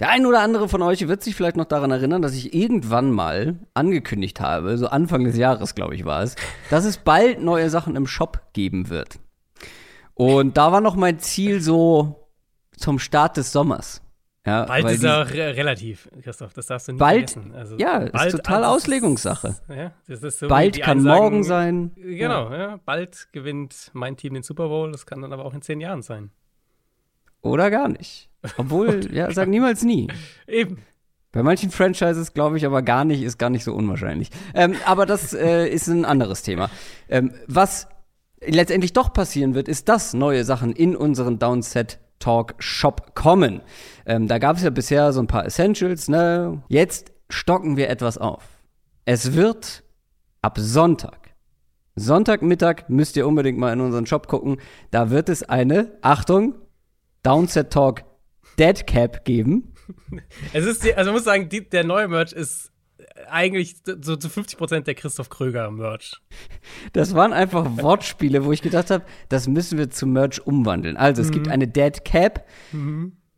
Der ein oder andere von euch wird sich vielleicht noch daran erinnern, dass ich irgendwann mal angekündigt habe, so Anfang des Jahres, glaube ich, war es, dass es bald neue Sachen im Shop geben wird. Und da war noch mein Ziel so zum Start des Sommers. Ja, bald ist auch re relativ, Christoph, das darfst du nicht Bald- vergessen. Also, ja, ist total also, Auslegungssache. Ja, das ist so, bald kann einen sagen, morgen sein. Genau, ja. bald gewinnt mein Team den Super Bowl, das kann dann aber auch in zehn Jahren sein. Oder gar nicht. Obwohl, ja, sag niemals nie. Eben. Bei manchen Franchises glaube ich aber gar nicht, ist gar nicht so unwahrscheinlich. Ähm, aber das äh, ist ein anderes Thema. Ähm, was letztendlich doch passieren wird, ist, dass neue Sachen in unseren Downset Talk Shop kommen. Ähm, da gab es ja bisher so ein paar Essentials, ne? Jetzt stocken wir etwas auf. Es wird ab Sonntag, Sonntagmittag müsst ihr unbedingt mal in unseren Shop gucken. Da wird es eine, Achtung, Downset Talk Dead Cap geben. Es ist, die, also man muss sagen, die, der neue Merch ist eigentlich so zu 50% der Christoph Kröger Merch. Das waren einfach Wortspiele, wo ich gedacht habe, das müssen wir zu Merch umwandeln. Also es gibt eine Dead Cap.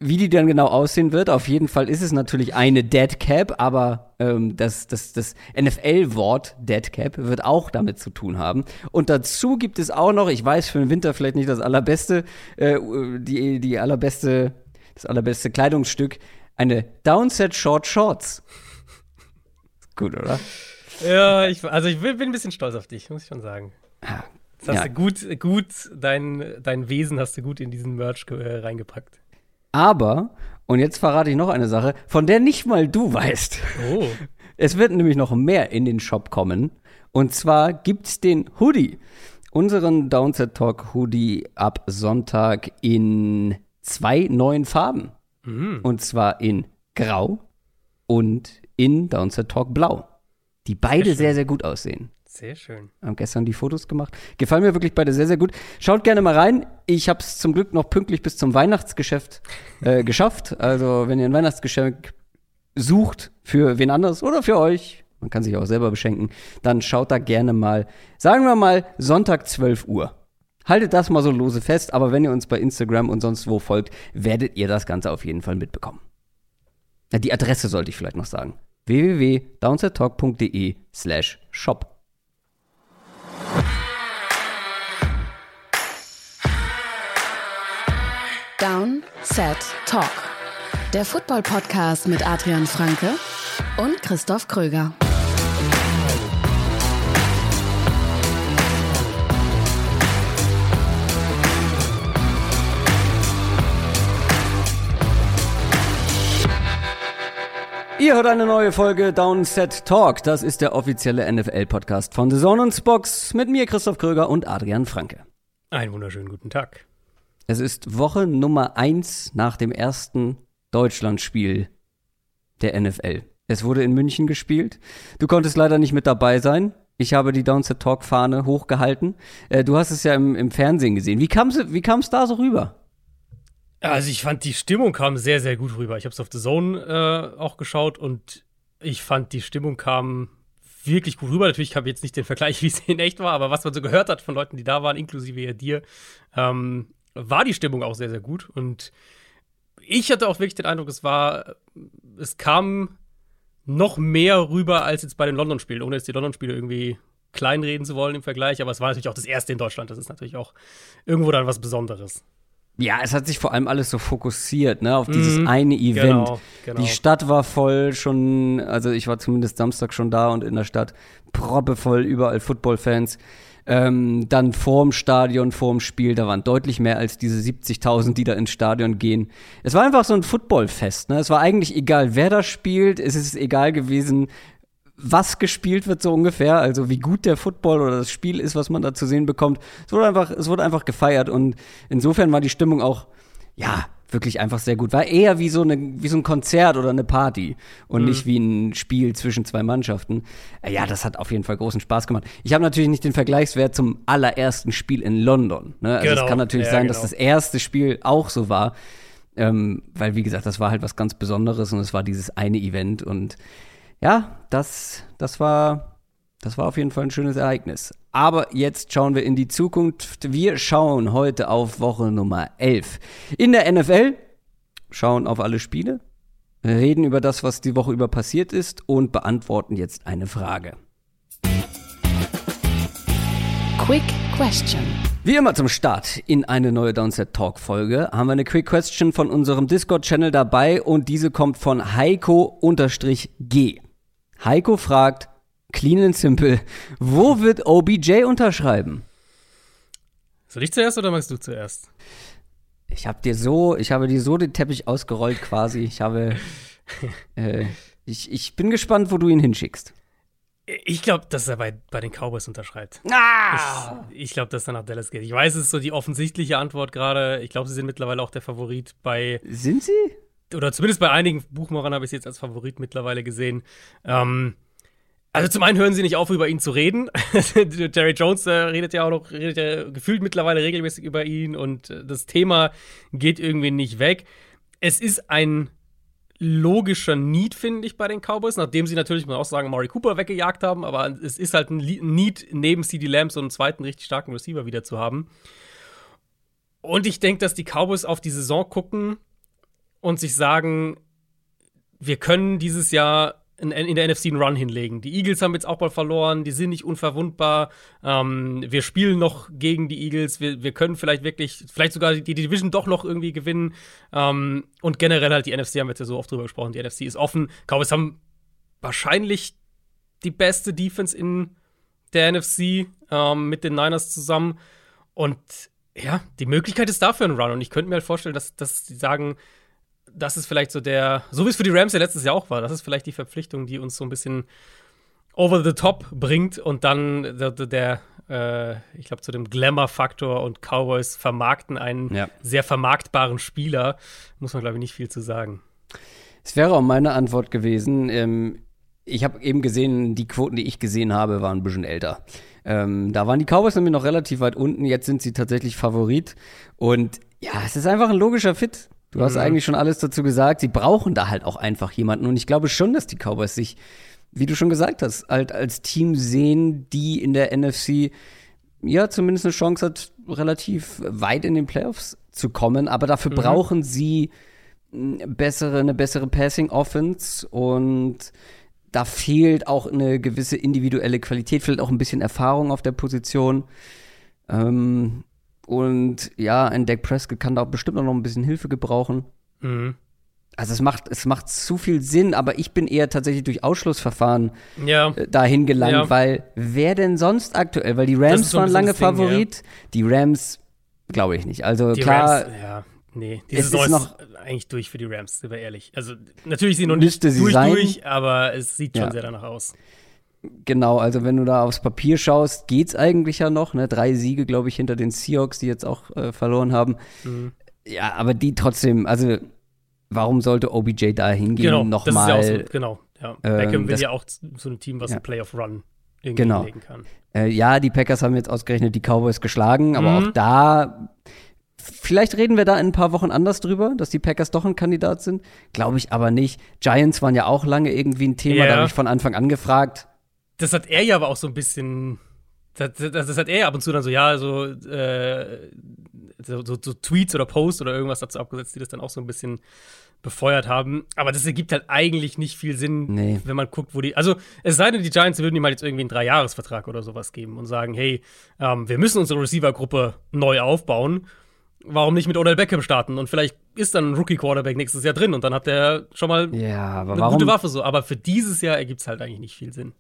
Wie die dann genau aussehen wird, auf jeden Fall ist es natürlich eine Dead Cap, aber ähm, das, das, das NFL-Wort Dead Cap wird auch damit zu tun haben. Und dazu gibt es auch noch, ich weiß für den Winter vielleicht nicht das allerbeste, äh, die, die allerbeste, das allerbeste Kleidungsstück, eine Downset Short Shorts. Gut, oder? Ja, ich, also ich bin ein bisschen stolz auf dich, muss ich schon sagen. Ja. Das hast Ja. du gut, gut, dein, dein Wesen hast du gut in diesen Merch äh, reingepackt. Aber, und jetzt verrate ich noch eine Sache, von der nicht mal du weißt. Oh. Es wird nämlich noch mehr in den Shop kommen. Und zwar gibt's den Hoodie. Unseren Downset Talk Hoodie ab Sonntag in zwei neuen Farben. Und zwar in Grau und in Downset Talk Blau. Die beide schön. sehr, sehr gut aussehen. Sehr schön. Haben gestern die Fotos gemacht. Gefallen mir wirklich beide sehr, sehr gut. Schaut gerne mal rein. Ich habe es zum Glück noch pünktlich bis zum Weihnachtsgeschäft äh, geschafft. Also, wenn ihr ein Weihnachtsgeschenk sucht für wen anderes oder für euch, man kann sich auch selber beschenken, dann schaut da gerne mal, sagen wir mal, Sonntag 12 Uhr. Haltet das mal so lose fest, aber wenn ihr uns bei Instagram und sonst wo folgt, werdet ihr das Ganze auf jeden Fall mitbekommen. Ja, die Adresse sollte ich vielleicht noch sagen. www.downsettalk.de slash shop. Down, Set, Talk. Der Football-Podcast mit Adrian Franke und Christoph Kröger. Ihr hört eine neue Folge Downset Talk. Das ist der offizielle NFL-Podcast von The Zone und Spox mit mir, Christoph Kröger und Adrian Franke. Einen wunderschönen guten Tag. Es ist Woche Nummer eins nach dem ersten Deutschlandspiel der NFL. Es wurde in München gespielt. Du konntest leider nicht mit dabei sein. Ich habe die Downset Talk Fahne hochgehalten. Äh, du hast es ja im, im Fernsehen gesehen. Wie kam es wie kam's da so rüber? Also ich fand, die Stimmung kam sehr, sehr gut rüber. Ich habe es auf The Zone äh, auch geschaut und ich fand, die Stimmung kam wirklich gut rüber. Natürlich habe ich jetzt nicht den Vergleich, wie es in echt war, aber was man so gehört hat von Leuten, die da waren, inklusive ja dir, ähm, war die Stimmung auch sehr, sehr gut. Und ich hatte auch wirklich den Eindruck, es war, es kam noch mehr rüber als jetzt bei den London-Spielen, ohne jetzt die London-Spiele irgendwie kleinreden zu wollen im Vergleich, aber es war natürlich auch das erste in Deutschland. Das ist natürlich auch irgendwo dann was Besonderes. Ja, es hat sich vor allem alles so fokussiert, ne, auf dieses Mhm, eine Event. genau, genau. Die Stadt war voll schon, also ich war zumindest Samstag schon da und in der Stadt proppevoll, überall Footballfans. Ähm, dann vorm Stadion, vorm Spiel, da waren deutlich mehr als diese 70.000, die da ins Stadion gehen. Es war einfach so ein Footballfest, ne? Es war eigentlich egal, wer da spielt. Es ist egal gewesen, was gespielt wird, so ungefähr. Also wie gut der Football oder das Spiel ist, was man da zu sehen bekommt. Es wurde einfach, es wurde einfach gefeiert und insofern war die Stimmung auch, ja, wirklich einfach sehr gut. War eher wie so, eine, wie so ein Konzert oder eine Party und nicht wie ein Spiel zwischen zwei Mannschaften. Ja, das hat auf jeden Fall großen Spaß gemacht. Ich habe natürlich nicht den Vergleichswert zum allerersten Spiel in London. Ne? Also Genau. es kann natürlich Ja, sein, genau. dass das erste Spiel auch so war. Ähm, weil, wie gesagt, das war halt was ganz Besonderes und es war dieses eine Event und ja, das, das war, das war auf jeden Fall ein schönes Ereignis. Aber jetzt schauen wir in die Zukunft. Wir schauen heute auf Woche Nummer 11. In der NFL schauen auf alle Spiele. reden über das, was die Woche über passiert ist und beantworten jetzt eine Frage. Quick Question. Wie immer zum Start in eine neue Downset Talk Folge haben wir eine Quick Question von unserem Discord Channel dabei und diese kommt von Heiko-G. Heiko fragt, clean and simple, wo wird OBJ unterschreiben? Soll ich zuerst oder magst du zuerst? Ich habe dir so, ich habe dir so den Teppich ausgerollt quasi. Ich habe, äh, ich, ich bin gespannt, wo du ihn hinschickst. Ich glaube, dass er bei, bei den Cowboys unterschreibt. Ah! Ich, ich glaube, dass er nach Dallas geht. Ich weiß, es ist so die offensichtliche Antwort gerade. Ich glaube, sie sind mittlerweile auch der Favorit bei. Sind sie? Oder zumindest bei einigen Buchmachern habe ich es jetzt als Favorit mittlerweile gesehen. Ähm, also zum einen hören sie nicht auf, über ihn zu reden. Jerry Jones äh, redet ja auch noch, redet ja gefühlt mittlerweile regelmäßig über ihn und äh, das Thema geht irgendwie nicht weg. Es ist ein logischer Need, finde ich, bei den Cowboys, nachdem sie natürlich, muss man auch sagen, Maury Cooper weggejagt haben, aber es ist halt ein Need, neben CD Lamb so einen zweiten richtig starken Receiver wieder zu haben. Und ich denke, dass die Cowboys auf die Saison gucken und sich sagen, wir können dieses Jahr in, der NFC einen Run hinlegen. Die Eagles haben jetzt auch mal verloren, die sind nicht unverwundbar. Ähm, wir spielen noch gegen die Eagles, wir, wir können vielleicht wirklich, vielleicht sogar die, die Division doch noch irgendwie gewinnen. Ähm, und generell halt die NFC haben wir jetzt ja so oft drüber gesprochen, die NFC ist offen. Cowboys haben wahrscheinlich die beste Defense in der NFC ähm, mit den Niners zusammen. Und ja, die Möglichkeit ist dafür ein Run. Und ich könnte mir halt vorstellen, dass, dass sie sagen, das ist vielleicht so der, so wie es für die Rams ja letztes Jahr auch war, das ist vielleicht die Verpflichtung, die uns so ein bisschen over the top bringt und dann der, der äh, ich glaube, zu dem Glamour-Faktor und Cowboys vermarkten einen ja. sehr vermarktbaren Spieler, muss man, glaube ich, nicht viel zu sagen. Es wäre auch meine Antwort gewesen. Ähm, ich habe eben gesehen, die Quoten, die ich gesehen habe, waren ein bisschen älter. Ähm, da waren die Cowboys nämlich noch relativ weit unten, jetzt sind sie tatsächlich Favorit. Und ja, es ist einfach ein logischer Fit. Du hast mhm. eigentlich schon alles dazu gesagt. Sie brauchen da halt auch einfach jemanden. Und ich glaube schon, dass die Cowboys sich, wie du schon gesagt hast, halt als Team sehen, die in der NFC ja zumindest eine Chance hat, relativ weit in den Playoffs zu kommen. Aber dafür mhm. brauchen sie bessere, eine bessere Passing Offense und da fehlt auch eine gewisse individuelle Qualität, fehlt auch ein bisschen Erfahrung auf der Position. Ähm, und ja, ein Dak Prescott kann da auch bestimmt noch ein bisschen Hilfe gebrauchen. Mhm. Also es macht, es macht zu viel Sinn, aber ich bin eher tatsächlich durch Ausschlussverfahren ja. Äh, dahin gelangt, ja. weil wer denn sonst aktuell? Weil die Rams so waren lange Ding, Favorit, ja. die Rams glaube ich nicht. Also die klar. Rams, ja. Nee, diese Saison ist noch eigentlich durch für die Rams, sind wir ehrlich. Also natürlich sind sie noch nicht durch, sein. durch, aber es sieht schon sehr danach aus. Genau, also wenn du da aufs Papier schaust, geht's eigentlich ja noch. Ne? Drei Siege, glaube ich, hinter den Seahawks, die jetzt auch äh, verloren haben. Mhm. Ja, aber die trotzdem, also warum sollte OBJ da hingehen? Genau, nochmal. Das ist ja auch so, genau. Ja. Ähm, Beckham will ja auch so ein Team, was ja. ein Playoff-Run irgendwie genau. hinlegen kann. Äh, ja, die Packers haben jetzt ausgerechnet die Cowboys geschlagen, aber mhm. auch da Vielleicht reden wir da in ein paar Wochen anders drüber, dass die Packers doch ein Kandidat sind. Glaube ich aber nicht. Giants waren ja auch lange irgendwie ein Thema, yeah. da habe ich von Anfang an gefragt das hat er ja aber auch so ein bisschen. Das, das, das hat er ja ab und zu dann so, ja, so, äh, so, so, so, Tweets oder Posts oder irgendwas dazu abgesetzt, die das dann auch so ein bisschen befeuert haben. Aber das ergibt halt eigentlich nicht viel Sinn, nee. wenn man guckt, wo die. Also, es sei denn, die Giants würden ihm halt jetzt irgendwie einen Dreijahresvertrag oder sowas geben und sagen, hey, ähm, wir müssen unsere Receiver-Gruppe neu aufbauen. Warum nicht mit Odell Beckham starten? Und vielleicht ist dann ein Rookie-Quarterback nächstes Jahr drin und dann hat der schon mal ja, eine warum? gute Waffe so. Aber für dieses Jahr ergibt es halt eigentlich nicht viel Sinn.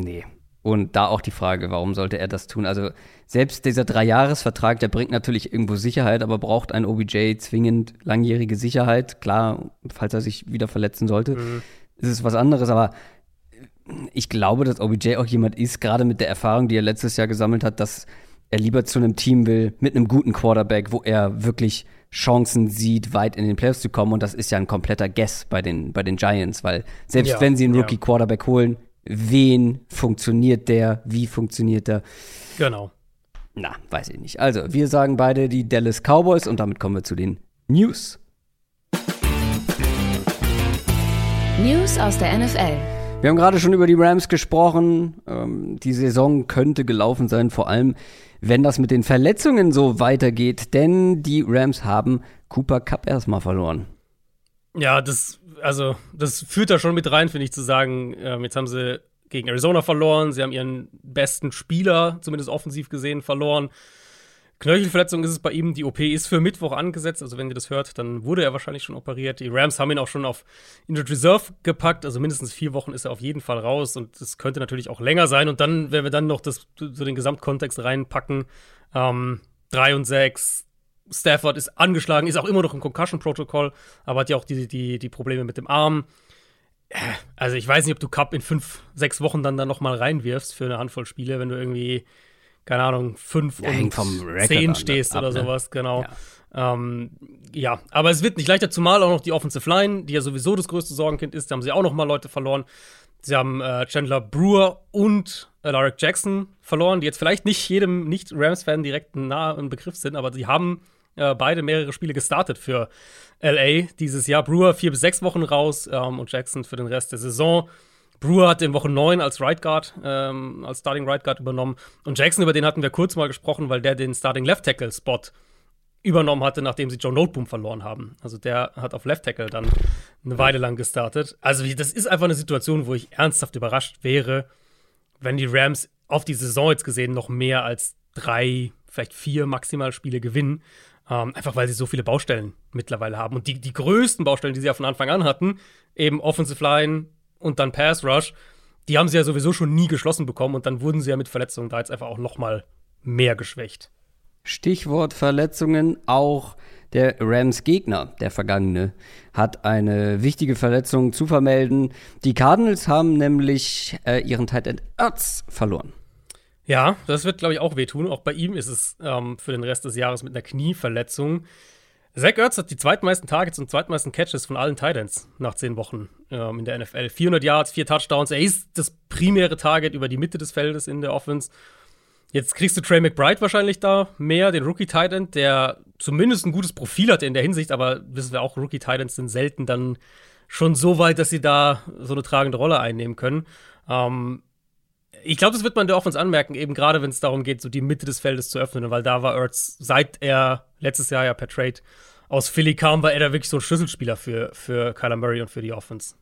Nee. Und da auch die Frage, warum sollte er das tun? Also selbst dieser Dreijahresvertrag, der bringt natürlich irgendwo Sicherheit, aber braucht ein OBJ zwingend langjährige Sicherheit. Klar, falls er sich wieder verletzen sollte, mhm. ist es was anderes. Aber ich glaube, dass OBJ auch jemand ist, gerade mit der Erfahrung, die er letztes Jahr gesammelt hat, dass er lieber zu einem Team will mit einem guten Quarterback, wo er wirklich Chancen sieht, weit in den Playoffs zu kommen. Und das ist ja ein kompletter Guess bei den, bei den Giants, weil selbst ja, wenn sie einen Rookie-Quarterback holen, wen funktioniert der, wie funktioniert der. Genau. Na, weiß ich nicht. Also, wir sagen beide die Dallas Cowboys und damit kommen wir zu den News. News aus der NFL. Wir haben gerade schon über die Rams gesprochen. Ähm, die Saison könnte gelaufen sein, vor allem wenn das mit den Verletzungen so weitergeht, denn die Rams haben Cooper Cup erstmal verloren. Ja, das, also, das führt da schon mit rein, finde ich, zu sagen, ähm, jetzt haben sie gegen Arizona verloren, sie haben ihren besten Spieler, zumindest offensiv gesehen, verloren. Knöchelverletzung ist es bei ihm. Die OP ist für Mittwoch angesetzt. Also, wenn ihr das hört, dann wurde er wahrscheinlich schon operiert. Die Rams haben ihn auch schon auf Injured Reserve gepackt. Also, mindestens vier Wochen ist er auf jeden Fall raus. Und das könnte natürlich auch länger sein. Und dann, wenn wir dann noch das, so den Gesamtkontext reinpacken, ähm, drei und sechs, Stafford ist angeschlagen, ist auch immer noch im Concussion-Protokoll, aber hat ja auch die, die, die Probleme mit dem Arm. Äh, also, ich weiß nicht, ob du Cup in fünf, sechs Wochen dann, dann noch mal reinwirfst für eine Handvoll Spiele, wenn du irgendwie keine Ahnung, 5 Ja, und hängt vom Record 10 an, stehst ab, oder ne? sowas, genau. Ja. Ähm, ja, aber es wird nicht leichter, zumal auch noch die Offensive Line, die ja sowieso das größte Sorgenkind ist, da haben sie auch noch mal Leute verloren. Sie haben äh, Chandler Brewer und äh, Larry Jackson verloren, die jetzt vielleicht nicht jedem Nicht-Rams-Fan direkt nah im Begriff sind, aber sie haben äh, beide mehrere Spiele gestartet für LA dieses Jahr. Brewer vier bis sechs Wochen raus ähm, und Jackson für den Rest der Saison. Brewer hat in Woche 9 als Right Guard, ähm, als Starting Right Guard übernommen. Und Jackson, über den hatten wir kurz mal gesprochen, weil der den Starting Left Tackle Spot übernommen hatte, nachdem sie Joe Noteboom verloren haben. Also der hat auf Left Tackle dann eine Weile lang gestartet. Also das ist einfach eine Situation, wo ich ernsthaft überrascht wäre, wenn die Rams auf die Saison jetzt gesehen noch mehr als drei, vielleicht vier maximal Spiele gewinnen. Ähm, einfach weil sie so viele Baustellen mittlerweile haben. Und die, die größten Baustellen, die sie ja von Anfang an hatten, eben Offensive Line und dann Pass Rush, die haben sie ja sowieso schon nie geschlossen bekommen und dann wurden sie ja mit Verletzungen da jetzt einfach auch noch mal mehr geschwächt. Stichwort Verletzungen, auch der Rams-Gegner, der vergangene, hat eine wichtige Verletzung zu vermelden. Die Cardinals haben nämlich äh, ihren Tight End Ertz verloren. Ja, das wird, glaube ich, auch wehtun. Auch bei ihm ist es ähm, für den Rest des Jahres mit einer Knieverletzung. Zach Ertz hat die zweitmeisten Targets und zweitmeisten Catches von allen Titans nach zehn Wochen ähm, in der NFL. 400 Yards, vier Touchdowns. Er ist das primäre Target über die Mitte des Feldes in der Offense. Jetzt kriegst du Trey McBride wahrscheinlich da mehr, den Rookie Titan, der zumindest ein gutes Profil hatte in der Hinsicht, aber wissen wir auch, Rookie Titans sind selten dann schon so weit, dass sie da so eine tragende Rolle einnehmen können. Ähm, ich glaube, das wird man der Offense anmerken, eben gerade wenn es darum geht, so die Mitte des Feldes zu öffnen, weil da war Ertz, seit er letztes Jahr ja per Trade aus Philly kam, war er da wirklich so ein Schlüsselspieler für, für Kyler Murray und für die Offense.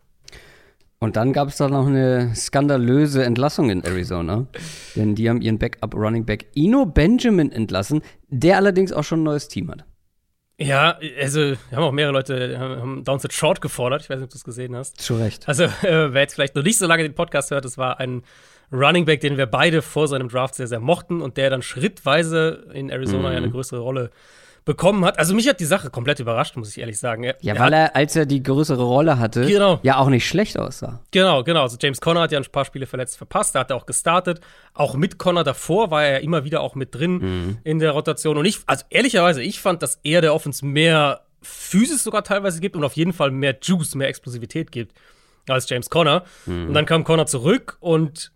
Und dann gab es da noch eine skandalöse Entlassung in Arizona. denn die haben ihren Backup Running Back Ino Benjamin entlassen, der allerdings auch schon ein neues Team hat. Ja, also wir haben auch mehrere Leute haben Downset Short gefordert. Ich weiß nicht, ob du es gesehen hast. Zu Recht. Also, äh, wer jetzt vielleicht noch nicht so lange den Podcast hört, das war ein Running Back, den wir beide vor seinem Draft sehr, sehr mochten und der dann schrittweise in Arizona Mhm. ja eine größere Rolle bekommen hat. Also mich hat die Sache komplett überrascht, muss ich ehrlich sagen. Er, Ja, er weil er, als er die größere Rolle hatte, Genau. ja auch nicht schlecht aussah. Genau, genau. Also James Conner hat ja ein paar Spiele verletzt verpasst. Da hat er auch gestartet. Auch mit Conner davor war er ja immer wieder auch mit drin Mhm. in der Rotation. Und ich, also ehrlicherweise, ich fand, dass er der Offense mehr Physis sogar teilweise gibt und auf jeden Fall mehr Juice, mehr Explosivität gibt als James Conner. Mhm. Und dann kam Conner zurück und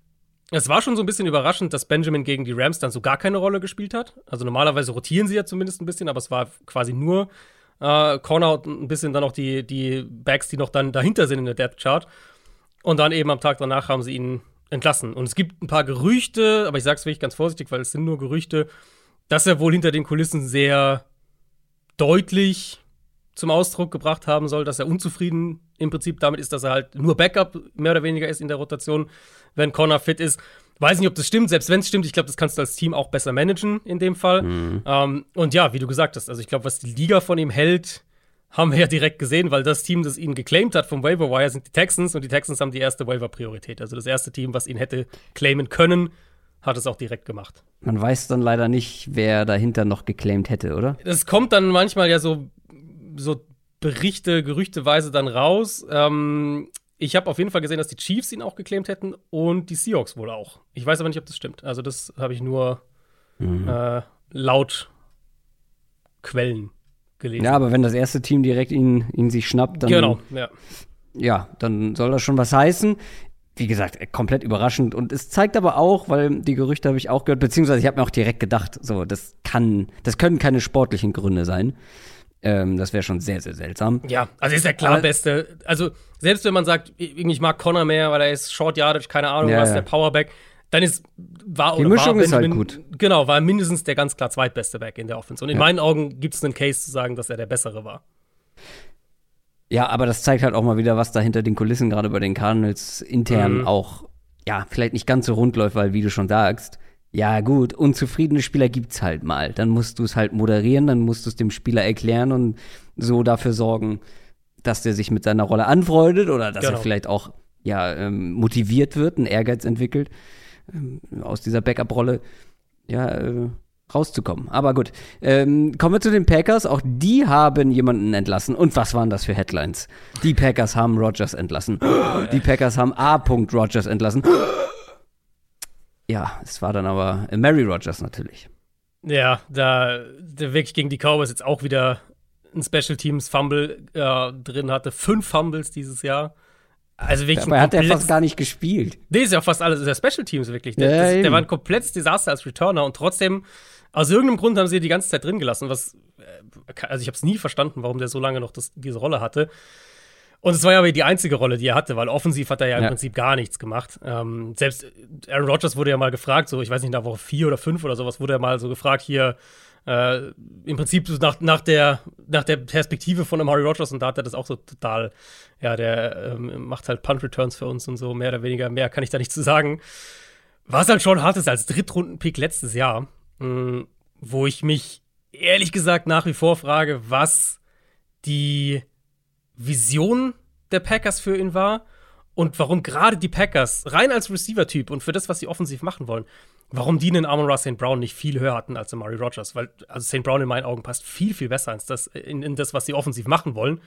es war schon so ein bisschen überraschend, dass Benjamin gegen die Rams dann so gar keine Rolle gespielt hat. Also normalerweise rotieren sie ja zumindest ein bisschen, aber es war quasi nur äh, Corner und ein bisschen dann auch die, die Backs, die noch dann dahinter sind in der Depth Chart. Und dann eben am Tag danach haben sie ihn entlassen. Und es gibt ein paar Gerüchte, aber ich sage es wirklich ganz vorsichtig, weil es sind nur Gerüchte, dass er wohl hinter den Kulissen sehr deutlich zum Ausdruck gebracht haben soll, dass er unzufrieden im Prinzip damit ist, dass er halt nur Backup mehr oder weniger ist in der Rotation, wenn Connor fit ist. Weiß nicht, ob das stimmt. Selbst wenn es stimmt, ich glaube, das kannst du als Team auch besser managen in dem Fall. Ähm, und ja, wie du gesagt hast, also ich glaube, was die Liga von ihm hält, haben wir ja direkt gesehen, weil das Team, das ihn geclaimed hat vom Waiver Wire, sind die Texans und die Texans haben die erste Waiver-Priorität. Also das erste Team, was ihn hätte claimen können, hat es auch direkt gemacht. Man weiß dann leider nicht, wer dahinter noch geclaimed hätte, oder? Es kommt dann manchmal ja so, so Berichte, gerüchteweise dann raus. Ähm, ich habe auf jeden Fall gesehen, dass die Chiefs ihn auch geclaimt hätten und die Seahawks wohl auch. Ich weiß aber nicht, ob das stimmt. Also das habe ich nur äh, laut Quellen gelesen. Ja, aber wenn das erste Team direkt ihn, ihn sich schnappt, dann, genau, ja. ja, dann soll das schon was heißen. Wie gesagt, äh, komplett überraschend. Und es zeigt aber auch, weil die Gerüchte habe ich auch gehört, beziehungsweise ich habe mir auch direkt gedacht, so, das kann, das können keine sportlichen Gründe sein. Ähm, das wäre schon sehr, sehr seltsam. Ja, also ist der klar Aber- Beste. Also, selbst wenn man sagt, ich mag Connor mehr, weil er ist Short Yardage, keine Ahnung, Ja, was, ja. der Powerback, dann ist, war Die oder Mischung war ist halt gut. Genau, war mindestens der ganz klar zweitbeste Back in der Offense. Und in Ja. meinen Augen gibt es einen Case zu sagen, dass er der bessere war. Ja, aber das zeigt halt auch mal wieder, was da hinter den Kulissen gerade bei den Cardinals intern mhm. auch, ja, vielleicht nicht ganz so rund läuft, weil, wie du schon sagst, ja gut, unzufriedene Spieler gibt's halt mal. Dann musst du es halt moderieren, dann musst du es dem Spieler erklären und so dafür sorgen, dass der sich mit seiner Rolle anfreundet oder dass genau. er vielleicht auch ja ähm, motiviert wird, einen Ehrgeiz entwickelt, ähm, aus dieser Backup-Rolle ja äh, rauszukommen. Aber gut, ähm, kommen wir zu den Packers. Auch die haben jemanden entlassen. Und was waren das für Headlines? Die Packers haben Rogers entlassen. Die Packers haben A. Rogers entlassen. Ja, es war dann aber Mary Rogers natürlich. Ja, da der wirklich gegen die Cowboys jetzt auch wieder ein Special Teams Fumble äh, drin hatte. Fünf Fumbles dieses Jahr. Also wirklich Dabei hat er fast gar nicht gespielt. Nee, ist ja fast alles, ist ja Special Teams wirklich. Der, ja, das, der war ein komplettes Desaster als Returner und trotzdem, aus irgendeinem Grund haben sie die ganze Zeit drin gelassen, was, äh, also ich habe es nie verstanden, warum der so lange noch das, diese Rolle hatte. Und es war ja aber die einzige Rolle, die er hatte, weil offensiv hat er ja im ja. Prinzip gar nichts gemacht. Ähm, selbst Aaron Rodgers wurde ja mal gefragt, so, ich weiß nicht, nach Woche vier oder fünf oder sowas, wurde er mal so gefragt, hier, äh, im Prinzip nach, nach, der, nach der Perspektive von Amari Rodgers und da hat er das auch so total, ja, der ähm, macht halt Punt-Returns für uns und so, mehr oder weniger, mehr kann ich da nicht zu sagen. Was halt schon hart ist als Drittrunden-Pick letztes Jahr, mh, mm, wo ich mich ehrlich gesagt nach wie vor frage, was die Vision der Packers für ihn war und warum gerade die Packers, rein als Receiver-Typ und für das, was sie offensiv machen wollen, warum die einen Amon Ross St. Brown nicht viel höher hatten als Amari Rogers. Weil, also St. Brown in meinen Augen passt viel, viel besser als das, in, in das, was sie offensiv machen wollen,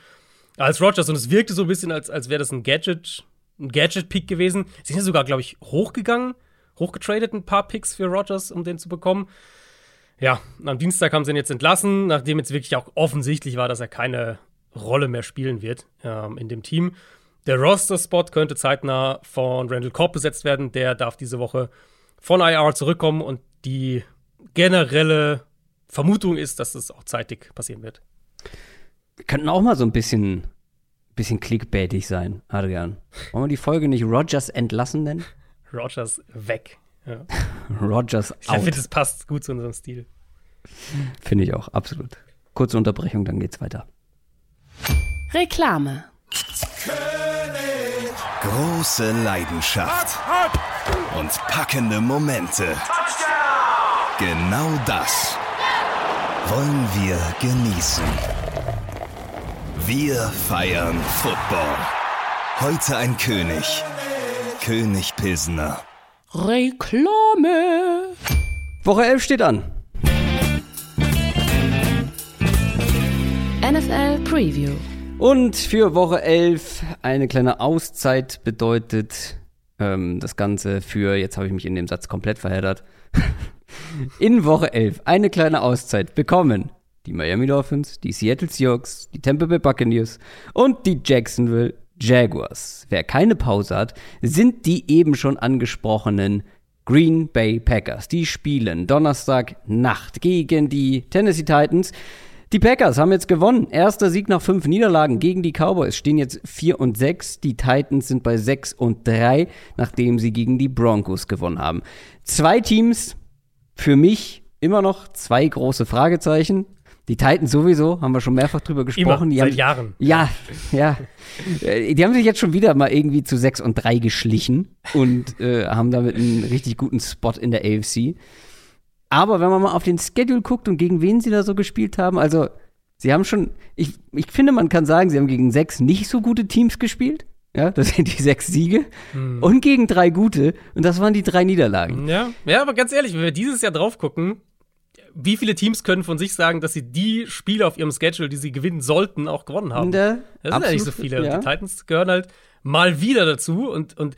als Rogers. Und es wirkte so ein bisschen, als, als wäre das ein Gadget, ein Gadget-Pick gewesen. Sie sind ja sogar, glaube ich, hochgegangen, hochgetradet ein paar Picks für Rogers, um den zu bekommen. Ja, am Dienstag haben sie ihn jetzt entlassen, nachdem jetzt wirklich auch offensichtlich war, dass er keine Rolle mehr spielen wird ähm, in dem Team. Der Roster-Spot könnte zeitnah von Randall Cobb besetzt werden. Der darf diese Woche von IR zurückkommen und die generelle Vermutung ist, dass es auch zeitig passieren wird. Wir könnten auch mal so ein bisschen, bisschen clickbaitig sein, Adrian. Wollen wir die Folge nicht Rogers entlassen nennen? Rogers weg. Ja. Rogers out. Ich finde, es passt gut zu unserem Stil. Finde ich auch, absolut. Kurze Unterbrechung, dann geht's weiter. Reklame. Große Leidenschaft und packende Momente. Genau das wollen wir genießen. Wir feiern Football. Heute ein König. König Pilsner. Reklame. Woche 11 steht an. NFL Preview. Und für Woche 11 eine kleine Auszeit bedeutet ähm, das Ganze für, jetzt habe ich mich in dem Satz komplett verheddert, in Woche 11 eine kleine Auszeit bekommen die Miami Dolphins, die Seattle Seahawks, die Tampa Bay Buccaneers und die Jacksonville Jaguars. Wer keine Pause hat, sind die eben schon angesprochenen Green Bay Packers. Die spielen Donnerstag Nacht gegen die Tennessee Titans. Die Packers haben jetzt gewonnen. Erster Sieg nach fünf Niederlagen gegen die Cowboys. Stehen jetzt 4 und 6. Die Titans sind bei 6 und 3, nachdem sie gegen die Broncos gewonnen haben. Zwei Teams, für mich immer noch zwei große Fragezeichen. Die Titans sowieso, haben wir schon mehrfach drüber gesprochen. Immer, die seit haben, Jahren. Ja, ja. Äh, die haben sich jetzt schon wieder mal irgendwie zu 6 und 3 geschlichen und äh, haben damit einen richtig guten Spot in der AFC. Aber wenn man mal auf den Schedule guckt und gegen wen sie da so gespielt haben, also sie haben schon, ich, ich finde, man kann sagen, sie haben gegen sechs nicht so gute Teams gespielt. Ja, das sind die sechs Siege. Hm. Und gegen drei gute. Und das waren die drei Niederlagen. Ja, ja, aber ganz ehrlich, wenn wir dieses Jahr drauf gucken, wie viele Teams können von sich sagen, dass sie die Spiele auf ihrem Schedule, die sie gewinnen sollten, auch gewonnen haben? das sind ja nicht so viele. Ja. Die Titans gehören halt mal wieder dazu und, und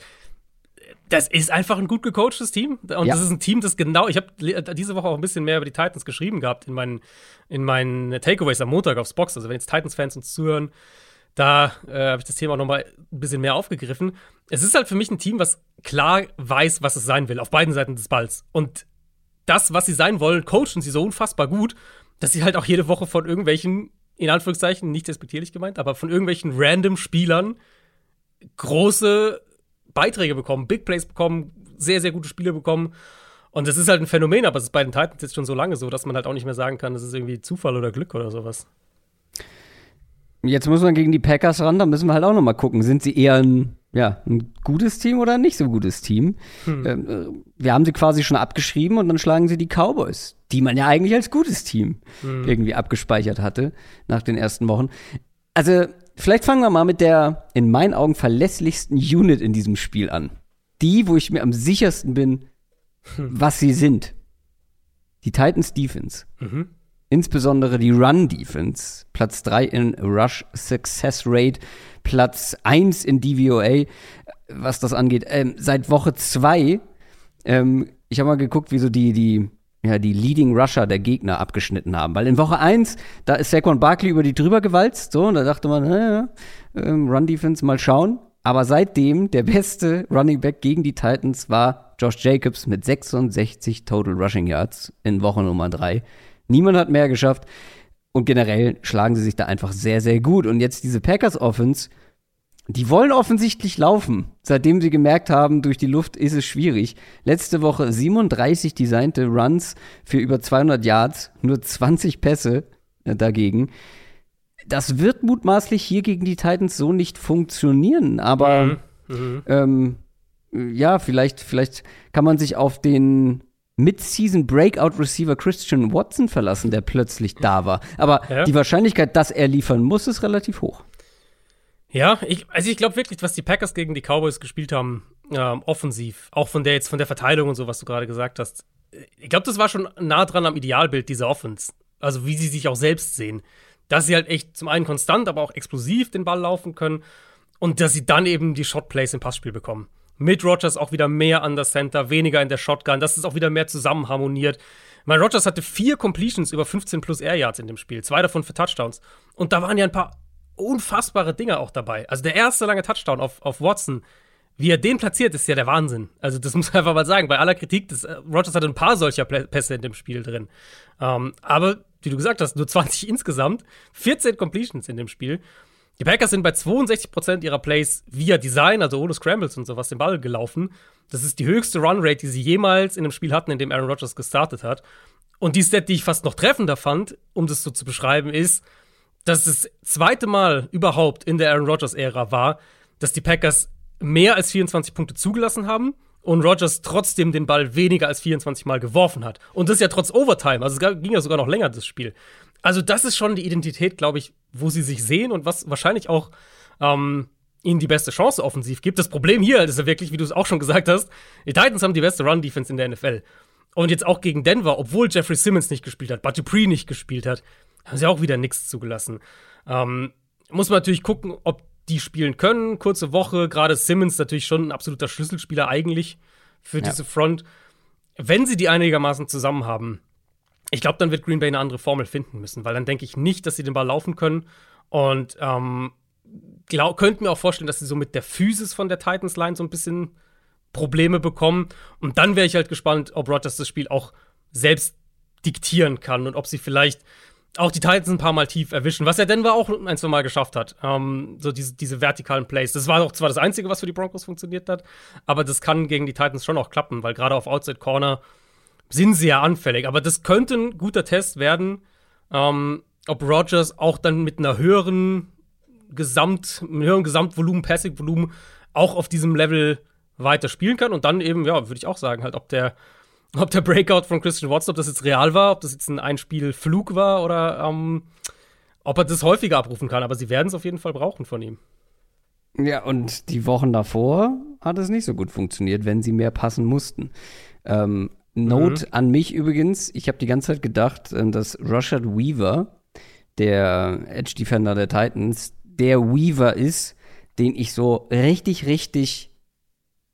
das ist einfach ein gut gecoachtes Team. Und ja. das ist ein Team, das genau, ich habe diese Woche auch ein bisschen mehr über die Titans geschrieben gehabt in meinen, in meinen Takeaways am Montag aufs Box. Also wenn jetzt Titans-Fans uns zuhören, da äh, habe ich das Thema noch mal ein bisschen mehr aufgegriffen. Es ist halt für mich ein Team, was klar weiß, was es sein will, auf beiden Seiten des Balls. Und das, was sie sein wollen, coachen sie so unfassbar gut, dass sie halt auch jede Woche von irgendwelchen, in Anführungszeichen, nicht respektierlich gemeint, aber von irgendwelchen random Spielern große Beiträge bekommen, Big Plays bekommen, sehr, sehr gute Spiele bekommen. Und das ist halt ein Phänomen, aber es ist bei den Titans jetzt schon so lange so, dass man halt auch nicht mehr sagen kann, das ist irgendwie Zufall oder Glück oder sowas. Jetzt muss man gegen die Packers ran, da müssen wir halt auch noch mal gucken. Sind sie eher ein, ja, ein gutes Team oder ein nicht so gutes Team? Hm. Ähm, äh, wir haben sie quasi schon abgeschrieben und dann schlagen sie die Cowboys, die man ja eigentlich als gutes Team hm. irgendwie abgespeichert hatte nach den ersten Wochen. Also, vielleicht fangen wir mal mit der in meinen Augen verlässlichsten Unit in diesem Spiel an. Die, wo ich mir am sichersten bin, hm. was sie sind. Die Titans Defense. Mhm. Insbesondere die Run-Defense. Platz 3 in Rush Success Rate, Platz 1 in DVOA, was das angeht. Ähm, seit Woche 2, ähm, ich habe mal geguckt, wie so die, die, ja, die Leading Rusher der Gegner abgeschnitten haben. Weil in Woche 1, da ist Saquon Barkley über die drüber gewalzt, so, und da dachte man, äh, ähm, Run-Defense, mal schauen. Aber seitdem der beste Running Back gegen die Titans war Josh Jacobs mit 66 Total Rushing Yards in Woche Nummer 3. Niemand hat mehr geschafft. Und generell schlagen sie sich da einfach sehr, sehr gut. Und jetzt diese Packers Offense, die wollen offensichtlich laufen. Seitdem sie gemerkt haben, durch die Luft ist es schwierig. Letzte Woche 37 designte Runs für über 200 Yards, nur 20 Pässe äh, dagegen. Das wird mutmaßlich hier gegen die Titans so nicht funktionieren. Aber mhm. Mhm. Ähm, ja, vielleicht, vielleicht kann man sich auf den Mid-Season Breakout Receiver Christian Watson verlassen, der plötzlich da war. Aber ja. die Wahrscheinlichkeit, dass er liefern muss, ist relativ hoch. Ja, ich, also ich glaube wirklich, was die Packers gegen die Cowboys gespielt haben, ähm, offensiv, auch von der jetzt von der Verteilung und so, was du gerade gesagt hast. Ich glaube, das war schon nah dran am Idealbild dieser Offense. Also wie sie sich auch selbst sehen. Dass sie halt echt zum einen konstant, aber auch explosiv den Ball laufen können und dass sie dann eben die Shotplays im Passspiel bekommen mit Rogers auch wieder mehr an der Center, weniger in der Shotgun, dass es auch wieder mehr zusammen harmoniert. Mein Rogers hatte vier Completions über 15 plus Air Yards in dem Spiel, zwei davon für Touchdowns. Und da waren ja ein paar unfassbare Dinge auch dabei. Also der erste lange Touchdown auf, auf Watson, wie er den platziert, ist ja der Wahnsinn. Also das muss man einfach mal sagen. Bei aller Kritik, das, äh, Rogers hatte ein paar solcher Pässe in dem Spiel drin. Ähm, aber wie du gesagt hast, nur 20 insgesamt, 14 Completions in dem Spiel. Die Packers sind bei 62% ihrer Plays via Design, also ohne Scrambles und sowas, den Ball gelaufen. Das ist die höchste Runrate, die sie jemals in einem Spiel hatten, in dem Aaron Rodgers gestartet hat. Und die Stat, die ich fast noch treffender fand, um das so zu beschreiben, ist, dass das zweite Mal überhaupt in der Aaron Rodgers-Ära war, dass die Packers mehr als 24 Punkte zugelassen haben und Rodgers trotzdem den Ball weniger als 24 Mal geworfen hat. Und das ja trotz Overtime. Also es ging ja sogar noch länger, das Spiel. Also, das ist schon die Identität, glaube ich, wo sie sich sehen und was wahrscheinlich auch ähm, ihnen die beste Chance offensiv gibt. Das Problem hier ist ja wirklich, wie du es auch schon gesagt hast, die Titans haben die beste Run-Defense in der NFL. Und jetzt auch gegen Denver, obwohl Jeffrey Simmons nicht gespielt hat, Bud Dupree nicht gespielt hat, haben sie auch wieder nichts zugelassen. Ähm, muss man natürlich gucken, ob die spielen können. Kurze Woche, gerade Simmons natürlich schon ein absoluter Schlüsselspieler eigentlich für ja. diese Front. Wenn sie die einigermaßen zusammen haben, ich glaube, dann wird Green Bay eine andere Formel finden müssen, weil dann denke ich nicht, dass sie den Ball laufen können. Und ähm, glaub, könnte mir auch vorstellen, dass sie so mit der Physis von der Titans Line so ein bisschen Probleme bekommen. Und dann wäre ich halt gespannt, ob Rodgers das Spiel auch selbst diktieren kann und ob sie vielleicht auch die Titans ein paar Mal tief erwischen, was er Denver auch ein, zwei Mal geschafft hat. Ähm, so diese, diese vertikalen Plays. Das war auch zwar das Einzige, was für die Broncos funktioniert hat, aber das kann gegen die Titans schon auch klappen, weil gerade auf Outside Corner sind sie ja anfällig. Aber das könnte ein guter Test werden, ähm, ob Rogers auch dann mit einer höheren Gesamt, einem höheren Gesamtvolumen, Passing-Volumen auch auf diesem Level weiter spielen kann. Und dann eben, ja, würde ich auch sagen, halt, ob der, ob der Breakout von Christian Watson, ob das jetzt real war, ob das jetzt ein Einspielflug war oder ähm, ob er das häufiger abrufen kann. Aber sie werden es auf jeden Fall brauchen von ihm. Ja, und die Wochen davor hat es nicht so gut funktioniert, wenn sie mehr passen mussten. Ähm, Note mhm. an mich übrigens, ich habe die ganze Zeit gedacht, äh, dass Rashad Weaver, der Edge Defender der Titans, der Weaver ist, den ich so richtig, richtig,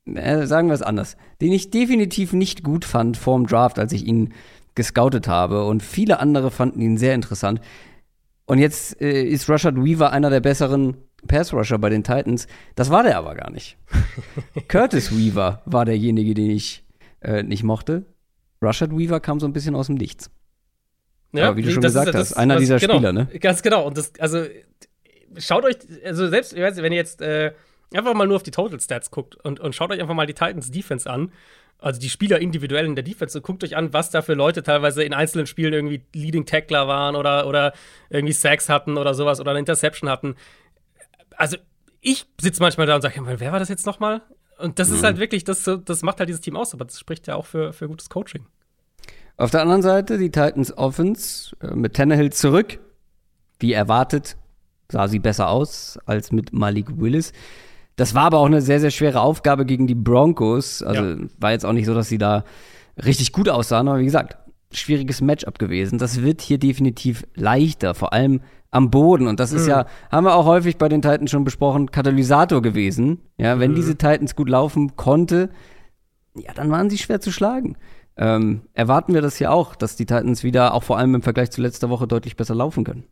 äh, sagen wir es anders, den ich definitiv nicht gut fand vorm Draft, als ich ihn gescoutet habe. Und viele andere fanden ihn sehr interessant. Und jetzt äh, ist Rashad Weaver einer der besseren Pass-Rusher bei den Titans. Das war der aber gar nicht. Curtis Weaver war derjenige, den ich äh, nicht mochte. Rushard Weaver kam so ein bisschen aus dem Nichts. Ja, Aber wie du schon gesagt ist, hast, einer dieser genau, Spieler, ne? Ganz genau. Und das, also, schaut euch, also selbst, wenn ihr jetzt äh, einfach mal nur auf die Total Stats guckt und, und schaut euch einfach mal die Titans Defense an, also die Spieler individuell in der Defense, und guckt euch an, was da für Leute teilweise in einzelnen Spielen irgendwie Leading Tackler waren oder, oder irgendwie Sacks hatten oder sowas oder eine Interception hatten. Also ich sitze manchmal da und sage, wer war das jetzt nochmal? Und das mhm. ist halt wirklich, das, das macht halt dieses Team aus, aber das spricht ja auch für, für gutes Coaching. Auf der anderen Seite die Titans Offense äh, mit Tannehill zurück. Wie erwartet sah sie besser aus als mit Malik Willis. Das war aber auch eine sehr, sehr schwere Aufgabe gegen die Broncos. Also ja. war jetzt auch nicht so, dass sie da richtig gut aussahen, aber wie gesagt, schwieriges Matchup gewesen. Das wird hier definitiv leichter, vor allem am Boden. Und das ist mhm. ja, haben wir auch häufig bei den Titans schon besprochen, Katalysator gewesen. Ja, wenn mhm. diese Titans gut laufen konnte, ja, dann waren sie schwer zu schlagen. Ähm, erwarten wir das hier auch, dass die Titans wieder, auch vor allem im Vergleich zu letzter Woche, deutlich besser laufen können.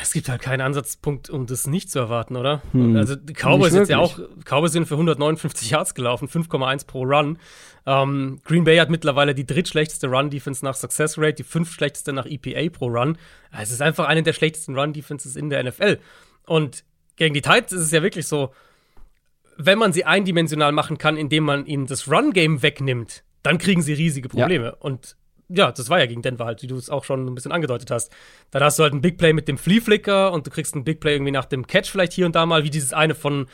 Es gibt halt keinen Ansatzpunkt, um das nicht zu erwarten, oder? Hm. Also die Cowboys sind ja auch, Cowboys sind für 159 Yards gelaufen, 5,1 pro Run. Ähm, Green Bay hat mittlerweile die drittschlechteste Run-Defense nach Success Rate, die fünftschlechteste nach EPA pro Run. Es ist einfach eine der schlechtesten Run-Defenses in der NFL. Und gegen die Titans ist es ja wirklich so, wenn man sie eindimensional machen kann, indem man ihnen das Run-Game wegnimmt, dann kriegen sie riesige Probleme. Ja. Und ja, das war ja gegen Denver halt, wie du es auch schon ein bisschen angedeutet hast. Dann hast du halt ein Big Play mit dem Flea Flicker und du kriegst ein Big Play irgendwie nach dem Catch vielleicht hier und da mal, wie dieses eine von,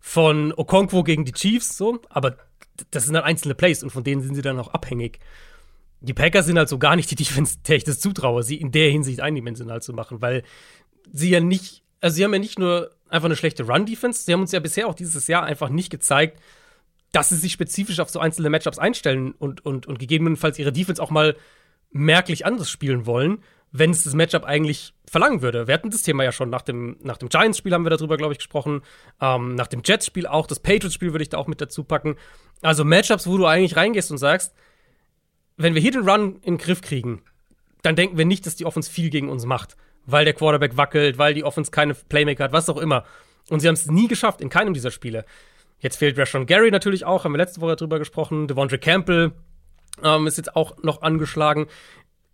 von Okonkwo gegen die Chiefs, so. Aber das sind halt einzelne Plays und von denen sind sie dann auch abhängig. Die Packers sind halt so gar nicht die Defense, der ich das zutraue, sie in der Hinsicht eindimensional zu machen, weil sie ja nicht, also sie haben ja nicht nur einfach eine schlechte Run-Defense, sie haben uns ja bisher auch dieses Jahr einfach nicht gezeigt, dass sie sich spezifisch auf so einzelne Matchups einstellen und, und, und gegebenenfalls ihre Defense auch mal merklich anders spielen wollen, wenn es das Matchup eigentlich verlangen würde. Wir hatten das Thema ja schon nach dem, nach dem Giants-Spiel haben wir darüber, glaube ich, gesprochen. Ähm, nach dem Jets-Spiel auch. Das Patriots-Spiel würde ich da auch mit dazu packen. Also Matchups, wo du eigentlich reingehst und sagst, wenn wir hier den Run in den Griff kriegen, dann denken wir nicht, dass die Offense viel gegen uns macht. Weil der Quarterback wackelt, weil die Offense keine Playmaker hat, was auch immer. Und sie haben es nie geschafft in keinem dieser Spiele. Jetzt fehlt Rashon Gary natürlich auch, haben wir letzte Woche drüber gesprochen. Devondre Campbell ähm, ist jetzt auch noch angeschlagen.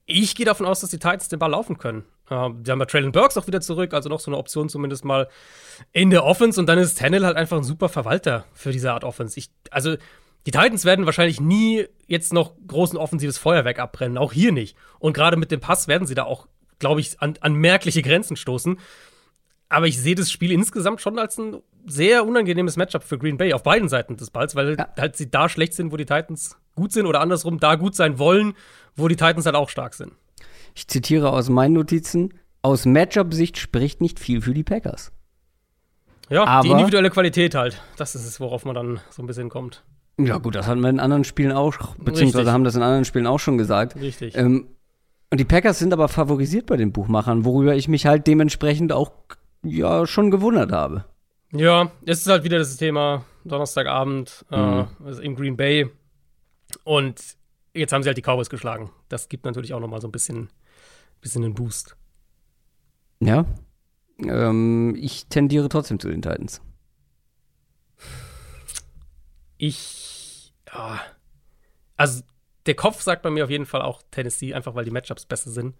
Ich gehe davon aus, dass die Titans den Ball laufen können. Ähm, haben ja Traylon Burks auch wieder zurück, also noch so eine Option zumindest mal in der Offense. Und dann ist Tannell halt einfach ein super Verwalter für diese Art Offense. Ich, also die Titans werden wahrscheinlich nie jetzt noch großen offensives Feuerwerk abbrennen, auch hier nicht. Und gerade mit dem Pass werden sie da auch, glaube ich, an, an merkliche Grenzen stoßen. Aber ich sehe das Spiel insgesamt schon als ein sehr unangenehmes Matchup für Green Bay auf beiden Seiten des Balls, weil ja. halt sie da schlecht sind, wo die Titans gut sind oder andersrum da gut sein wollen, wo die Titans halt auch stark sind. Ich zitiere aus meinen Notizen: Aus Matchup-Sicht spricht nicht viel für die Packers. Ja, Aber, die individuelle Qualität halt. Das ist es, worauf man dann so ein bisschen kommt. Ja, gut, das hatten wir in anderen Spielen auch, beziehungsweise Richtig. haben das in anderen Spielen auch schon gesagt. Richtig. Ähm, und die Packers sind aber favorisiert bei den Buchmachern, worüber ich mich halt dementsprechend auch ja schon gewundert habe. Ja, es ist halt wieder das Thema Donnerstagabend äh, mhm. äh, also in Green Bay. Und jetzt haben sie halt die Cowboys geschlagen. Das gibt natürlich auch noch mal so ein bisschen, bisschen einen Boost. Ja. Ähm, ich tendiere trotzdem zu den Titans. Ich. Ja. Also, der Kopf sagt bei mir auf jeden Fall auch Tennessee, einfach weil die Matchups besser sind.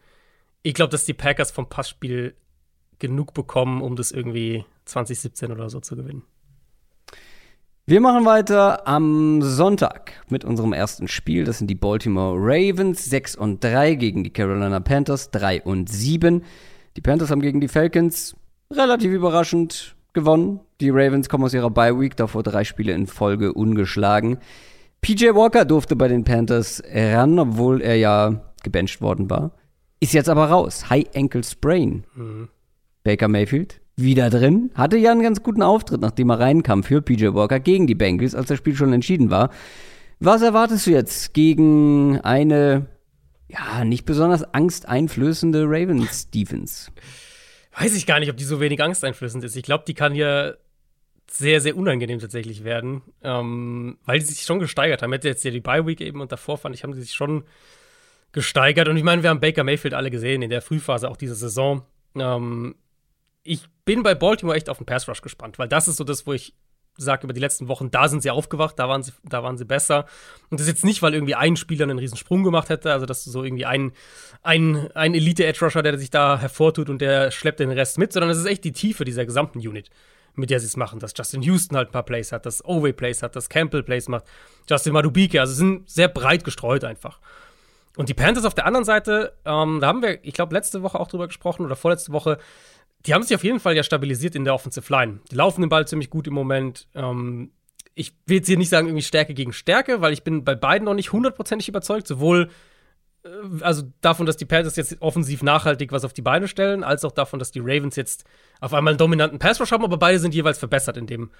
Ich glaube, dass die Packers vom Passspiel genug bekommen, um das irgendwie 2017 oder so zu gewinnen. Wir machen weiter am Sonntag mit unserem ersten Spiel. Das sind die Baltimore Ravens 6 und 3 gegen die Carolina Panthers 3 und 7. Die Panthers haben gegen die Falcons relativ überraschend gewonnen. Die Ravens kommen aus ihrer Bye Week, davor drei Spiele in Folge ungeschlagen. PJ Walker durfte bei den Panthers ran, obwohl er ja gebencht worden war. Ist jetzt aber raus. High Ankle Sprain. Mhm. Baker Mayfield wieder drin. Hatte ja einen ganz guten Auftritt, nachdem er reinkam für PJ Walker gegen die Bengals, als das Spiel schon entschieden war. Was erwartest du jetzt gegen eine, ja, nicht besonders angsteinflößende Ravens Defense? Weiß ich gar nicht, ob die so wenig angsteinflößend ist. Ich glaube, die kann hier sehr, sehr unangenehm tatsächlich werden, ähm, weil die sich schon gesteigert haben. Hätte jetzt ja die Bye Week eben und davor fand ich, haben sie sich schon gesteigert. Und ich meine, wir haben Baker Mayfield alle gesehen in der Frühphase auch dieser Saison. Ähm, ich bin bei Baltimore echt auf den Pass Rush gespannt, weil das ist so das, wo ich sage über die letzten Wochen, da sind sie aufgewacht, da waren sie, da waren sie besser. Und das ist jetzt nicht, weil irgendwie ein Spieler einen riesen Sprung gemacht hätte, also dass du so irgendwie ein, ein, ein Elite-Edge-Rusher, der sich da hervortut und der schleppt den Rest mit, sondern es ist echt die Tiefe dieser gesamten Unit. mit der sie es machen. Dass Justin Houston halt ein paar Plays hat, dass Oway Plays hat, dass Campbell Plays macht, Justin Madubike. Also sind sehr breit gestreut einfach. Und die Panthers auf der anderen Seite, ähm, da haben wir, ich glaube, letzte Woche auch drüber gesprochen oder vorletzte Woche, die haben sich auf jeden Fall ja stabilisiert in der Offensive Line. Die laufen den Ball ziemlich gut im Moment. Ähm, ich will jetzt hier nicht sagen, irgendwie Stärke gegen Stärke, weil ich bin bei beiden noch nicht hundertprozentig überzeugt, sowohl äh, also davon, dass die Panthers jetzt offensiv nachhaltig was auf die Beine stellen, als auch davon, dass die Ravens jetzt auf einmal einen dominanten Pass Rush haben, aber beide sind jeweils verbessert in dem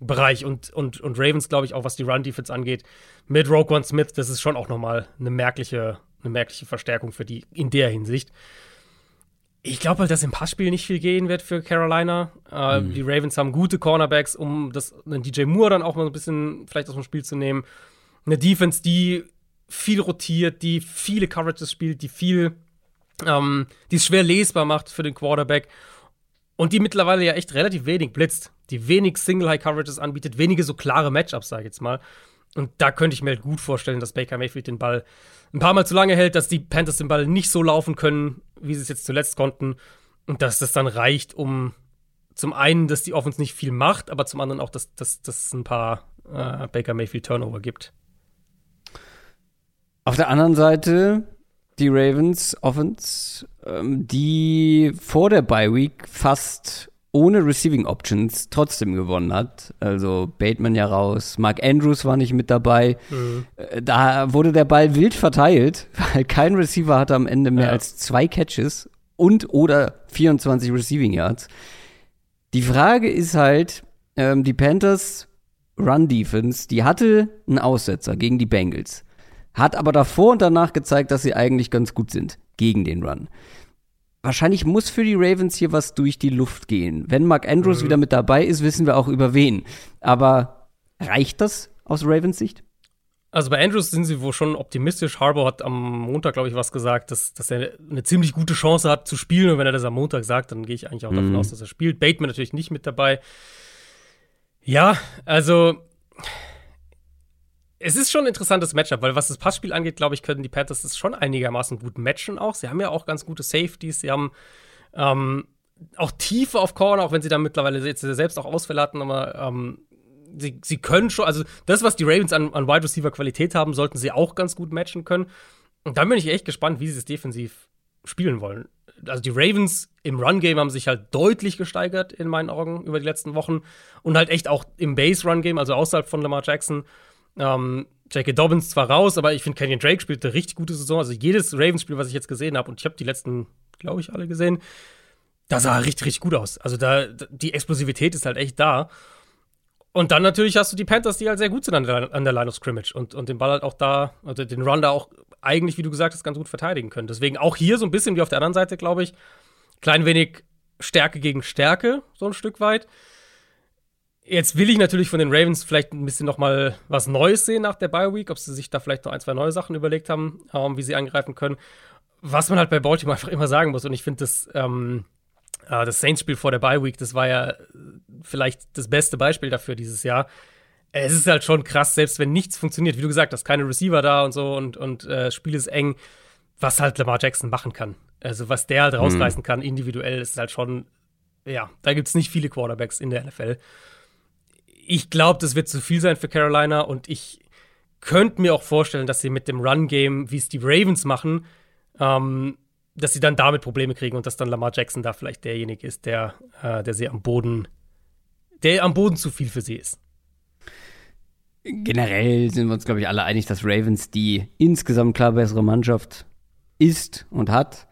Bereich und, und, und Ravens, glaube ich, auch was die Run-Defense angeht, mit Rogue One Smith, das ist schon auch nochmal eine merkliche, eine merkliche Verstärkung für die in der Hinsicht. Ich glaube halt, dass im Passspiel nicht viel gehen wird für Carolina. Äh, mhm. Die Ravens haben gute Cornerbacks, um das, einen DJ Moore dann auch mal ein bisschen vielleicht aus dem Spiel zu nehmen. Eine Defense, die viel rotiert, die viele Coverages spielt, die viel, ähm, die es schwer lesbar macht für den Quarterback und die mittlerweile ja echt relativ wenig blitzt, die wenig Single-High-Coverages anbietet, wenige so klare Matchups, sage ich jetzt mal. Und da könnte ich mir halt gut vorstellen, dass Baker Mayfield den Ball ein paar Mal zu lange hält, dass die Panthers den Ball nicht so laufen können, wie sie es jetzt zuletzt konnten. Und dass das dann reicht, um zum einen, dass die Offense nicht viel macht, aber zum anderen auch, dass, es ein paar äh, Baker Mayfield Turnover gibt. Auf der anderen Seite die Ravens Offense, ähm, die vor der Bye Week fast ohne Receiving Options trotzdem gewonnen hat. Also Bateman ja raus, Mark Andrews war nicht mit dabei. Mhm. Da wurde der Ball wild verteilt, weil kein Receiver hatte am Ende mehr ja. als zwei Catches und oder 24 Receiving Yards. Die Frage ist halt, ähm, die Panthers Run Defense, die hatte einen Aussetzer gegen die Bengals hat aber davor und danach gezeigt, dass sie eigentlich ganz gut sind gegen den Run. Wahrscheinlich muss für die Ravens hier was durch die Luft gehen. Wenn Mark Andrews mhm. wieder mit dabei ist, wissen wir auch über wen. Aber reicht das aus Ravens Sicht? Also bei Andrews sind sie wohl schon optimistisch. Harbour hat am Montag, glaube ich, was gesagt, dass, dass er eine ziemlich gute Chance hat zu spielen. Und wenn er das am Montag sagt, dann gehe ich eigentlich auch davon mhm. aus, dass er spielt. Bateman natürlich nicht mit dabei. Ja, also es ist schon ein interessantes Matchup, weil was das Passspiel angeht, glaube ich, können die Panthers das schon einigermaßen gut matchen auch. Sie haben ja auch ganz gute Safeties, sie haben ähm, auch Tiefe auf Corner, auch wenn sie da mittlerweile jetzt selbst auch Ausfälle hatten, aber ähm, sie, sie können schon, also das, was die Ravens an, an Wide Receiver Qualität haben, sollten sie auch ganz gut matchen können. Und dann bin ich echt gespannt, wie sie es defensiv spielen wollen. Also die Ravens im Run-Game haben sich halt deutlich gesteigert in meinen Augen über die letzten Wochen und halt echt auch im Base-Run-Game, also außerhalb von Lamar Jackson, ähm, J.K. Dobbins zwar raus, aber ich finde, Kenyon Drake spielt eine richtig gute Saison. Also jedes Ravens-Spiel, was ich jetzt gesehen habe, und ich habe die letzten, glaube ich, alle gesehen, da sah er richtig, richtig gut aus. Also da, die Explosivität ist halt echt da. Und dann natürlich hast du die Panthers, die halt sehr gut sind an der, an der Line of Scrimmage und, und den Ball halt auch da, also den Run da auch eigentlich, wie du gesagt hast, ganz gut verteidigen können. Deswegen auch hier so ein bisschen wie auf der anderen Seite, glaube ich, klein wenig Stärke gegen Stärke, so ein Stück weit. Jetzt will ich natürlich von den Ravens vielleicht ein bisschen noch mal was Neues sehen nach der Bye Week, ob sie sich da vielleicht noch ein, zwei neue Sachen überlegt haben, ähm, wie sie angreifen können. Was man halt bei Baltimore einfach immer sagen muss, und ich finde das, ähm, äh, das Saints-Spiel vor der Bye Week, das war ja vielleicht das beste Beispiel dafür dieses Jahr. Es ist halt schon krass, selbst wenn nichts funktioniert, wie du gesagt hast, keine Receiver da und so und, und äh, das Spiel ist eng, was halt Lamar Jackson machen kann. Also was der halt mhm. rausreißen kann, individuell, ist halt schon, ja, da gibt es nicht viele Quarterbacks in der NFL ich glaube, das wird zu viel sein für Carolina und ich könnte mir auch vorstellen, dass sie mit dem Run-Game, wie es die Ravens machen, ähm, dass sie dann damit Probleme kriegen und dass dann Lamar Jackson da vielleicht derjenige ist, der, äh, der sie am Boden, der am Boden zu viel für sie ist. Generell sind wir uns, glaube ich, alle einig, dass Ravens die insgesamt klar bessere Mannschaft ist und hat.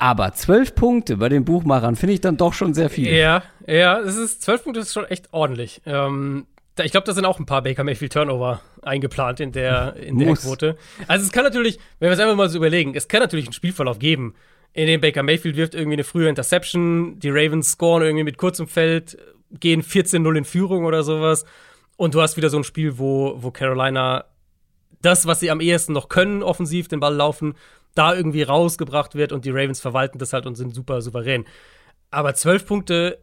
Aber zwölf Punkte bei den Buchmachern finde ich dann doch schon sehr viel. Ja, ja, es ist zwölf Punkte ist schon echt ordentlich. Ähm, da, ich glaube, da sind auch ein paar Baker Mayfield Turnover eingeplant in der, in der Quote. Also es kann natürlich, wenn wir es einfach mal so überlegen, es kann natürlich einen Spielverlauf geben, in dem Baker Mayfield wirft irgendwie eine frühe Interception, die Ravens scoren irgendwie mit kurzem Feld, gehen 14-0 in Führung oder sowas. Und du hast wieder so ein Spiel, wo, wo Carolina das, was sie am ehesten noch können, offensiv den Ball laufen, da irgendwie rausgebracht wird und die Ravens verwalten das halt und sind super souverän. Aber zwölf Punkte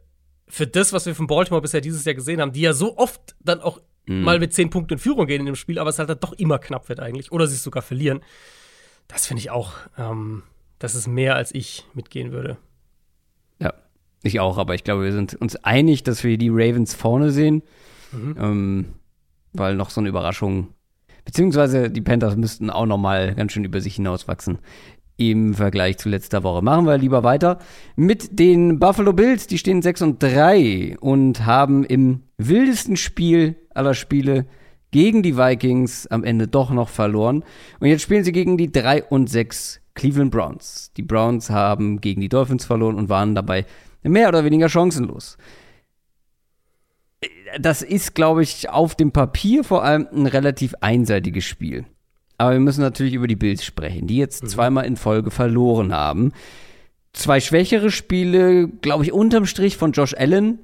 für das, was wir von Baltimore bisher dieses Jahr gesehen haben, die ja so oft dann auch mhm. mal mit zehn Punkten in Führung gehen in dem Spiel, aber es halt dann doch immer knapp wird eigentlich oder sie es sogar verlieren. Das finde ich auch, ähm, das ist mehr, als ich mitgehen würde. Ja. Ich auch, aber ich glaube, wir sind uns einig, dass wir die Ravens vorne sehen. Mhm. Ähm, weil noch so eine Überraschung. Beziehungsweise die Panthers müssten auch noch mal ganz schön über sich hinauswachsen im Vergleich zu letzter Woche. Machen wir lieber weiter mit den Buffalo Bills. Die stehen 6 und 3 und haben im wildesten Spiel aller Spiele gegen die Vikings am Ende doch noch verloren. Und jetzt spielen sie gegen die 3 und 6 Cleveland Browns. Die Browns haben gegen die Dolphins verloren und waren dabei mehr oder weniger chancenlos. Das ist, glaube ich, auf dem Papier vor allem ein relativ einseitiges Spiel. Aber wir müssen natürlich über die Bills sprechen, die jetzt mhm. zweimal in Folge verloren haben. Zwei schwächere Spiele, glaube ich, unterm Strich von Josh Allen,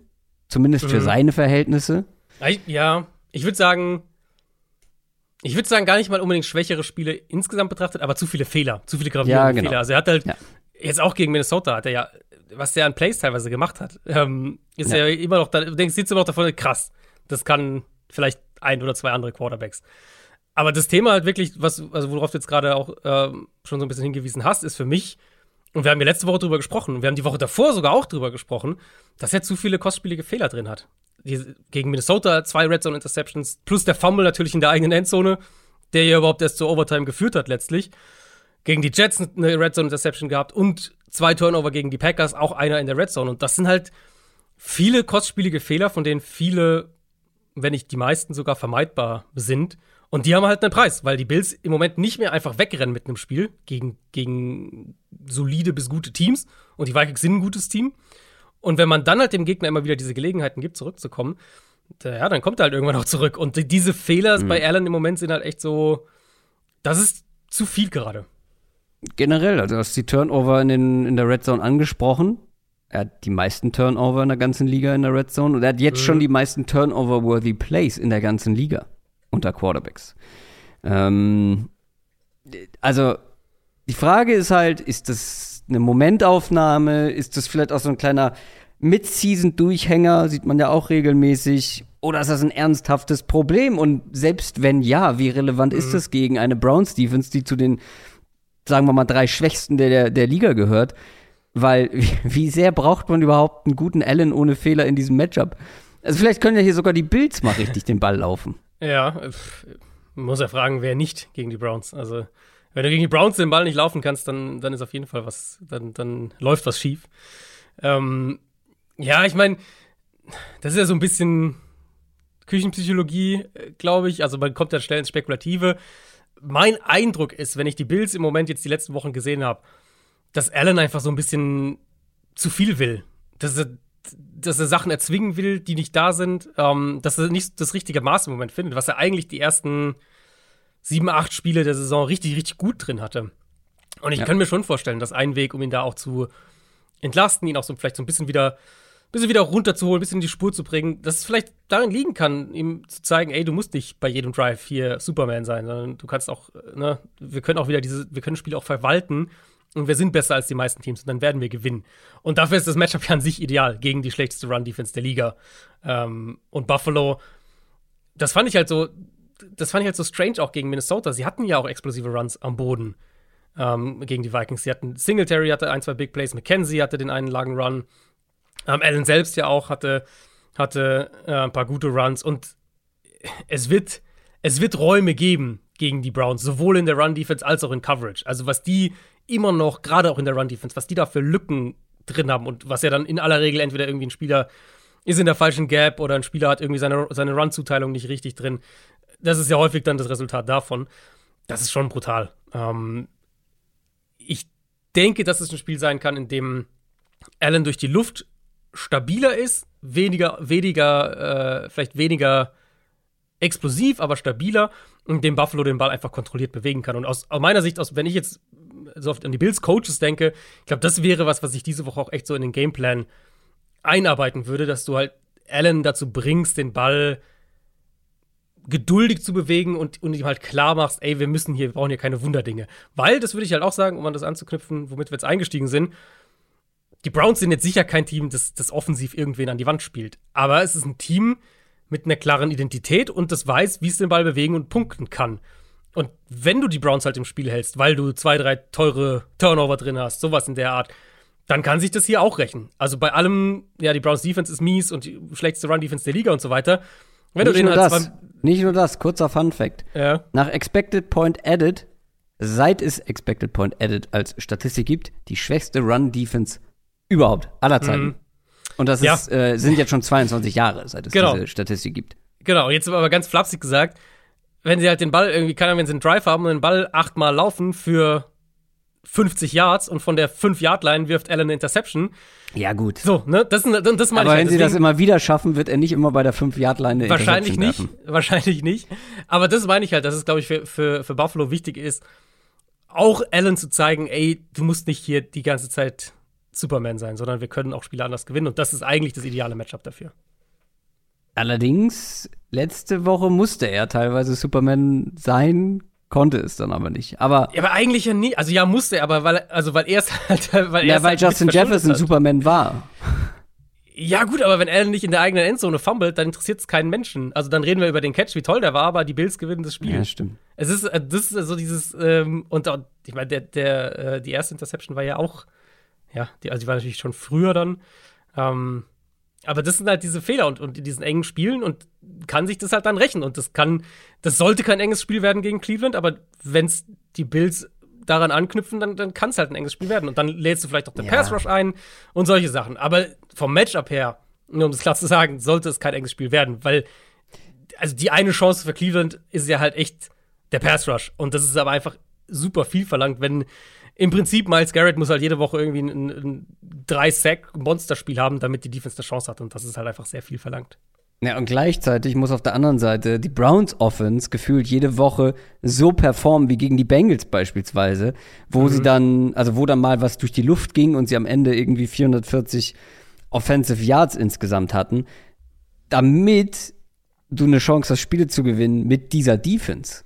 zumindest mhm. für seine Verhältnisse. Ja, ich würde sagen, ich würde sagen, gar nicht mal unbedingt schwächere Spiele insgesamt betrachtet, aber zu viele Fehler, zu viele gravierende ja, genau. Fehler. Also er hat halt ja. jetzt auch gegen Minnesota hat er ja, was der an Plays teilweise gemacht hat, ähm, ist ja. ja immer noch, da, du denkst, sitzt immer noch davon, krass, das kann vielleicht ein oder zwei andere Quarterbacks. Aber das Thema halt wirklich, was, also worauf du jetzt gerade auch ähm, schon so ein bisschen hingewiesen hast, ist für mich, und wir haben ja letzte Woche drüber gesprochen, wir haben die Woche davor sogar auch drüber gesprochen, dass er zu viele kostspielige Fehler drin hat. Die, gegen Minnesota zwei Red Zone Interceptions, plus der Fumble natürlich in der eigenen Endzone, der ja überhaupt erst zur Overtime geführt hat letztlich. Gegen die Jets eine Red Zone Interception gehabt und zwei Turnover gegen die Packers, auch einer in der Red Zone. Und das sind halt viele kostspielige Fehler, von denen viele, wenn nicht die meisten sogar vermeidbar sind. Und die haben halt einen Preis, weil die Bills im Moment nicht mehr einfach wegrennen mit einem Spiel gegen, gegen solide bis gute Teams. Und die Vikings sind ein gutes Team. Und wenn man dann halt dem Gegner immer wieder diese Gelegenheiten gibt, zurückzukommen, ja, dann kommt er halt irgendwann auch zurück. Und diese Fehler mhm. bei Allen im Moment sind halt echt so, das ist zu viel gerade. Generell, also du hast die Turnover in, den, in der Red Zone angesprochen. Er hat die meisten Turnover in der ganzen Liga in der Red Zone und er hat jetzt mhm. schon die meisten Turnover-worthy Plays in der ganzen Liga unter Quarterbacks. Ähm, also die Frage ist halt, ist das eine Momentaufnahme? Ist das vielleicht auch so ein kleiner Mid-Season-Durchhänger? Sieht man ja auch regelmäßig. Oder ist das ein ernsthaftes Problem? Und selbst wenn ja, wie relevant mhm. ist das gegen eine Browns-Defense, die zu den, sagen wir mal, drei Schwächsten der, der, Liga gehört? Weil, wie, sehr braucht man überhaupt einen guten Allen ohne Fehler in diesem Matchup? Also vielleicht können ja hier sogar die Bills mal richtig den Ball laufen. Ja, muss ja fragen, wer nicht gegen die Browns. Also, wenn du gegen die Browns den Ball nicht laufen kannst, dann, dann ist auf jeden Fall was, dann, dann läuft was schief. Ähm, ja, ich meine, das ist ja so ein bisschen Küchenpsychologie, glaube ich. Also, man kommt ja schnell ins Spekulative. Mein Eindruck ist, wenn ich die Bills im Moment jetzt die letzten Wochen gesehen habe, dass Allen einfach so ein bisschen zu viel will. Dass er dass er Sachen erzwingen will, die nicht da sind, ähm, dass er nicht das richtige Maß im Moment findet, was er eigentlich die ersten sieben, acht Spiele der Saison richtig, richtig gut drin hatte. Und ich ja. kann mir schon vorstellen, dass ein Weg, um ihn da auch zu entlasten, ihn auch so vielleicht so ein bisschen wieder, bisschen wieder runterzuholen, bisschen in die Spur zu bringen, dass es vielleicht darin liegen kann, ihm zu zeigen, ey, du musst nicht bei jedem Drive hier Superman sein, sondern du kannst auch, ne, wir können auch wieder diese, wir können Spiele auch verwalten und wir sind besser als die meisten Teams und dann werden wir gewinnen. Und dafür ist das Matchup ja an sich ideal gegen die schlechteste Run-Defense der Liga. Ähm, und Buffalo, das fand ich halt so, das fand ich halt so strange auch gegen Minnesota. Sie hatten ja auch explosive Runs am Boden ähm, gegen die Vikings. Sie hatten Singletary hatte ein, zwei Big Plays, McKenzie hatte den einen langen Run. Ähm, Allen selbst ja auch hatte, hatte äh, ein paar gute Runs und es wird, es wird Räume geben gegen die Browns, sowohl in der Run-Defense als auch in Coverage. Also was die immer noch, gerade auch in der Run-Defense, was die da für Lücken drin haben und was ja dann in aller Regel entweder irgendwie ein Spieler ist in der falschen Gap oder ein Spieler hat irgendwie seine, seine Run-Zuteilung nicht richtig drin. Das ist ja häufig dann das Resultat davon. Das ist schon brutal. Ähm, ich denke, dass es ein Spiel sein kann, in dem Allen durch die Luft stabiler ist, weniger, weniger, äh, vielleicht weniger explosiv, aber stabiler und dem Buffalo den Ball einfach kontrolliert bewegen kann. Und aus, aus meiner Sicht, aus, wenn ich jetzt so oft an die Bills Coaches denke, ich glaube, das wäre was, was ich diese Woche auch echt so in den Gameplan einarbeiten würde, dass du halt Allen dazu bringst, den Ball geduldig zu bewegen und, und ihm halt klar machst, ey, wir müssen hier, wir brauchen hier keine Wunderdinge. Weil, das würde ich halt auch sagen, um an das anzuknüpfen, womit wir jetzt eingestiegen sind, die Browns sind jetzt sicher kein Team, das, das offensiv irgendwen an die Wand spielt. Aber es ist ein Team mit einer klaren Identität und das weiß, wie es den Ball bewegen und punkten kann. Und wenn du die Browns halt im Spiel hältst, weil du zwei, drei teure Turnover drin hast, sowas in der Art, dann kann sich das hier auch rächen. Also bei allem, ja, die Browns Defense ist mies und die schlechteste Run Defense der Liga und so weiter. Wenn nicht, nur das, nicht nur das, kurzer Fun Fact. Ja. Nach Expected Point Added, seit es Expected Point Added als Statistik gibt, die schwächste Run Defense überhaupt aller Zeiten. Mhm. Und das ja. ist, äh, sind jetzt schon 22 Jahre, seit es genau. diese Statistik gibt. Genau, jetzt aber ganz flapsig gesagt, wenn sie halt den Ball irgendwie, keine Ahnung, wenn sie einen Drive haben und den Ball achtmal laufen für 50 Yards und von der 5-Yard-Line wirft Allen eine Interception. Ja, gut. So, ne? Das, das, das meine Aber ich wenn sie das immer wieder schaffen, wird er nicht immer bei der 5-Yard-Line Wahrscheinlich nicht. Werfen. Wahrscheinlich nicht. Aber das meine ich halt, dass es, glaube ich, für, für, für Buffalo wichtig ist, auch Allen zu zeigen, ey, du musst nicht hier die ganze Zeit Superman sein, sondern wir können auch Spiele anders gewinnen. Und das ist eigentlich das ideale Matchup dafür. Allerdings, letzte Woche musste er teilweise Superman sein, konnte es dann aber nicht. Aber, ja, aber eigentlich ja nie. Also ja, musste er, aber weil, also weil er es halt, weil ja, weil halt Justin Jefferson hat. Superman war. Ja, gut, aber wenn Allen nicht in der eigenen Endzone fummelt, dann interessiert es keinen Menschen. Also dann reden wir über den Catch, wie toll der war, aber die Bills gewinnen das Spiel. Ja, stimmt. Es ist, äh, das ist so dieses, ähm, und ich meine, der, der, äh, die erste Interception war ja auch, ja, die, also die war natürlich schon früher dann. Ähm, aber das sind halt diese Fehler und, und in diesen engen Spielen und kann sich das halt dann rächen. Und das kann, das sollte kein enges Spiel werden gegen Cleveland, aber wenn es die Bills daran anknüpfen, dann, dann kann es halt ein enges Spiel werden. Und dann lädst du vielleicht auch den ja. Pass Rush ein und solche Sachen. Aber vom Matchup her, um das klar zu sagen, sollte es kein enges Spiel werden, weil also die eine Chance für Cleveland ist ja halt echt der Pass Rush. Und das ist aber einfach super viel verlangt, wenn im Prinzip Miles Garrett muss halt jede Woche irgendwie ein, ein drei Sack Monsterspiel haben, damit die Defense eine Chance hat und das ist halt einfach sehr viel verlangt. Ja, und gleichzeitig muss auf der anderen Seite die Browns Offense gefühlt jede Woche so performen wie gegen die Bengals beispielsweise, wo mhm. sie dann, also wo dann mal was durch die Luft ging und sie am Ende irgendwie 440 Offensive Yards insgesamt hatten, damit du eine Chance hast, Spiele zu gewinnen mit dieser Defense.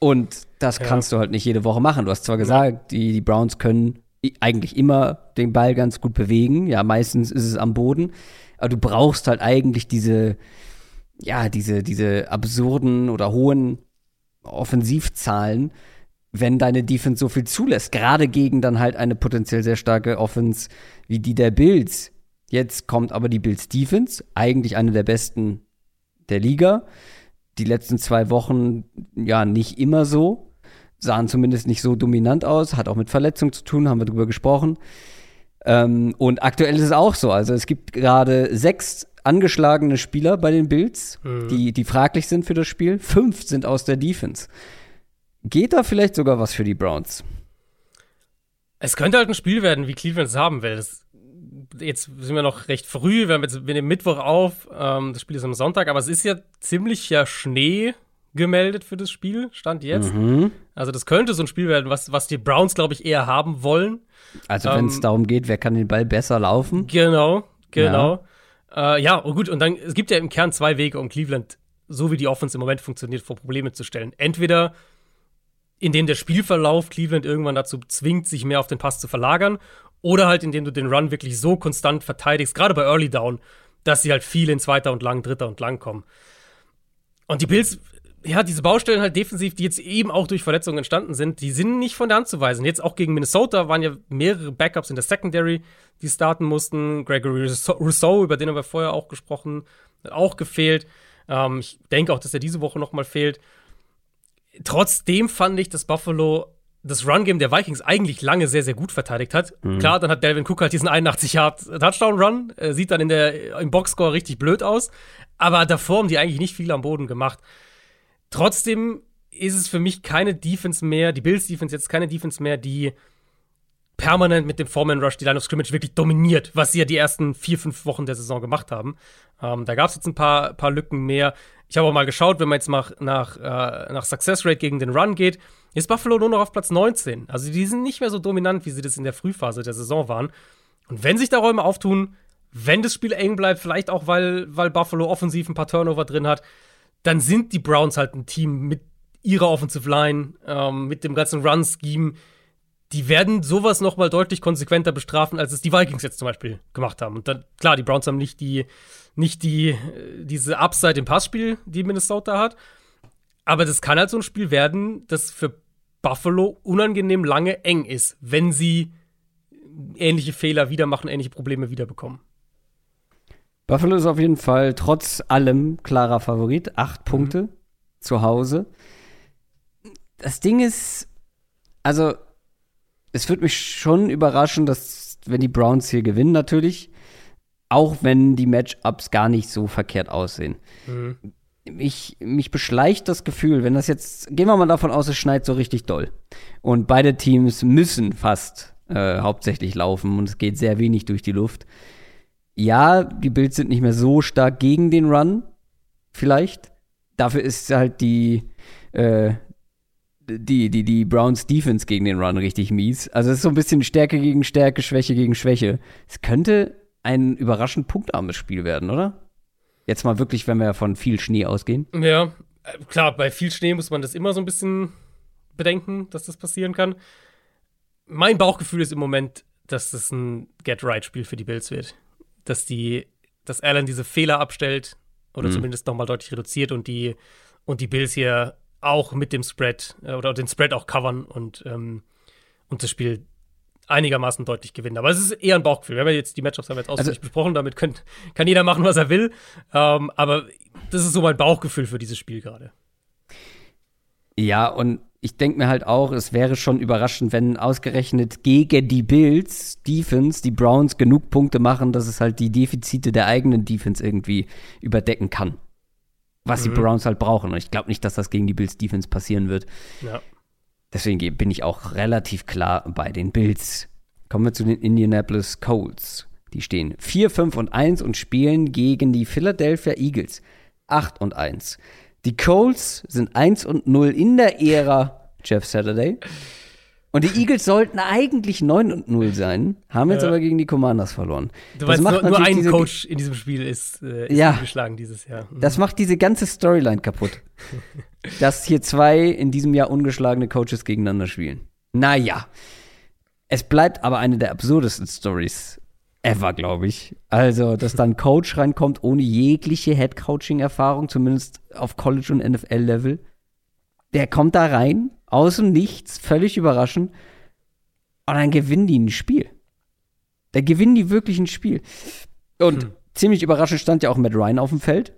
Und das ja. kannst du halt nicht jede Woche machen. Du hast zwar gesagt, die, die Browns können eigentlich immer den Ball ganz gut bewegen. Ja, meistens ist es am Boden. Aber du brauchst halt eigentlich diese, ja, diese, diese absurden oder hohen Offensivzahlen, wenn deine Defense so viel zulässt. Gerade gegen dann halt eine potenziell sehr starke Offense wie die der Bills. Jetzt kommt aber die Bills Defense, eigentlich eine der besten der Liga die letzten zwei Wochen ja nicht immer so, sahen zumindest nicht so dominant aus, hat auch mit Verletzungen zu tun, haben wir drüber gesprochen. Ähm, und aktuell ist es auch so. Also es gibt gerade sechs angeschlagene Spieler bei den Bills, mhm. die, die fraglich sind für das Spiel. Fünf sind aus der Defense. Geht da vielleicht sogar was für die Browns? Es könnte halt ein Spiel werden, wie Cleveland es haben will. Das jetzt sind wir noch recht früh, wir, haben jetzt, wir nehmen Mittwoch auf, ähm, das Spiel ist am Sonntag, aber es ist ja ziemlich ja Schnee gemeldet für das Spiel, stand jetzt. Mhm. Also das könnte so ein Spiel werden, was, was die Browns, glaube ich, eher haben wollen. Also wenn es ähm, darum geht, wer kann den Ball besser laufen. Genau, genau. Ja, äh, ja und gut, und dann, es gibt ja im Kern zwei Wege, um Cleveland, so wie die Offense im Moment funktioniert, vor Probleme zu stellen. Entweder indem der Spielverlauf Cleveland irgendwann dazu zwingt, sich mehr auf den Pass zu verlagern, oder halt, indem du den Run wirklich so konstant verteidigst, gerade bei Early Down, dass sie halt viel in zweiter und lang, dritter und lang kommen. Und die Bills, ja, diese Baustellen halt defensiv, die jetzt eben auch durch Verletzungen entstanden sind, die sind nicht von der Hand zu weisen. Jetzt auch gegen Minnesota waren ja mehrere Backups in der Secondary, die starten mussten. Gregory Rousseau, über den haben wir vorher auch gesprochen, hat auch gefehlt. Ähm, ich denke auch, dass er diese Woche noch mal fehlt. Trotzdem fand ich, dass Buffalo das Run-Game der Vikings eigentlich lange sehr, sehr gut verteidigt hat. Mhm. Klar, dann hat Delvin Cook halt diesen 81-Yard-Touchdown-Run, äh, sieht dann in der, im Boxscore richtig blöd aus, aber davor haben die eigentlich nicht viel am Boden gemacht. Trotzdem ist es für mich keine Defense mehr, die Bills-Defense jetzt keine Defense mehr, die permanent mit dem Foreman Rush die Line of Scrimmage wirklich dominiert, was sie ja die ersten vier, fünf Wochen der Saison gemacht haben. Ähm, da gab es jetzt ein paar, paar Lücken mehr. Ich habe auch mal geschaut, wenn man jetzt mal nach, äh, nach Success Rate gegen den Run geht, ist Buffalo nur noch auf Platz 19. Also die sind nicht mehr so dominant, wie sie das in der Frühphase der Saison waren. Und wenn sich da Räume auftun, wenn das Spiel eng bleibt, vielleicht auch, weil, weil Buffalo offensiv ein paar Turnover drin hat, dann sind die Browns halt ein Team mit ihrer Offensive Line, ähm, mit dem ganzen Run-Scheme. Die werden sowas noch mal deutlich konsequenter bestrafen, als es die Vikings jetzt zum Beispiel gemacht haben. Und dann, klar, die Browns haben nicht die, nicht die, äh, diese Upside im Passspiel, die Minnesota hat. Aber das kann halt so ein Spiel werden, das für Buffalo unangenehm lange eng ist, wenn sie ähnliche Fehler wieder machen, ähnliche Probleme wieder bekommen. Buffalo ist auf jeden Fall trotz allem klarer Favorit. Acht mhm. Punkte zu Hause. Das Ding ist, also, es würde mich schon überraschen, dass, wenn die Browns hier gewinnen, natürlich, auch wenn die Matchups gar nicht so verkehrt aussehen. Mhm. Ich, mich beschleicht das Gefühl, wenn das jetzt, gehen wir mal davon aus, es schneit so richtig doll. Und beide Teams müssen fast äh, hauptsächlich laufen und es geht sehr wenig durch die Luft. Ja, die Bills sind nicht mehr so stark gegen den Run, vielleicht. Dafür ist halt die, äh, die, die, die Browns Defense gegen den Run richtig mies. Also es ist so ein bisschen Stärke gegen Stärke, Schwäche gegen Schwäche. Es könnte ein überraschend punktarmes Spiel werden, oder? Jetzt mal wirklich, wenn wir von viel Schnee ausgehen. Ja, äh, klar, bei viel Schnee muss man das immer so ein bisschen bedenken, dass das passieren kann. Mein Bauchgefühl ist im Moment, dass das ein Get-Right-Spiel für die Bills wird. Dass die, dass Allen diese Fehler abstellt oder mhm. zumindest nochmal deutlich reduziert und die, und die Bills hier auch mit dem Spread äh, oder den Spread auch covern und, ähm, und das Spiel einigermaßen deutlich gewinnen. Aber es ist eher ein Bauchgefühl. Wir haben ja jetzt die Matchups haben wir jetzt ausführlich also, besprochen, damit könnt, kann jeder machen, was er will. Ähm, aber das ist so mein Bauchgefühl für dieses Spiel gerade. Ja, und ich denke mir halt auch, es wäre schon überraschend, wenn ausgerechnet gegen die Bills Defense die Browns genug Punkte machen, dass es halt die Defizite der eigenen Defense irgendwie überdecken kann. Was mhm. die Browns halt brauchen. Und ich glaube nicht, dass das gegen die Bills Defense passieren wird. Ja. Deswegen bin ich auch relativ klar bei den Bills. Kommen wir zu den Indianapolis Colts. Die stehen 4, 5 und 1 und spielen gegen die Philadelphia Eagles 8 und 1. Die Colts sind 1 und 0 in der Ära Jeff Saturday. Und die Eagles sollten eigentlich 9 und 0 sein, haben jetzt äh, aber gegen die Commanders verloren. Du das weißt, nur, nur ein Coach in diesem Spiel ist, äh, ist ja, geschlagen dieses Jahr. Mhm. Das macht diese ganze Storyline kaputt. dass hier zwei in diesem Jahr ungeschlagene Coaches gegeneinander spielen. Naja. Es bleibt aber eine der absurdesten Stories ever, glaube ich. Also, dass dann ein Coach reinkommt ohne jegliche Head-Coaching-Erfahrung, zumindest auf College- und NFL-Level. Der kommt da rein aus dem Nichts, völlig überraschend. Und dann gewinnen die ein Spiel. Da gewinnen die wirklich ein Spiel. Und hm. ziemlich überraschend stand ja auch Matt Ryan auf dem Feld.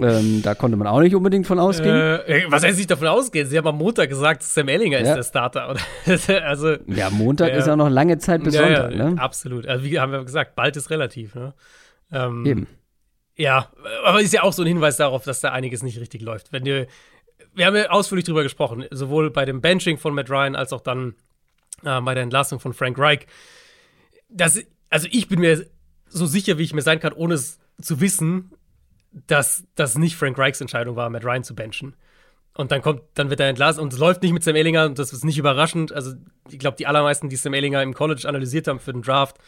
Ähm, da konnte man auch nicht unbedingt von ausgehen. Äh, was heißt nicht davon ausgehen? Sie haben am Montag gesagt, Sam Ellinger ja. ist der Starter. also, ja, Montag äh, ist ja noch lange Zeit bis ja, Sonntag. Ja, ne? Absolut. Also, wie haben wir gesagt, bald ist relativ. Ne? Ähm, Eben. Ja, aber ist ja auch so ein Hinweis darauf, dass da einiges nicht richtig läuft. Wenn du wir haben ja ausführlich drüber gesprochen, sowohl bei dem Benching von Matt Ryan als auch dann äh, bei der Entlassung von Frank Reich. Das, also ich bin mir so sicher, wie ich mir sein kann, ohne es zu wissen, dass das nicht Frank Reichs Entscheidung war, Matt Ryan zu benchen. Und dann kommt, dann wird er entlassen und es läuft nicht mit Sam Ellinger und das ist nicht überraschend. Also ich glaube, die allermeisten, die Sam Ellinger im College analysiert haben für den Draft,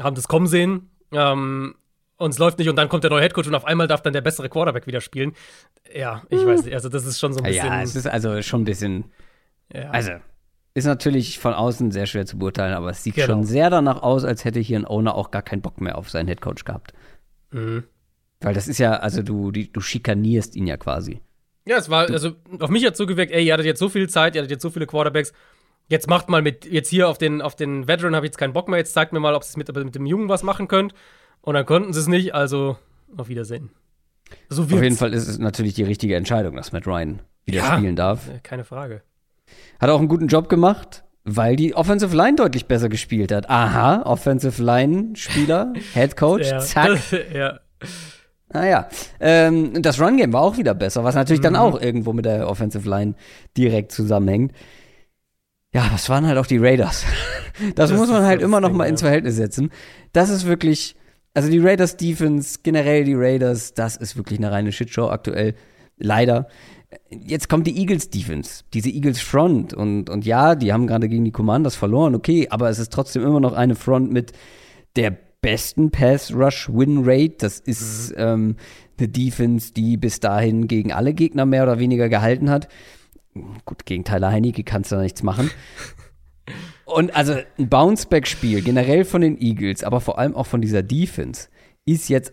haben das kommen sehen. Ähm, und es läuft nicht und dann kommt der neue Headcoach und auf einmal darf dann der bessere Quarterback wieder spielen. Ja, ich hm. weiß nicht. Also, das ist schon so ein bisschen. Ja, es ist also schon ein bisschen. Ja. Also, ist natürlich von außen sehr schwer zu beurteilen, aber es sieht genau. schon sehr danach aus, als hätte hier ein Owner auch gar keinen Bock mehr auf seinen Headcoach gehabt. Mhm. Weil das ist ja, also du, die, du schikanierst ihn ja quasi. Ja, es war, also auf mich hat so gewirkt, ey, ihr hattet jetzt so viel Zeit, ihr hattet jetzt so viele Quarterbacks. Jetzt macht mal mit, jetzt hier auf den, auf den Veteran habe ich jetzt keinen Bock mehr, jetzt zeigt mir mal, ob ihr mit, mit dem Jungen was machen könnt. Und dann konnten sie es nicht, also auf Wiedersehen. So auf jeden Fall ist es natürlich die richtige Entscheidung, dass Matt Ryan wieder ja, spielen darf. Keine Frage. Hat auch einen guten Job gemacht, weil die Offensive Line deutlich besser gespielt hat. Aha, Offensive Line-Spieler, Head Coach, ja, zack. ja. Naja, ähm, das Run-Game war auch wieder besser, was natürlich mhm. dann auch irgendwo mit der Offensive Line direkt zusammenhängt. Ja, das waren halt auch die Raiders. Das, das muss man halt immer noch mal ins Verhältnis setzen. Das ist wirklich also die Raiders Defense, generell die Raiders, das ist wirklich eine reine Shitshow aktuell. Leider. Jetzt kommt die Eagles Defense, diese Eagles Front und, und ja, die haben gerade gegen die Commanders verloren, okay, aber es ist trotzdem immer noch eine Front mit der besten Pass Rush Win Rate. Das ist mhm. ähm, eine Defense, die bis dahin gegen alle Gegner mehr oder weniger gehalten hat. Gut, gegen Tyler Heineke kannst du da nichts machen. Und also ein Bounceback-Spiel generell von den Eagles, aber vor allem auch von dieser Defense, ist jetzt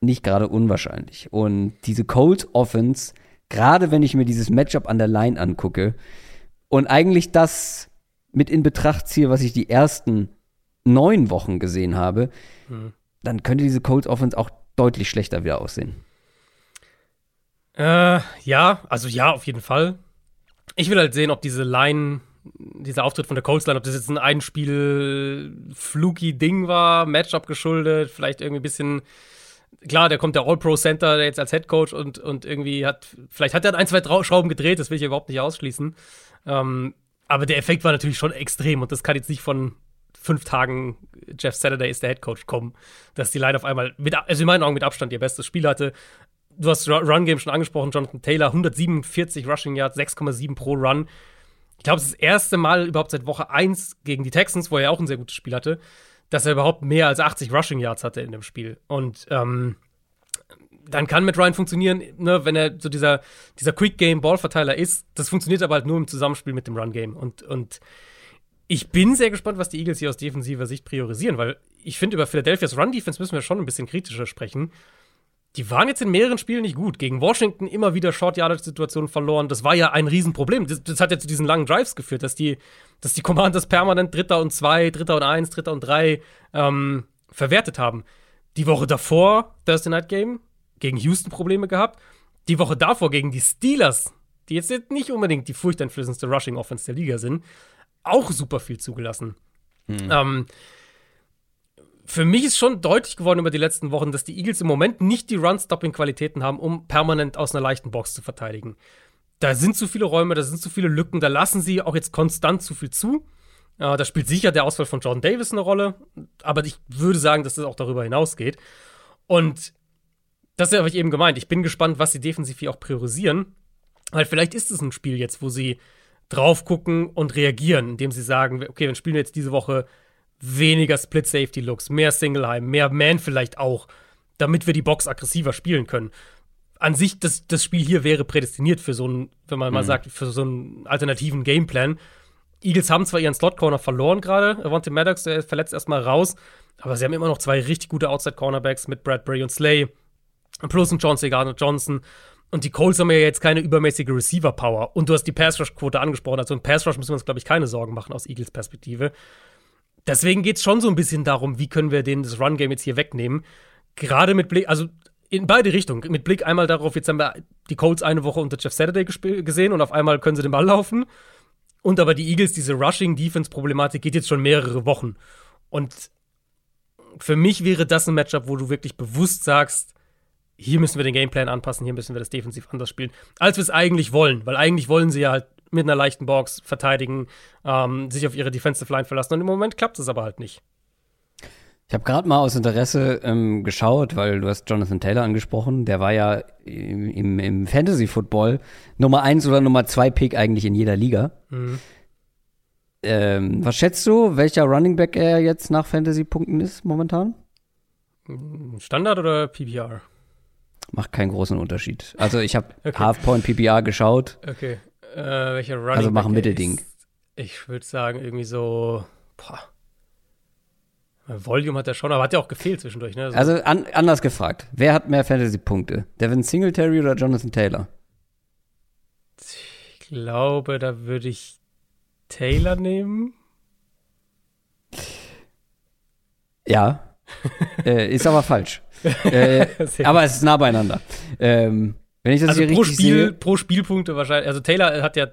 nicht gerade unwahrscheinlich. Und diese Cold Offense, gerade wenn ich mir dieses Matchup an der Line angucke und eigentlich das mit in Betracht ziehe, was ich die ersten neun Wochen gesehen habe, hm. dann könnte diese Colts Offense auch deutlich schlechter wieder aussehen. Äh, ja, also ja, auf jeden Fall. Ich will halt sehen, ob diese Line, dieser Auftritt von der Colts Line, ob das jetzt ein Einspiel fluky Ding war, Matchup geschuldet, vielleicht irgendwie ein bisschen klar, der kommt der All-Pro-Center jetzt als Head Coach und, und irgendwie hat, vielleicht hat er ein, zwei Schrauben gedreht, das will ich überhaupt nicht ausschließen. Ähm, aber der Effekt war natürlich schon extrem und das kann jetzt nicht von fünf Tagen Jeff Saturday ist der Head Coach kommen, dass die Line auf einmal, mit, also in meinen Augen mit Abstand ihr bestes Spiel hatte. Du hast Run Game schon angesprochen, Jonathan Taylor, 147 Rushing Yards, 6,7 pro Run. Ich glaube, es ist das erste Mal überhaupt seit Woche 1 gegen die Texans, wo er auch ein sehr gutes Spiel hatte, dass er überhaupt mehr als 80 Rushing Yards hatte in dem Spiel. Und ähm, dann kann mit Ryan funktionieren, ne, wenn er so dieser, dieser Quick-Game-Ballverteiler ist. Das funktioniert aber halt nur im Zusammenspiel mit dem Run-Game. Und, und ich bin sehr gespannt, was die Eagles hier aus defensiver Sicht priorisieren, weil ich finde, über Philadelphias Run-Defense müssen wir schon ein bisschen kritischer sprechen. Die waren jetzt in mehreren Spielen nicht gut. Gegen Washington immer wieder Short-Yardage-Situationen verloren. Das war ja ein Riesenproblem. Das, das, hat ja zu diesen langen Drives geführt, dass die, dass die Commanders permanent Dritter und zwei, Dritter und eins, Dritter und drei ähm, verwertet haben. Die Woche davor, Thursday Night Game, gegen Houston Probleme gehabt. Die Woche davor gegen die Steelers, die jetzt nicht unbedingt die furchteinflößendste Rushing Offense der Liga sind, auch super viel zugelassen. Hm. Ähm, für mich ist schon deutlich geworden über die letzten Wochen, dass die Eagles im Moment nicht die Run-Stopping-Qualitäten haben, um permanent aus einer leichten Box zu verteidigen. Da sind zu viele Räume, da sind zu viele Lücken, da lassen sie auch jetzt konstant zu viel zu. Äh, da spielt sicher der Ausfall von Jordan Davis eine Rolle, aber ich würde sagen, dass es das auch darüber hinausgeht. Und das habe ich eben gemeint. Ich bin gespannt, was sie defensiv hier auch priorisieren, weil vielleicht ist es ein Spiel jetzt, wo sie drauf gucken und reagieren, indem sie sagen, okay, dann spielen wir jetzt diese Woche weniger Split Safety Looks, mehr Single High, mehr Man vielleicht auch, damit wir die Box aggressiver spielen können. An sich, das, das Spiel hier wäre prädestiniert für so einen, wenn man mhm. mal sagt, für so einen alternativen Gameplan. Eagles haben zwar ihren Slot Corner verloren gerade, Avante Maddox, der verletzt erstmal raus, aber sie haben immer noch zwei richtig gute Outside Cornerbacks mit Bradbury und Slay, plus ein John Segano Johnson. Und die Colts haben ja jetzt keine übermäßige Receiver-Power. Und du hast die Pass-Rush-Quote angesprochen. Also im Pass-Rush müssen wir uns, glaube ich, keine Sorgen machen aus Eagles Perspektive. Deswegen geht es schon so ein bisschen darum, wie können wir denen das Run-Game jetzt hier wegnehmen. Gerade mit Blick, also in beide Richtungen. Mit Blick einmal darauf, jetzt haben wir die Colts eine Woche unter Jeff Saturday gesehen und auf einmal können sie den Ball laufen. Und aber die Eagles, diese Rushing-Defense-Problematik geht jetzt schon mehrere Wochen. Und für mich wäre das ein Matchup, wo du wirklich bewusst sagst, hier müssen wir den Gameplan anpassen, hier müssen wir das defensiv anders spielen, als wir es eigentlich wollen. Weil eigentlich wollen sie ja halt mit einer leichten Box verteidigen, ähm, sich auf ihre Defensive Line verlassen. Und im Moment klappt es aber halt nicht. Ich habe gerade mal aus Interesse ähm, geschaut, weil du hast Jonathan Taylor angesprochen. Der war ja im, im Fantasy Football Nummer 1 oder Nummer 2 Pick eigentlich in jeder Liga. Mhm. Ähm, was schätzt du, welcher Running Back er jetzt nach Fantasy-Punkten ist momentan? Standard oder PPR? Macht keinen großen Unterschied. Also ich habe okay. Half-Point PPR geschaut. Okay. Äh, welcher Running Also machen Mittelding. Ich würde sagen, irgendwie so. Boah. Volume hat er schon, aber hat ja auch gefehlt zwischendurch. Ne? So. Also an, anders gefragt. Wer hat mehr Fantasy-Punkte? Devin Singletary oder Jonathan Taylor? Ich glaube, da würde ich Taylor nehmen. Ja. Äh, ist aber falsch äh, aber es ist nah beieinander. Ähm, wenn ich das also hier pro richtig Spiel, sehe, pro Spielpunkte wahrscheinlich. Also Taylor hat ja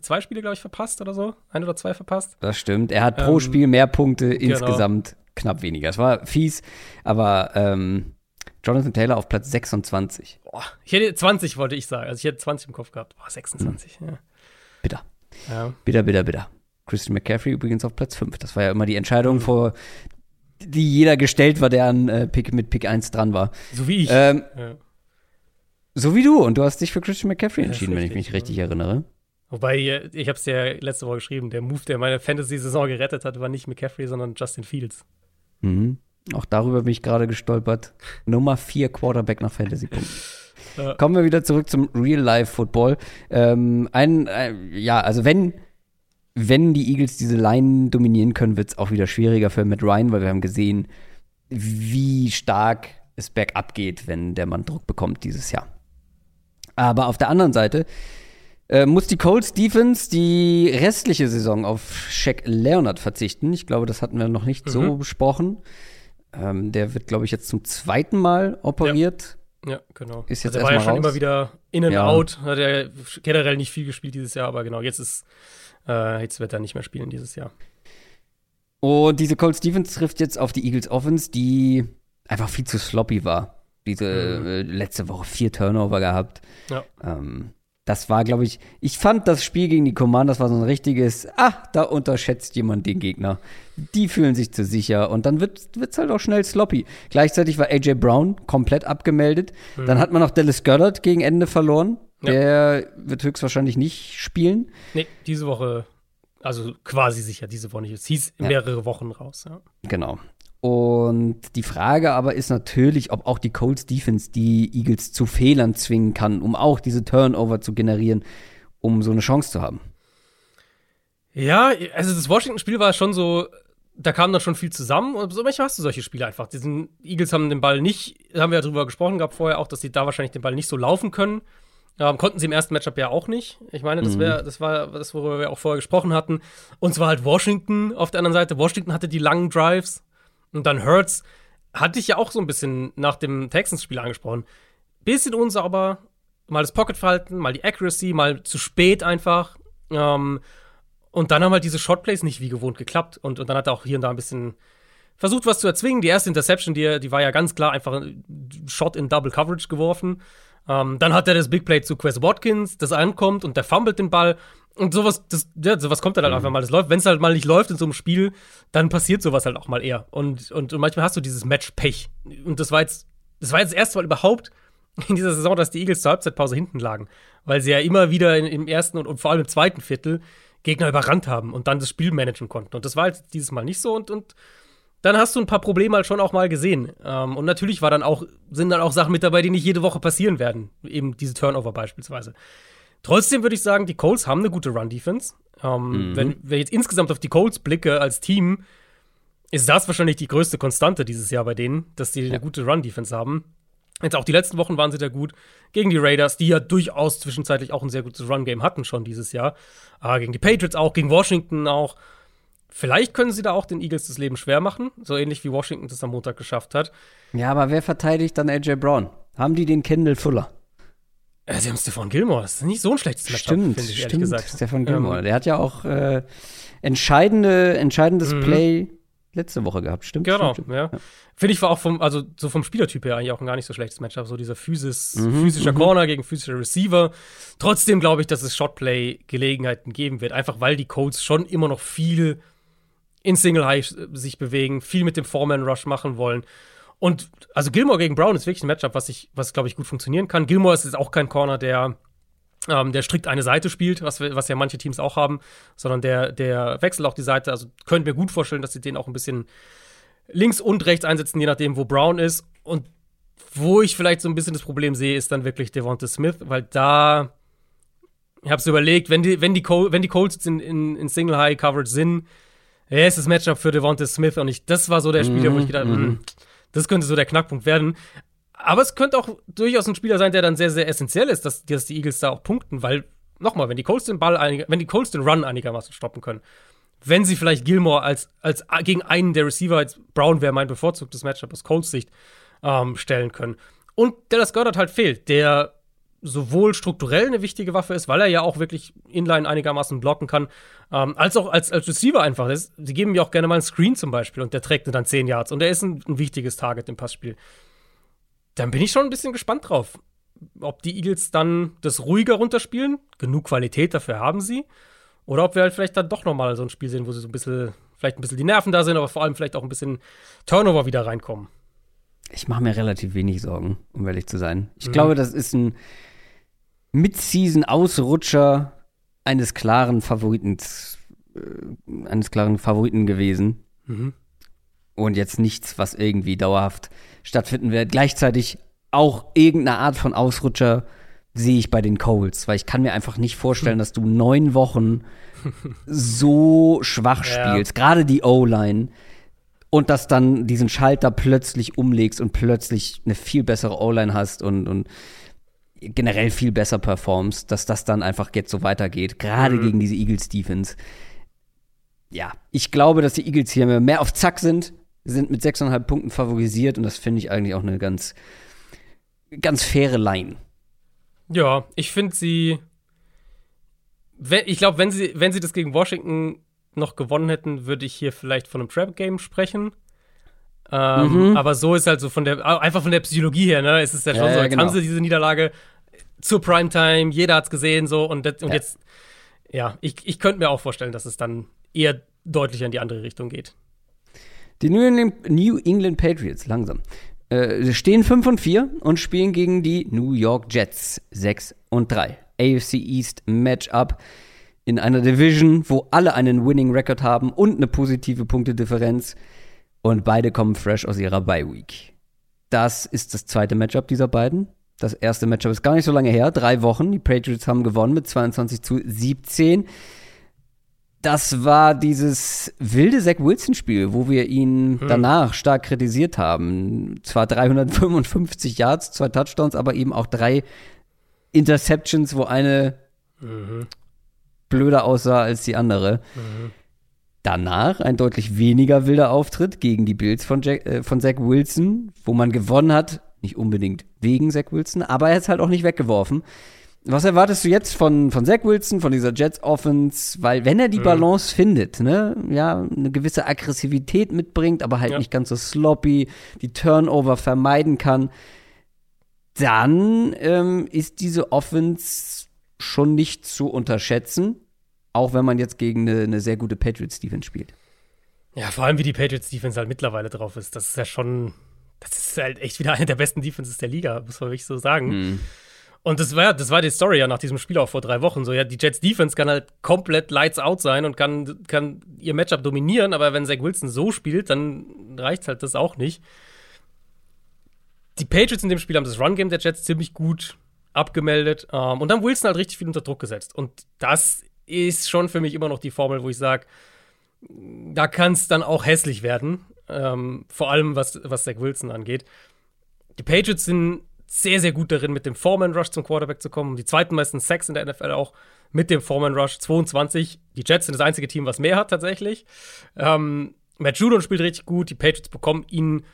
zwei Spiele, glaube ich, verpasst oder so. Ein oder zwei verpasst. Das stimmt. Er hat pro ähm, Spiel mehr Punkte, genau. insgesamt knapp weniger. Es war fies, aber ähm, Jonathan Taylor auf Platz 26. Boah, ich hätte 20, wollte ich sagen. Also ich hätte 20 im Kopf gehabt. Boah, 26. Hm. Ja. Bitter. Ja. Bitter, bitter, bitter. Christian McCaffrey übrigens auf Platz 5. Das war ja immer die Entscheidung mhm. vor die jeder gestellt war, der an äh, Pick, mit Pick 1 dran war. So wie ich. Ähm, ja. So wie du. Und du hast dich für Christian McCaffrey entschieden, wenn ich mich richtig ja. erinnere. Wobei, äh, ich habe es ja letzte Woche geschrieben, der Move, der meine Fantasy-Saison gerettet hat, war nicht McCaffrey, sondern Justin Fields. Mhm. Auch darüber bin ich gerade gestolpert. Nummer 4 Quarterback nach Fantasy-Punkten. Ja. Kommen wir wieder zurück zum Real-Life-Football. Ähm, ein, äh, ja, also wenn wenn die Eagles diese Line dominieren können, wird es auch wieder schwieriger für Matt Ryan, weil wir haben gesehen, wie stark es bergab geht, wenn der Mann Druck bekommt dieses Jahr. Aber auf der anderen Seite äh, muss die Colts Defense die restliche Saison auf Shaq Leonard verzichten. Ich glaube, das hatten wir noch nicht mhm. so besprochen. Ähm, der wird, glaube ich, jetzt zum zweiten Mal operiert. Ja, ja genau. Ist jetzt also er war ja schon raus. immer wieder in and ja. out. Hat er generell nicht viel gespielt dieses Jahr, aber genau, jetzt ist, äh, jetzt wird er nicht mehr spielen dieses Jahr. Und diese Colts Defense trifft jetzt auf die Eagles Offense, die einfach viel zu sloppy war. Diese mhm. äh, letzte Woche vier Turnover gehabt. Ja. Ähm, das war, glaube ich, ich fand das Spiel gegen die Commanders war so ein richtiges, ah, da unterschätzt jemand den Gegner. Die fühlen sich zu sicher und dann wird es halt auch schnell sloppy. Gleichzeitig war AJ Brown komplett abgemeldet. Mhm. Dann hat man noch Dallas Goddard gegen Ende verloren. Ja. Der wird höchstwahrscheinlich nicht spielen. Nee, diese Woche, also quasi sicher diese Woche nicht. Es hieß mehrere ja. Wochen raus. Ja. Genau. Und die Frage aber ist natürlich, ob auch die Colts Defense die Eagles zu Fehlern zwingen kann, um auch diese Turnover zu generieren, um so eine Chance zu haben. Ja, also das Washington-Spiel war schon so, da kam dann schon viel zusammen und so manchmal hast du solche Spiele einfach. Diesen Eagles haben den Ball nicht, haben wir ja drüber gesprochen gehabt vorher auch, dass sie da wahrscheinlich den Ball nicht so laufen können. Ähm, konnten sie im ersten Matchup ja auch nicht. Ich meine, das, mhm. wär, das war das, worüber wir auch vorher gesprochen hatten. Und zwar halt Washington auf der anderen Seite. Washington hatte die langen Drives, und dann Hurts hatte ich ja auch so ein bisschen nach dem Texans-Spiel angesprochen. Bisschen unsauber, mal das Pocket-Verhalten, mal die Accuracy, mal zu spät einfach. Ähm, und dann haben halt diese Shotplays nicht wie gewohnt geklappt. Und, und dann hat er auch hier und da ein bisschen versucht, was zu erzwingen. Die erste Interception, die, die war ja ganz klar einfach ein Shot in Double Coverage geworfen. Ähm, dann hat er das Big Play zu Quest Watkins, das ankommt und der fummelt den Ball. Und sowas, das, ja, sowas kommt dann halt mhm. einfach mal. Das läuft, wenn es halt mal nicht läuft in so einem Spiel, dann passiert sowas halt auch mal eher. Und, und, und manchmal hast du dieses Match-Pech. Und das war jetzt, das war jetzt das erste Mal überhaupt in dieser Saison, dass die Eagles zur Halbzeitpause hinten lagen. Weil sie ja immer wieder in, im ersten und, und vor allem im zweiten Viertel Gegner überrannt haben und dann das Spiel managen konnten. Und das war halt dieses Mal nicht so. Und, und dann hast du ein paar Probleme halt schon auch mal gesehen. Ähm, und natürlich war dann auch, sind dann auch Sachen mit dabei, die nicht jede Woche passieren werden. Eben diese Turnover beispielsweise. Trotzdem würde ich sagen, die Colts haben eine gute Run-Defense. Ähm, mhm. wenn, ich jetzt insgesamt auf die Colts blicke als Team, ist das wahrscheinlich die größte Konstante dieses Jahr bei denen, dass die ja. eine gute Run-Defense haben. Jetzt auch die letzten Wochen waren sie da gut. Gegen die Raiders, die ja durchaus zwischenzeitlich auch ein sehr gutes Run-Game hatten schon dieses Jahr. Äh, gegen die Patriots auch, gegen Washington auch. Vielleicht können sie da auch den Eagles das Leben schwer machen, so ähnlich wie Washington das am Montag geschafft hat. Ja, aber wer verteidigt dann AJ Brown? Haben die den Kendall Fuller? Ja, sie haben Stefan Gilmore. Das ist nicht so ein schlechtes Matchup, stimmt, finde ich, stimmt. gesagt. Stefan Gilmore. Ähm, der hat ja auch äh, entscheidende, entscheidendes mhm. Play letzte Woche gehabt, stimmt? Genau, stimmt, ja. ja. Finde ich war auch vom, also so vom Spielertyp her eigentlich auch ein gar nicht so schlechtes Matchup. So dieser Physis, mhm, physischer mhm. Corner gegen physischer Receiver. Trotzdem glaube ich, dass es Shotplay-Gelegenheiten geben wird. Einfach weil die Colts schon immer noch viel in Single High sich bewegen, viel mit dem Foreman Rush machen wollen. Und also Gilmore gegen Brown ist wirklich ein Matchup, was ich, was glaube ich gut funktionieren kann. Gilmore ist jetzt auch kein Corner, der ähm, der strikt eine Seite spielt, was, was ja manche Teams auch haben, sondern der, der wechselt auch die Seite. Also können wir gut vorstellen, dass sie den auch ein bisschen links und rechts einsetzen, je nachdem, wo Brown ist. Und wo ich vielleicht so ein bisschen das Problem sehe, ist dann wirklich Devonta Smith, weil da, ich habe es überlegt, wenn die, wenn die, Col wenn die Colts in, in, in Single High Coverage sind, ja, ist das Matchup für Devonta Smith und ich, das war so der Spieler, mhm, wo ich gedacht habe, mhm. Hm, das könnte so der Knackpunkt werden. Aber es könnte auch durchaus ein Spieler sein, der dann sehr, sehr essentiell ist, dass, dass die Eagles da auch punkten, weil, nochmal, wenn die Colts den Ball, einig, wenn die Colts den Run einigermaßen stoppen können, wenn sie vielleicht Gilmore als, als gegen einen der Receiver, als Brown wäre mein bevorzugtes Matchup aus Colts Sicht, ähm, stellen können. Und Dallas Goddard halt fehlt, der sowohl strukturell eine wichtige Waffe ist, weil er ja auch wirklich inline einigermaßen blocken kann, ähm, als auch als, als Receiver einfach. Das, die geben mir auch gerne mal einen Screen zum Beispiel und der trägt dann 10 Yards und er ist ein, ein wichtiges Target im Passspiel. Dann bin ich schon ein bisschen gespannt drauf, ob die Eagles dann das ruhiger runterspielen, genug Qualität dafür haben sie, oder ob wir halt vielleicht dann doch nochmal so ein Spiel sehen, wo sie so ein bisschen, vielleicht ein bisschen die Nerven da sind, aber vor allem vielleicht auch ein bisschen Turnover wieder reinkommen. Ich mache mir relativ wenig Sorgen, um ehrlich zu sein. Ich mhm. glaube, das ist ein Mid-Season-Ausrutscher eines klaren Favoriten, äh, eines klaren Favoriten gewesen. Mhm. Und jetzt nichts, was irgendwie dauerhaft stattfinden wird. Gleichzeitig auch irgendeine Art von Ausrutscher sehe ich bei den Colts, weil ich kann mir einfach nicht vorstellen, dass du neun Wochen so schwach spielst, ja. gerade die O-Line, und dass dann diesen Schalter plötzlich umlegst und plötzlich eine viel bessere O-Line hast und, und generell viel besser performst, dass das dann einfach jetzt so weitergeht, gerade mhm. gegen diese Eagles Defense. Ja, ich glaube, dass die Eagles hier mehr auf Zack sind, sind mit 6,5 Punkten favorisiert und das finde ich eigentlich auch eine ganz, ganz faire Line. Ja, ich finde sie. ich glaube, wenn sie, wenn sie das gegen Washington noch gewonnen hätten, würde ich hier vielleicht von einem Trap-Game sprechen. Ähm, mhm. Aber so ist halt so von der, einfach von der Psychologie her, ne? Es ist ja schon ja, so, jetzt genau. haben sie diese Niederlage zur Primetime, jeder hat's gesehen, so und, das, und ja. jetzt, ja, ich, ich könnte mir auch vorstellen, dass es dann eher deutlicher in die andere Richtung geht. Die New England, New England Patriots, langsam, äh, stehen 5 und 4 und spielen gegen die New York Jets 6 und 3. AFC East Matchup in einer Division, wo alle einen Winning Record haben und eine positive Punktedifferenz. Und beide kommen fresh aus ihrer Bye Week. Das ist das zweite Matchup dieser beiden. Das erste Matchup ist gar nicht so lange her, drei Wochen. Die Patriots haben gewonnen mit 22 zu 17. Das war dieses wilde Zach Wilson-Spiel, wo wir ihn hm. danach stark kritisiert haben. Zwar 355 Yards, zwei Touchdowns, aber eben auch drei Interceptions, wo eine mhm. blöder aussah als die andere. Mhm. Danach ein deutlich weniger wilder Auftritt gegen die Bills von, Jack, äh, von Zach Wilson, wo man gewonnen hat. Nicht unbedingt wegen Zach Wilson, aber er ist halt auch nicht weggeworfen. Was erwartest du jetzt von, von Zach Wilson, von dieser Jets Offense? Weil, wenn er die mhm. Balance findet, ne, ja, eine gewisse Aggressivität mitbringt, aber halt ja. nicht ganz so sloppy, die Turnover vermeiden kann, dann ähm, ist diese Offense schon nicht zu unterschätzen. Auch wenn man jetzt gegen eine, eine sehr gute Patriots-Defense spielt. Ja, vor allem wie die Patriots-Defense halt mittlerweile drauf ist. Das ist ja schon, das ist halt echt wieder eine der besten Defenses der Liga, muss man wirklich so sagen. Mhm. Und das war, das war die Story ja nach diesem Spiel auch vor drei Wochen. So, ja, die Jets Defense kann halt komplett lights out sein und kann, kann ihr Matchup dominieren, aber wenn Zach Wilson so spielt, dann reicht halt das auch nicht. Die Patriots in dem Spiel haben das Run-Game der Jets ziemlich gut abgemeldet ähm, und dann Wilson halt richtig viel unter Druck gesetzt. Und das ist schon für mich immer noch die Formel, wo ich sage, da kann es dann auch hässlich werden. Ähm, vor allem was, was Zach Wilson angeht. Die Patriots sind sehr, sehr gut darin, mit dem Foreman Rush zum Quarterback zu kommen. Die zweiten meisten Sacks in der NFL auch mit dem Foreman Rush 22. Die Jets sind das einzige Team, was mehr hat tatsächlich. Ähm, Matt Judon spielt richtig gut. Die Patriots bekommen ihn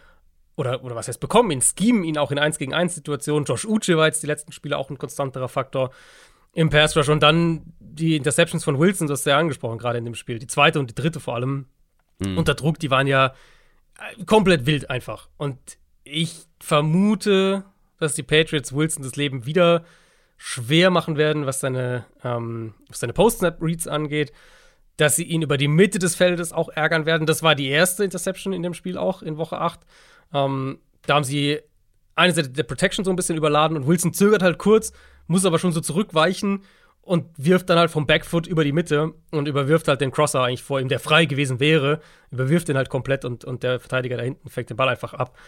oder, oder was heißt bekommen ihn, schemen ihn auch in 1 gegen 1 Situationen. Josh Uche war jetzt die letzten Spiele auch ein konstanterer Faktor im Pass Rush. Und dann die Interceptions von Wilson, das ist sehr angesprochen, gerade in dem Spiel. Die zweite und die dritte vor allem mhm. unter Druck, die waren ja komplett wild einfach. Und ich vermute, dass die Patriots Wilson das Leben wieder schwer machen werden, was seine, ähm, seine Post-Snap-Reads angeht. Dass sie ihn über die Mitte des Feldes auch ärgern werden. Das war die erste Interception in dem Spiel auch in Woche 8. Ähm, da haben sie eine Seite der Protection so ein bisschen überladen und Wilson zögert halt kurz, muss aber schon so zurückweichen und wirft dann halt vom Backfoot über die Mitte und überwirft halt den Crosser eigentlich vor ihm, der frei gewesen wäre, überwirft den halt komplett und, und der Verteidiger da hinten fängt den Ball einfach ab.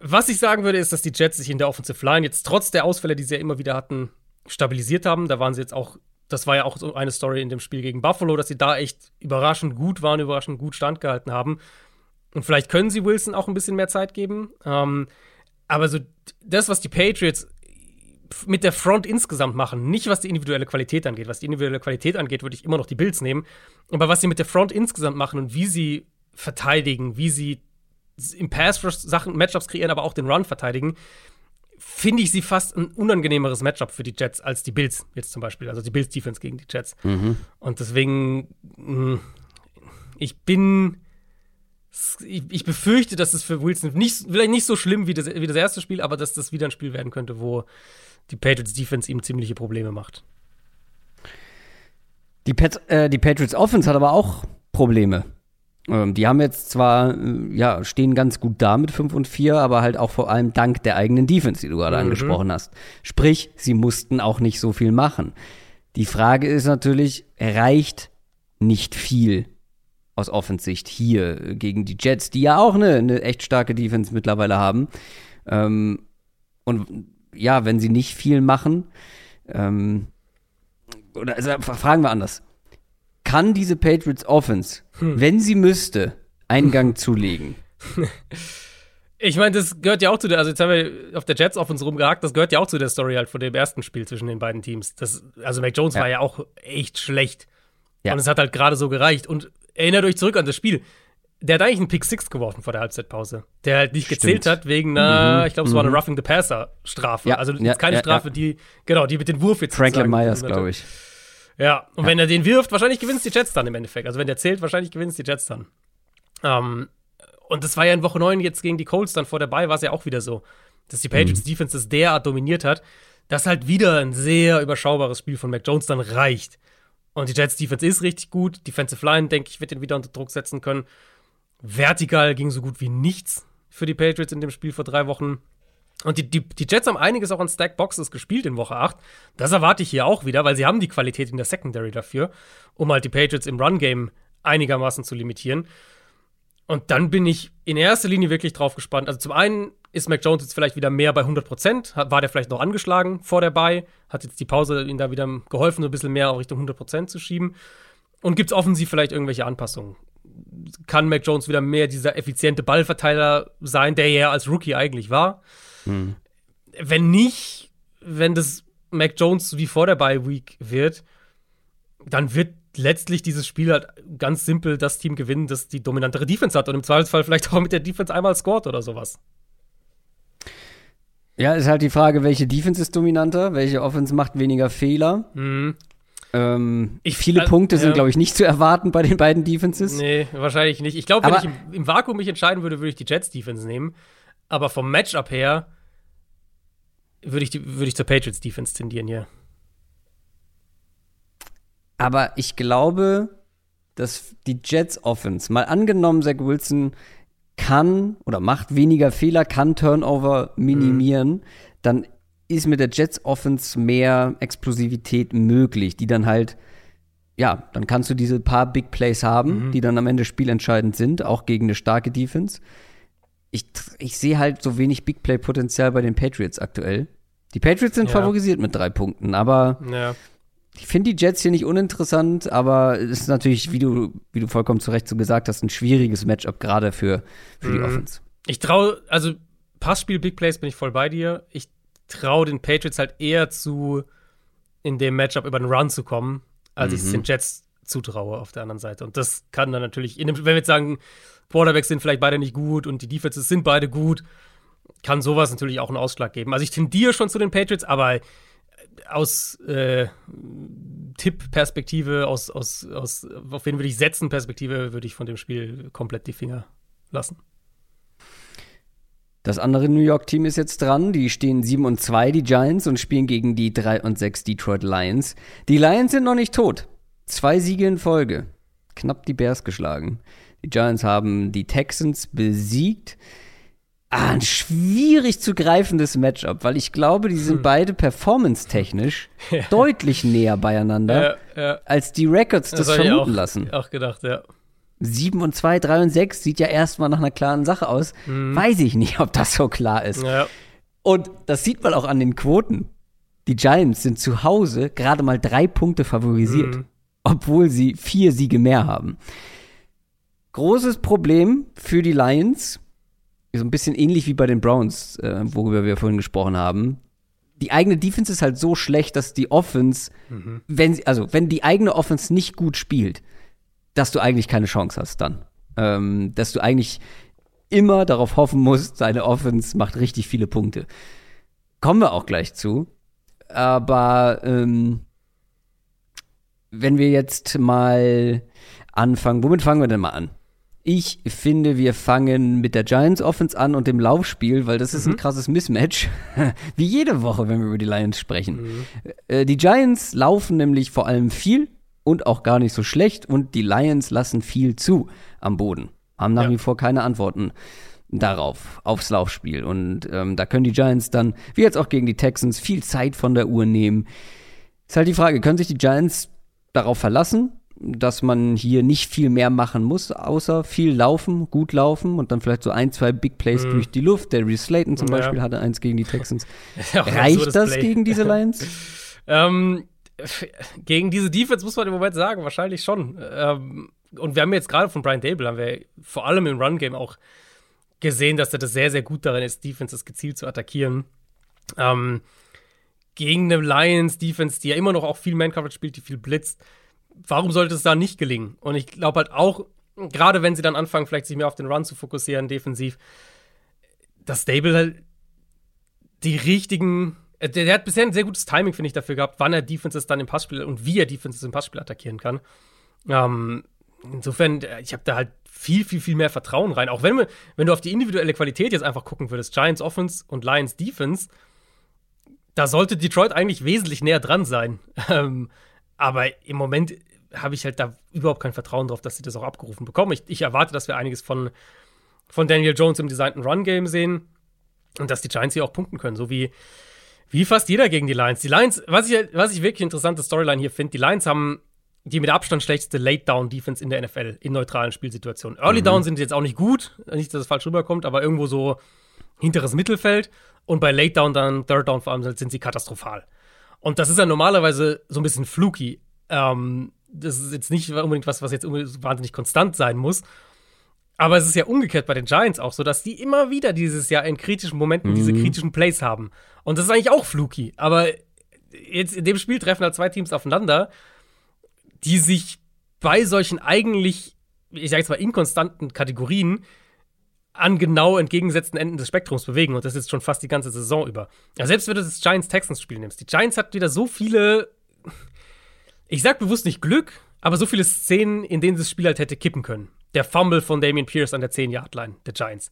Was ich sagen würde, ist, dass die Jets sich in der Offensive Line jetzt trotz der Ausfälle, die sie ja immer wieder hatten, stabilisiert haben. Da waren sie jetzt auch, das war ja auch so eine Story in dem Spiel gegen Buffalo, dass sie da echt überraschend gut waren, überraschend gut standgehalten haben. Und vielleicht können sie Wilson auch ein bisschen mehr Zeit geben. Ähm, aber so das, was die Patriots mit der Front insgesamt machen, nicht was die individuelle Qualität angeht. Was die individuelle Qualität angeht, würde ich immer noch die Bills nehmen. Aber was sie mit der Front insgesamt machen und wie sie verteidigen, wie sie im Pass Sachen, Matchups kreieren, aber auch den Run verteidigen, finde ich sie fast ein unangenehmeres Matchup für die Jets als die Bills jetzt zum Beispiel. Also die Bills Defense gegen die Jets. Mhm. Und deswegen, mh, mm, ich bin ich, ich, befürchte, dass es für Wilson nicht, vielleicht nicht so schlimm wie das, wie das erste Spiel, aber dass das wieder ein Spiel werden könnte, wo die Patriots Defense ihm ziemliche Probleme macht. Die, Pat, äh, die Patriots Offense hat aber auch Probleme. Ähm, die haben jetzt zwar, äh, ja, stehen ganz gut da mit 5 und 4, aber halt auch vor allem dank der eigenen Defense, die du gerade mhm. angesprochen hast. Sprich, sie mussten auch nicht so viel machen. Die Frage ist natürlich, reicht nicht viel aus Offensicht hier gegen die Jets, die ja auch eine, eine echt starke Defense mittlerweile haben. Ähm, und ja, wenn sie nicht viel machen, ähm, oder also fragen wir anders. Kann diese Patriots Offense, hm. wenn sie müsste, Eingang zulegen? Ich meine, das gehört ja auch zu der, also jetzt haben wir auf der Jets auf uns rumgehakt, das gehört ja auch zu der Story halt von dem ersten Spiel zwischen den beiden Teams. Das, also Mac Jones ja. war ja auch echt schlecht. Ja. Und es hat halt gerade so gereicht. Und erinnert euch zurück an das Spiel. Der hat eigentlich einen Pick Six geworfen vor der Halbzeitpause. Der halt nicht Stimmt. gezählt hat wegen einer, mhm. ich glaube, es war eine mhm. Roughing the Passer Strafe. Ja. Also ja, keine Strafe, die, genau, die mit dem Wurf jetzt Franklin Myers, glaube ich. Ja, und wenn er den wirft, wahrscheinlich gewinnt die Jets dann im Endeffekt. Also wenn der zählt, wahrscheinlich gewinnt die Jets dann. Ähm, und das war ja in Woche 9 jetzt gegen die Colts dann vor dabei, war es ja auch wieder so, dass die Patriots mhm. Defense das derart dominiert hat, dass halt wieder ein sehr überschaubares Spiel von Mac Jones dann reicht. Und die Jets Defense ist richtig gut. Defensive Line, denke ich, wird ihn wieder unter Druck setzen können. Vertikal ging so gut wie nichts für die Patriots in dem Spiel vor drei Wochen. Und die, die, die Jets haben einiges auch an Stack Boxes gespielt in Woche 8. Das erwarte ich hier auch wieder, weil sie haben die Qualität in der Secondary dafür, um halt die Patriots im Run-Game einigermaßen zu limitieren. Und dann bin ich in erster Linie wirklich drauf gespannt. Also zum einen ist Mac Jones jetzt vielleicht wieder mehr bei 100 Prozent. War der vielleicht noch angeschlagen vor der Bye? Hat jetzt die Pause ihm da wieder geholfen, so ein bisschen mehr Richtung 100 Prozent zu schieben? Und gibt es offensiv vielleicht irgendwelche Anpassungen? Kann Mac Jones wieder mehr dieser effiziente Ballverteiler sein, der er als Rookie eigentlich war? Hm. Wenn nicht, wenn das Mac Jones wie vor der Bye Week wird, dann wird letztlich dieses Spiel halt ganz simpel das Team gewinnen, das die dominantere Defense hat und im Zweifelsfall vielleicht auch mit der Defense einmal scored oder sowas. Ja, ist halt die Frage, welche Defense ist dominanter, welche Offense macht weniger Fehler. Mhm. Ähm, ich, viele äh, Punkte sind, ja. glaube ich, nicht zu erwarten bei den beiden Defenses. Nee, wahrscheinlich nicht. Ich glaube, wenn ich im, im, Vakuum mich entscheiden würde, würde ich die Jets Defense nehmen. Aber vom Matchup her würde ich, würd ich zur Patriots Defense tendieren hier. Aber ich glaube, dass die Jets Offense, mal angenommen, Zach Wilson kann oder macht weniger Fehler, kann Turnover minimieren, mhm. dann ist mit der Jets Offense mehr Explosivität möglich, die dann halt, ja, dann kannst du diese paar Big Plays haben, mhm. die dann am Ende spielentscheidend sind, auch gegen eine starke Defense. Ich, ich sehe halt so wenig Big Play-Potenzial bei den Patriots aktuell. Die Patriots sind ja. favorisiert mit drei Punkten, aber ja. Ich finde die Jets hier nicht uninteressant, aber es ist natürlich, wie du, wie du vollkommen zu Recht so gesagt hast, ein schwieriges Matchup gerade für, für die mhm. Offense. Ich traue, also Passspiel, Big Plays bin ich voll bei dir. Ich traue den Patriots halt eher zu, in dem Matchup über den Run zu kommen, als mhm. ich es den Jets zutraue auf der anderen Seite. Und das kann dann natürlich, dem, wenn wir jetzt sagen, Quarterbacks sind vielleicht beide nicht gut und die Defenses sind beide gut, kann sowas natürlich auch einen Ausschlag geben. Also ich tendiere schon zu den Patriots, aber aus äh, Tipp-Perspektive, aus, aus, aus, auf wen würde ich setzen, Perspektive, würde ich von dem Spiel komplett die Finger lassen. Das andere New York-Team ist jetzt dran. Die stehen 7 und 2, die Giants, und spielen gegen die 3 und 6 Detroit Lions. Die Lions sind noch nicht tot. Zwei Siege in Folge. Knapp die Bears geschlagen. Die Giants haben die Texans besiegt. Ah, ein schwierig zu greifendes Matchup, weil ich glaube, die sind hm. beide performance-technisch ja. deutlich näher beieinander, ja, ja. als die Records das, das vermuten auch, lassen. Auch gedacht, ja. 7 und 2, 3 und 6 sieht ja erstmal nach einer klaren Sache aus. Mhm. Weiß ich nicht, ob das so klar ist. Und das sieht man auch an den Quoten. Die Giants sind zu Hause gerade mal drei Punkte favorisiert, mhm. obwohl sie vier Siege mehr haben. Großes Problem für die Lions so ein bisschen ähnlich wie bei den Browns, äh, worüber wir vorhin gesprochen haben. Die eigene Defense ist halt so schlecht, dass die Offense, mhm. wenn sie, also wenn die eigene Offense nicht gut spielt, dass du eigentlich keine Chance hast dann. Ähm, dass du eigentlich immer darauf hoffen musst, deine Offense macht richtig viele Punkte. Kommen wir auch gleich zu. Aber ähm, wenn wir jetzt mal anfangen, womit fangen wir denn mal an? Ich finde, wir fangen mit der Giants Offense an und dem Laufspiel, weil das ist mhm. ein krasses Mismatch. Wie jede Woche, wenn wir über die Lions sprechen. Mhm. Äh, die Giants laufen nämlich vor allem viel und auch gar nicht so schlecht und die Lions lassen viel zu am Boden. Haben nach ja. wie vor keine Antworten darauf, aufs Laufspiel. Und ähm, da können die Giants dann, wie jetzt auch gegen die Texans, viel Zeit von der Uhr nehmen. Ist halt die Frage, können sich die Giants darauf verlassen, dass man hier nicht viel mehr machen muss, außer viel laufen, gut laufen und dann vielleicht so ein, zwei Big Plays mhm. durch die Luft. Der Reese Slayton zum ja. Beispiel hatte eins gegen die Texans. Reicht das Play. gegen diese Lions? ähm, gegen diese Defense muss man im Moment sagen, wahrscheinlich schon. Ähm, und wir haben jetzt gerade von Brian Dable, haben wir vor allem im Run-Game auch gesehen, dass er das sehr, sehr gut darin ist, Defenses gezielt zu attackieren. Ähm, gegen eine Lions-Defense, die ja immer noch auch viel Man-Coverage spielt, die viel blitzt. Warum sollte es da nicht gelingen? Und ich glaube halt auch, gerade wenn sie dann anfangen, vielleicht sich mehr auf den Run zu fokussieren, defensiv, dass Stable halt die richtigen. Der, der, hat bisher ein sehr gutes Timing, finde ich, dafür gehabt, wann er Defenses dann im Passspiel und wie er Defenses im Passspiel attackieren kann. Ähm, insofern, ich habe da halt viel, viel, viel mehr Vertrauen rein. Auch wenn, wenn du auf die individuelle Qualität jetzt einfach gucken würdest, Giants Offense und Lions Defense, da sollte Detroit eigentlich wesentlich näher dran sein. Ähm, aber im Moment habe ich halt da überhaupt kein Vertrauen drauf, dass sie das auch abgerufen bekommen. Ich, ich erwarte, dass wir einiges von, von Daniel Jones im designten Run-Game sehen und dass die Giants hier auch punkten können, so wie, wie fast jeder gegen die Lions. Die Lions, was ich, was ich wirklich interessante Storyline hier finde, die Lions haben die mit Abstand schlechteste Late-Down-Defense in der NFL in neutralen Spielsituationen. Early mhm. Down sind jetzt auch nicht gut, nicht, dass es falsch rüberkommt, aber irgendwo so hinteres Mittelfeld. Und bei Late Down dann, Third Down vor allem, sind sie katastrophal. Und das ist ja normalerweise so ein bisschen fluky. Ähm, das ist jetzt nicht unbedingt was, was jetzt wahnsinnig konstant sein muss. Aber es ist ja umgekehrt bei den Giants auch so, dass die immer wieder dieses Jahr in kritischen Momenten mhm. diese kritischen Plays haben. Und das ist eigentlich auch fluky. Aber jetzt in dem Spiel treffen halt zwei Teams aufeinander, die sich bei solchen eigentlich, ich sag jetzt mal, inkonstanten Kategorien an genau entgegengesetzten Enden des Spektrums bewegen. Und das ist schon fast die ganze Saison über. Ja, selbst wenn du das Giants-Texans-Spiel nimmst. Die Giants hat wieder so viele ich sag bewusst nicht Glück, aber so viele Szenen, in denen das Spiel halt hätte kippen können. Der Fumble von Damian Pierce an der 10-Yard-Line der Giants.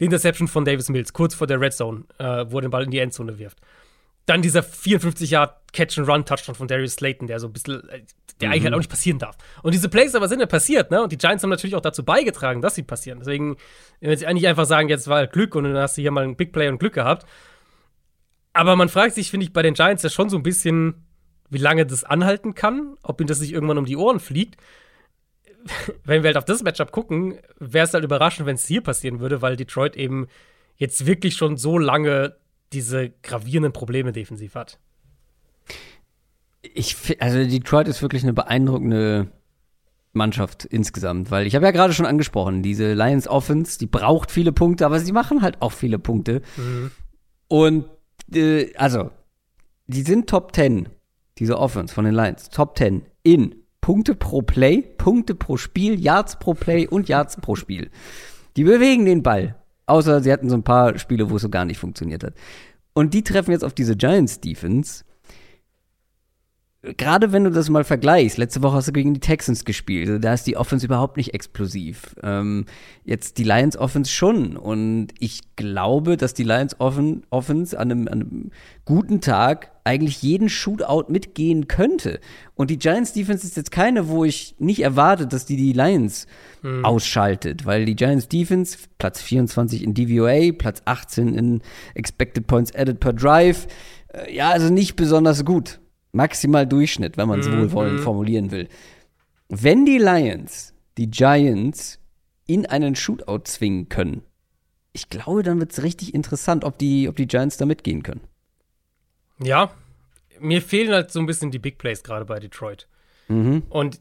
Die Interception von Davis Mills kurz vor der Red Zone, äh, wo er den Ball in die Endzone wirft. Dann dieser 54 Yard Catch-and-Run-Touchdown von Darius Slayton, der so ein bisschen, äh, der mhm. eigentlich halt auch nicht passieren darf. Und diese Plays aber sind ja passiert, ne? Und die Giants haben natürlich auch dazu beigetragen, dass sie passieren. Deswegen, wenn sie eigentlich einfach sagen, jetzt war halt Glück und dann hast du hier mal ein Big Play und Glück gehabt. Aber man fragt sich, finde ich, bei den Giants ja schon so ein bisschen, wie lange das anhalten kann, ob ihm das nicht irgendwann um die Ohren fliegt. Wenn wir halt auf das Matchup gucken, wäre es halt überraschend, wenn es hier passieren würde, weil Detroit eben jetzt wirklich schon so lange diese gravierenden Probleme defensiv hat. Ich, also Detroit ist wirklich eine beeindruckende Mannschaft insgesamt, weil ich habe ja gerade schon angesprochen, diese Lions Offense, die braucht viele Punkte, aber sie machen halt auch viele Punkte. Mhm. Und äh, also, die sind Top 10 diese Offense von den Lions, Top 10 in Punkte pro Play, Punkte pro Spiel, Yards pro Play und Yards pro Spiel. Die bewegen den Ball. Außer sie hatten so ein paar Spiele, wo es so gar nicht funktioniert hat. Und die treffen jetzt auf diese Giants Defense, gerade wenn du das mal vergleichst, letzte Woche hast du gegen die Texans gespielt, also da ist die Offense überhaupt nicht explosiv. Ähm, jetzt die Lions Offense schon. Und ich glaube, dass die Lions Offen Offense an einem, an einem guten Tag eigentlich jeden Shootout mitgehen könnte. Und die Giants Defense ist jetzt keine, wo ich nicht erwarte, dass die die Lions hm. ausschaltet, weil die Giants Defense Platz 24 in DVOA, Platz 18 in Expected Points Added per Drive, äh, ja, also nicht besonders gut maximal Durchschnitt, wenn man es mhm. wohlwollend formulieren will. Wenn die Lions die Giants in einen Shootout zwingen können, ich glaube, dann wird es richtig interessant, ob die, ob die Giants da mitgehen können. Ja, mir fehlen halt so ein bisschen die Big Plays gerade bei Detroit. Mhm. Und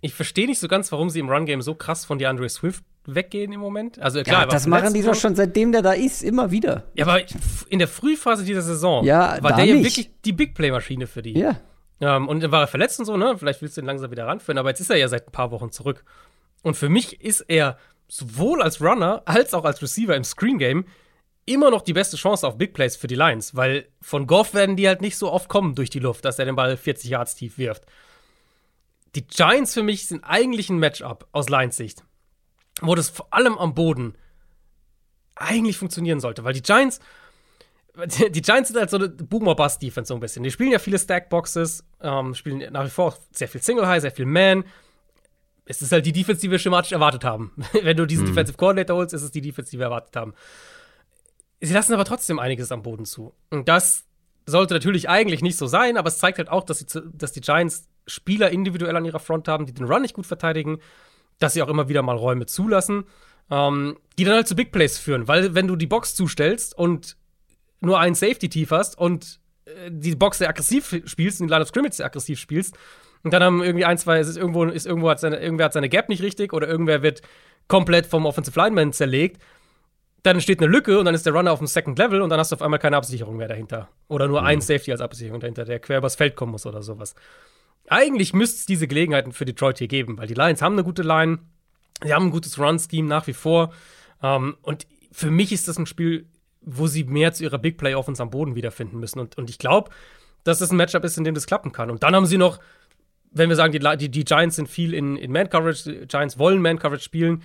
ich verstehe nicht so ganz, warum sie im Run-Game so krass von DeAndre Swift weggehen im Moment. Also klar, ja, das machen die doch schon seitdem der da ist, immer wieder. Ja, aber in der Frühphase dieser Saison ja, war der ja wirklich die Big Play-Maschine für die. Ja. Ähm, und dann war er verletzt und so, ne? Vielleicht willst du ihn langsam wieder ranführen, aber jetzt ist er ja seit ein paar Wochen zurück. Und für mich ist er sowohl als Runner als auch als Receiver im Screen Game immer noch die beste Chance auf Big Plays für die Lions, weil von Goff werden die halt nicht so oft kommen durch die Luft, dass er den Ball 40 Yards tief wirft. Die Giants für mich sind eigentlich ein Matchup aus Lions Sicht wo das vor allem am Boden eigentlich funktionieren sollte, weil die Giants, die Giants sind halt so eine Boomer-Bust-Defense so ein bisschen. Die spielen ja viele Stack-Boxes, ähm, spielen nach wie vor sehr viel Single-High, sehr viel Man. Es ist halt die Defense, die wir schematisch erwartet haben. Wenn du diesen mhm. Defensive Coordinator holst, ist es die Defense, die wir erwartet haben. Sie lassen aber trotzdem einiges am Boden zu. Und das sollte natürlich eigentlich nicht so sein, aber es zeigt halt auch, dass, sie, dass die Giants Spieler individuell an ihrer Front haben, die den Run nicht gut verteidigen dass sie auch immer wieder mal Räume zulassen, ähm, die dann halt zu Big Plays führen. Weil, wenn du die Box zustellst und nur einen Safety tief hast und äh, die Box sehr aggressiv spielst und die Line of Scrimmage sehr aggressiv spielst, Und dann haben irgendwie ein, zwei, es ist irgendwo, ist irgendwo hat seine, irgendwer hat seine Gap nicht richtig oder irgendwer wird komplett vom Offensive Lineman zerlegt. Dann entsteht eine Lücke und dann ist der Runner auf dem Second Level und dann hast du auf einmal keine Absicherung mehr dahinter. Oder nur mhm. ein Safety als Absicherung dahinter, der quer übers Feld kommen muss oder sowas. Eigentlich müsste es diese Gelegenheiten für Detroit hier geben, weil die Lions haben eine gute Line, sie haben ein gutes Run-Scheme nach wie vor. Um, ähm, und für mich ist das ein Spiel, wo sie mehr zu ihrer Big Play Offense am Boden wiederfinden müssen. Und, und ich glaube, dass das ein Matchup ist, in dem das klappen kann. Und dann haben sie noch, wenn wir sagen, die, die, die Giants sind viel in, in Man-Coverage, die Giants wollen Man-Coverage spielen.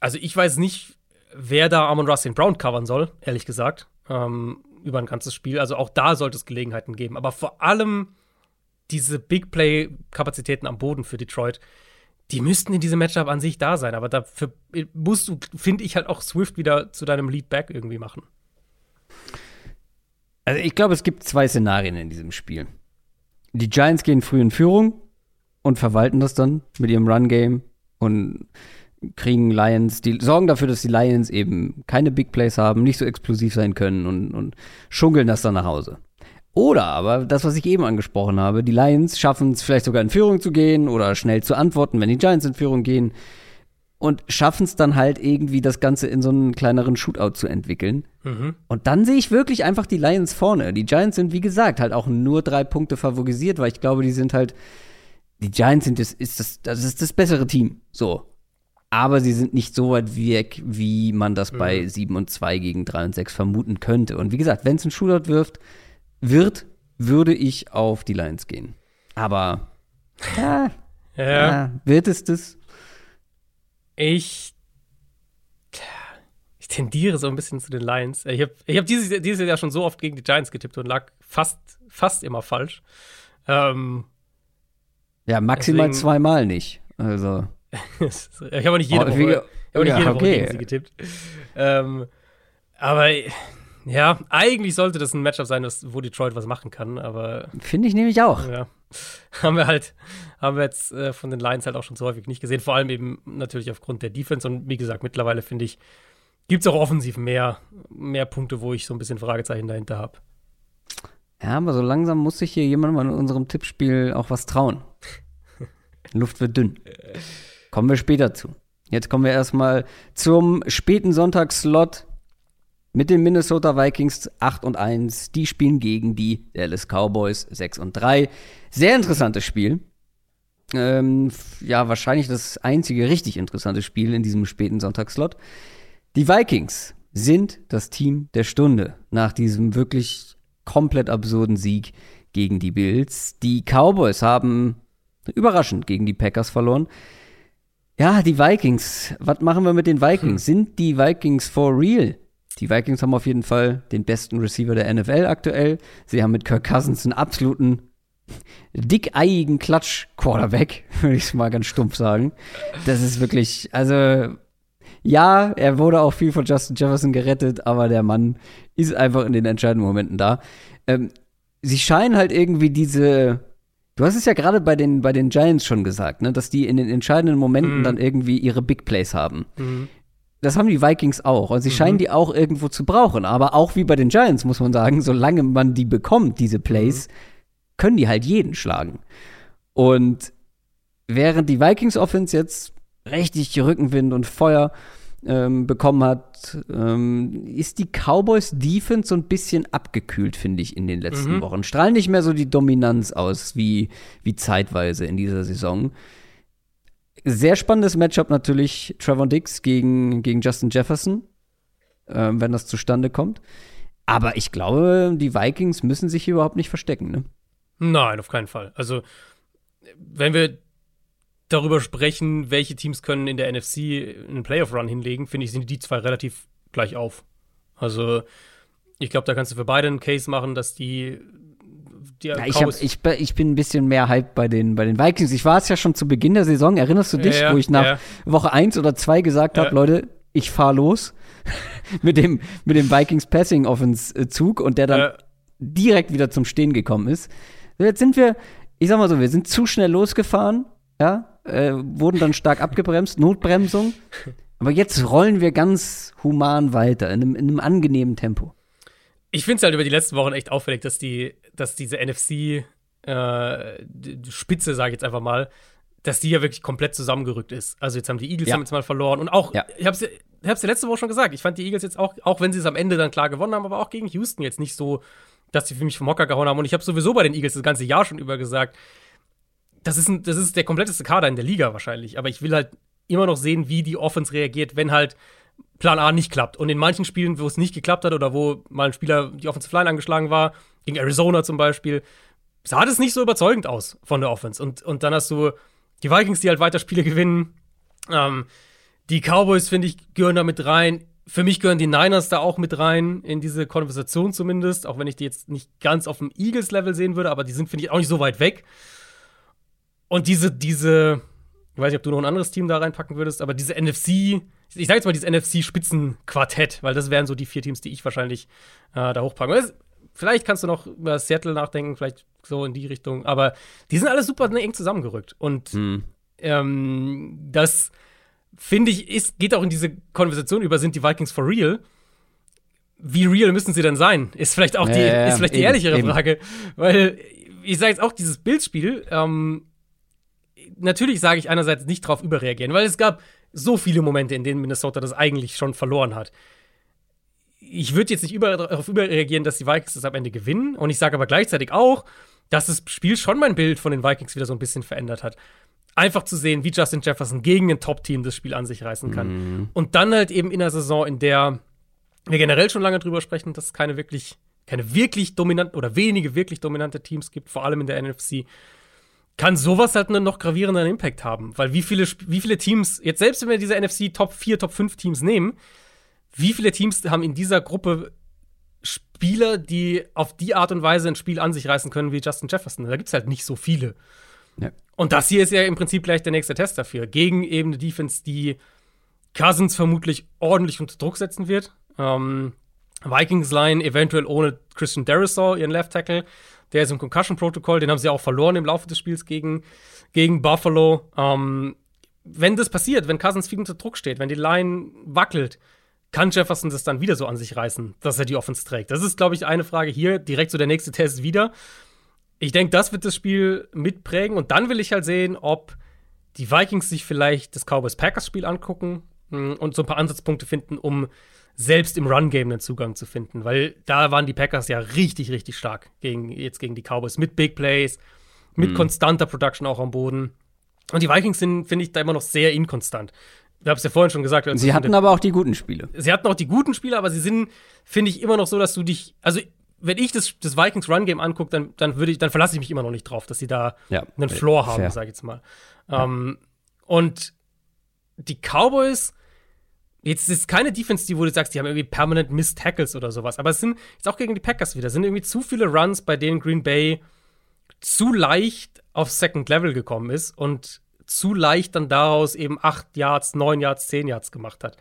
Also ich weiß nicht, wer da Amon Rustin Brown covern soll, ehrlich gesagt, ähm, über ein ganzes Spiel. Also auch da sollte es Gelegenheiten geben. Aber vor allem diese Big Play-Kapazitäten am Boden für Detroit, die müssten in diesem Matchup an sich da sein. Aber dafür musst du, finde ich, halt auch Swift wieder zu deinem Lead-Back irgendwie machen. Also ich glaube, es gibt zwei Szenarien in diesem Spiel. Die Giants gehen früh in Führung und verwalten das dann mit ihrem Run-Game und kriegen Lions, die sorgen dafür, dass die Lions eben keine Big Plays haben, nicht so explosiv sein können und, und schunkeln das dann nach Hause. Oder aber das, was ich eben angesprochen habe, die Lions schaffen es vielleicht sogar in Führung zu gehen oder schnell zu antworten, wenn die Giants in Führung gehen und schaffen es dann halt irgendwie das Ganze in so einen kleineren Shootout zu entwickeln. Mhm. Und dann sehe ich wirklich einfach die Lions vorne. Die Giants sind, wie gesagt, halt auch nur drei Punkte favorisiert, weil ich glaube, die sind halt, die Giants sind das, ist das, das ist das bessere Team. So. Aber sie sind nicht so weit weg, wie man das mhm. bei 7 und 2 gegen 3 und 6 vermuten könnte. Und wie gesagt, wenn es einen Shootout wirft, wird, würde ich auf die Lions gehen. Aber ja, ja. ja wird es das? Ich, ich tendiere so ein bisschen zu den Lions. Ich habe ich hab dieses, dieses Jahr schon so oft gegen die Giants getippt und lag fast, fast immer falsch. Ähm, ja, maximal deswegen, zweimal nicht. Also. ich habe nicht jede oh, Woche, ich hab nicht ja, jede Woche okay. gegen sie getippt. Ähm, aber ja, eigentlich sollte das ein Matchup sein, wo Detroit was machen kann, aber. Finde ich nämlich auch. Ja. Haben wir halt, haben wir jetzt äh, von den Lions halt auch schon so häufig nicht gesehen. Vor allem eben natürlich aufgrund der Defense. Und wie gesagt, mittlerweile finde ich, gibt es auch offensiv mehr, mehr Punkte, wo ich so ein bisschen Fragezeichen dahinter habe. Ja, aber so langsam muss sich hier jemand mal in unserem Tippspiel auch was trauen. Luft wird dünn. Kommen wir später zu. Jetzt kommen wir erstmal zum späten Sonntagsslot mit den Minnesota Vikings 8 und 1. Die spielen gegen die Dallas Cowboys 6 und 3. Sehr interessantes Spiel. Ähm, ja, wahrscheinlich das einzige richtig interessante Spiel in diesem späten Sonntagsslot. Die Vikings sind das Team der Stunde nach diesem wirklich komplett absurden Sieg gegen die Bills. Die Cowboys haben überraschend gegen die Packers verloren. Ja, die Vikings. Was machen wir mit den Vikings? Hm. Sind die Vikings for real? Die Vikings haben auf jeden Fall den besten Receiver der NFL aktuell. Sie haben mit Kirk Cousins einen absoluten dickeiigen Klatsch-Quarterback, würde ich es mal ganz stumpf sagen. Das ist wirklich, also ja, er wurde auch viel von Justin Jefferson gerettet, aber der Mann ist einfach in den entscheidenden Momenten da. Ähm, sie scheinen halt irgendwie diese Du hast es ja gerade bei den, bei den Giants schon gesagt, ne, dass die in den entscheidenden Momenten mhm. dann irgendwie ihre Big Plays haben. Mhm das haben die Vikings auch. Und sie mhm. scheinen die auch irgendwo zu brauchen. Aber auch wie bei den Giants, muss man sagen, solange man die bekommt, diese Plays, mhm. können die halt jeden schlagen. Und während die Vikings Offense jetzt richtig Rückenwind und Feuer ähm, bekommen hat, ähm, ist die Cowboys Defense so ein bisschen abgekühlt, finde ich, in den letzten mhm. Wochen. Strahlen nicht mehr so die Dominanz aus wie, wie zeitweise in dieser Saison. Sehr spannendes Matchup natürlich Trevor Dix gegen, gegen Justin Jefferson, äh, wenn das zustande kommt. Aber ich glaube, die Vikings müssen sich hier überhaupt nicht verstecken, ne? Nein, auf keinen Fall. Also, wenn wir darüber sprechen, welche Teams können in der NFC einen Playoff-Run hinlegen, finde ich, sind die zwei relativ gleich auf. Also, ich glaube, da kannst du für beide einen Case machen, dass die ja, ich, hab, ich, ich, bin ein bisschen mehr Hype bei den, bei den Vikings. Ich war es ja schon zu Beginn der Saison, erinnerst du dich, ja, wo ich nach ja. Woche 1 oder 2 gesagt habe, Leute, ich fahr los mit dem, mit dem Vikings Passing Offense Zug und der dann direkt wieder zum Stehen gekommen ist. Jetzt sind wir, ich sag mal so, wir sind zu schnell losgefahren, ja, äh, wurden dann stark abgebremst, Notbremsung. Aber jetzt rollen wir ganz human weiter, in einem, in einem angenehmen Tempo. Ich finde es halt über die letzten Wochen echt auffällig, dass die, dass diese NFC äh, Spitze, sage ich jetzt einfach mal, dass die ja wirklich komplett zusammengerückt ist. Also jetzt haben die Eagles Ja. haben jetzt mal verloren und auch, Ja. ich ich hab's ja letzte Woche schon gesagt, ich fand die Eagles jetzt auch, auch wenn sie es am Ende dann klar gewonnen haben, aber auch gegen Houston jetzt nicht so, dass sie für mich vom Hocker gehauen haben. Und ich habe sowieso bei den Eagles das ganze Jahr schon über gesagt, das ist, ein, das ist der kompletteste Kader in der Liga wahrscheinlich. Aber ich will halt immer noch sehen, wie die Offense reagiert, wenn halt Plan A nicht klappt. Und in manchen Spielen, wo es nicht geklappt hat oder wo mal ein Spieler die Offensive Line angeschlagen war, gegen Arizona zum Beispiel, sah das nicht so überzeugend aus von der Offense. Und, und dann hast du die Vikings, die halt weiter Spiele gewinnen. Ähm, die Cowboys, finde ich, gehören da mit rein. Für mich gehören die Niners da auch mit rein, in diese Konversation zumindest, auch wenn ich die jetzt nicht ganz auf dem Eagles-Level sehen würde, aber die sind, finde ich, auch nicht so weit weg. Und diese, diese, ich weiß nicht, ob du noch ein anderes Team da reinpacken würdest, aber diese NFC, ich sage jetzt mal dieses NFC-Spitzenquartett, weil das wären so die vier Teams, die ich wahrscheinlich äh, da hochpacken würde. Vielleicht kannst du noch über Seattle nachdenken, vielleicht so in die Richtung, aber die sind alle super eng zusammengerückt. Und Hm. ähm, das finde ich, ist, geht auch in diese Konversation über, sind die Vikings for real? Wie real müssen sie denn sein? Ist vielleicht auch die, Ja, ja, ja, ist vielleicht die eben, ehrlichere eben. Frage. Weil ich sage jetzt auch, dieses Bildspiel, ähm, natürlich sage ich einerseits nicht drauf überreagieren, weil es gab so viele Momente, in denen Minnesota das eigentlich schon verloren hat. Ich würde jetzt nicht über, darauf überreagieren, dass die Vikings das am Ende gewinnen. Und ich sage aber gleichzeitig auch, dass das Spiel schon mein Bild von den Vikings wieder so ein bisschen verändert hat. Einfach zu sehen, wie Justin Jefferson gegen ein Top-Team das Spiel an sich reißen kann. Und dann halt eben in einer Saison, in der wir generell schon lange drüber sprechen, dass es keine wirklich, keine wirklich dominanten oder wenige wirklich dominante Teams gibt, vor allem in der NFC, kann sowas halt einen noch gravierenden Impact haben. Weil wie viele, wie viele Teams, jetzt selbst wenn wir diese NFC Top 4, Top 5 Teams nehmen, wie viele Teams haben in dieser Gruppe Spieler, die auf die Art und Weise ein Spiel an sich reißen können wie Justin Jefferson? Da gibt es halt nicht so viele. Ja. Und das hier ist ja im Prinzip gleich der nächste Test dafür. Gegen eben eine Defense, die Cousins vermutlich ordentlich unter Druck setzen wird. Ähm, Vikings Line eventuell ohne Christian Derisaw, ihren Left Tackle. Der ist im Concussion-Protokoll, den haben sie auch verloren im Laufe des Spiels gegen, gegen Buffalo. Ähm, wenn das passiert, wenn Cousins viel unter Druck steht, wenn die Line wackelt, kann Jefferson das dann wieder so an sich reißen, dass er die Offense trägt? Das ist, glaube ich, eine Frage hier. Direkt so der nächste Test wieder. Ich denke, das wird das Spiel mitprägen. Und dann will ich halt sehen, ob die Vikings sich vielleicht das Cowboys-Packers-Spiel angucken mh, und so ein paar Ansatzpunkte finden, um selbst im Run-Game einen Zugang zu finden. Weil da waren die Packers ja richtig, richtig stark gegen, jetzt gegen die Cowboys. Mit Big Plays, mit konstanter Production auch am Boden. Und die Vikings sind, finde ich, da immer noch sehr inkonstant. Ich habe es ja vorhin schon gesagt. Sie hatten aber auch die guten Spiele. sie hatten auch die guten Spieler, aber sie sind, finde ich, immer noch so, dass du dich, also wenn ich das, das Vikings Run Game angucke, dann, dann würde ich, dann verlasse ich mich immer noch nicht drauf, dass sie da Ja, einen äh, Floor haben, sage ich jetzt mal. Ähm, und die Cowboys, jetzt ist keine Defense, die wo du sagst, die haben irgendwie permanent Missed Tackles oder sowas, aber es sind jetzt auch gegen die Packers wieder, es sind irgendwie zu viele Runs, bei denen Green Bay zu leicht auf Second Level gekommen ist und zu leicht dann daraus eben 8 Yards, 9 Yards, 10 Yards gemacht hat.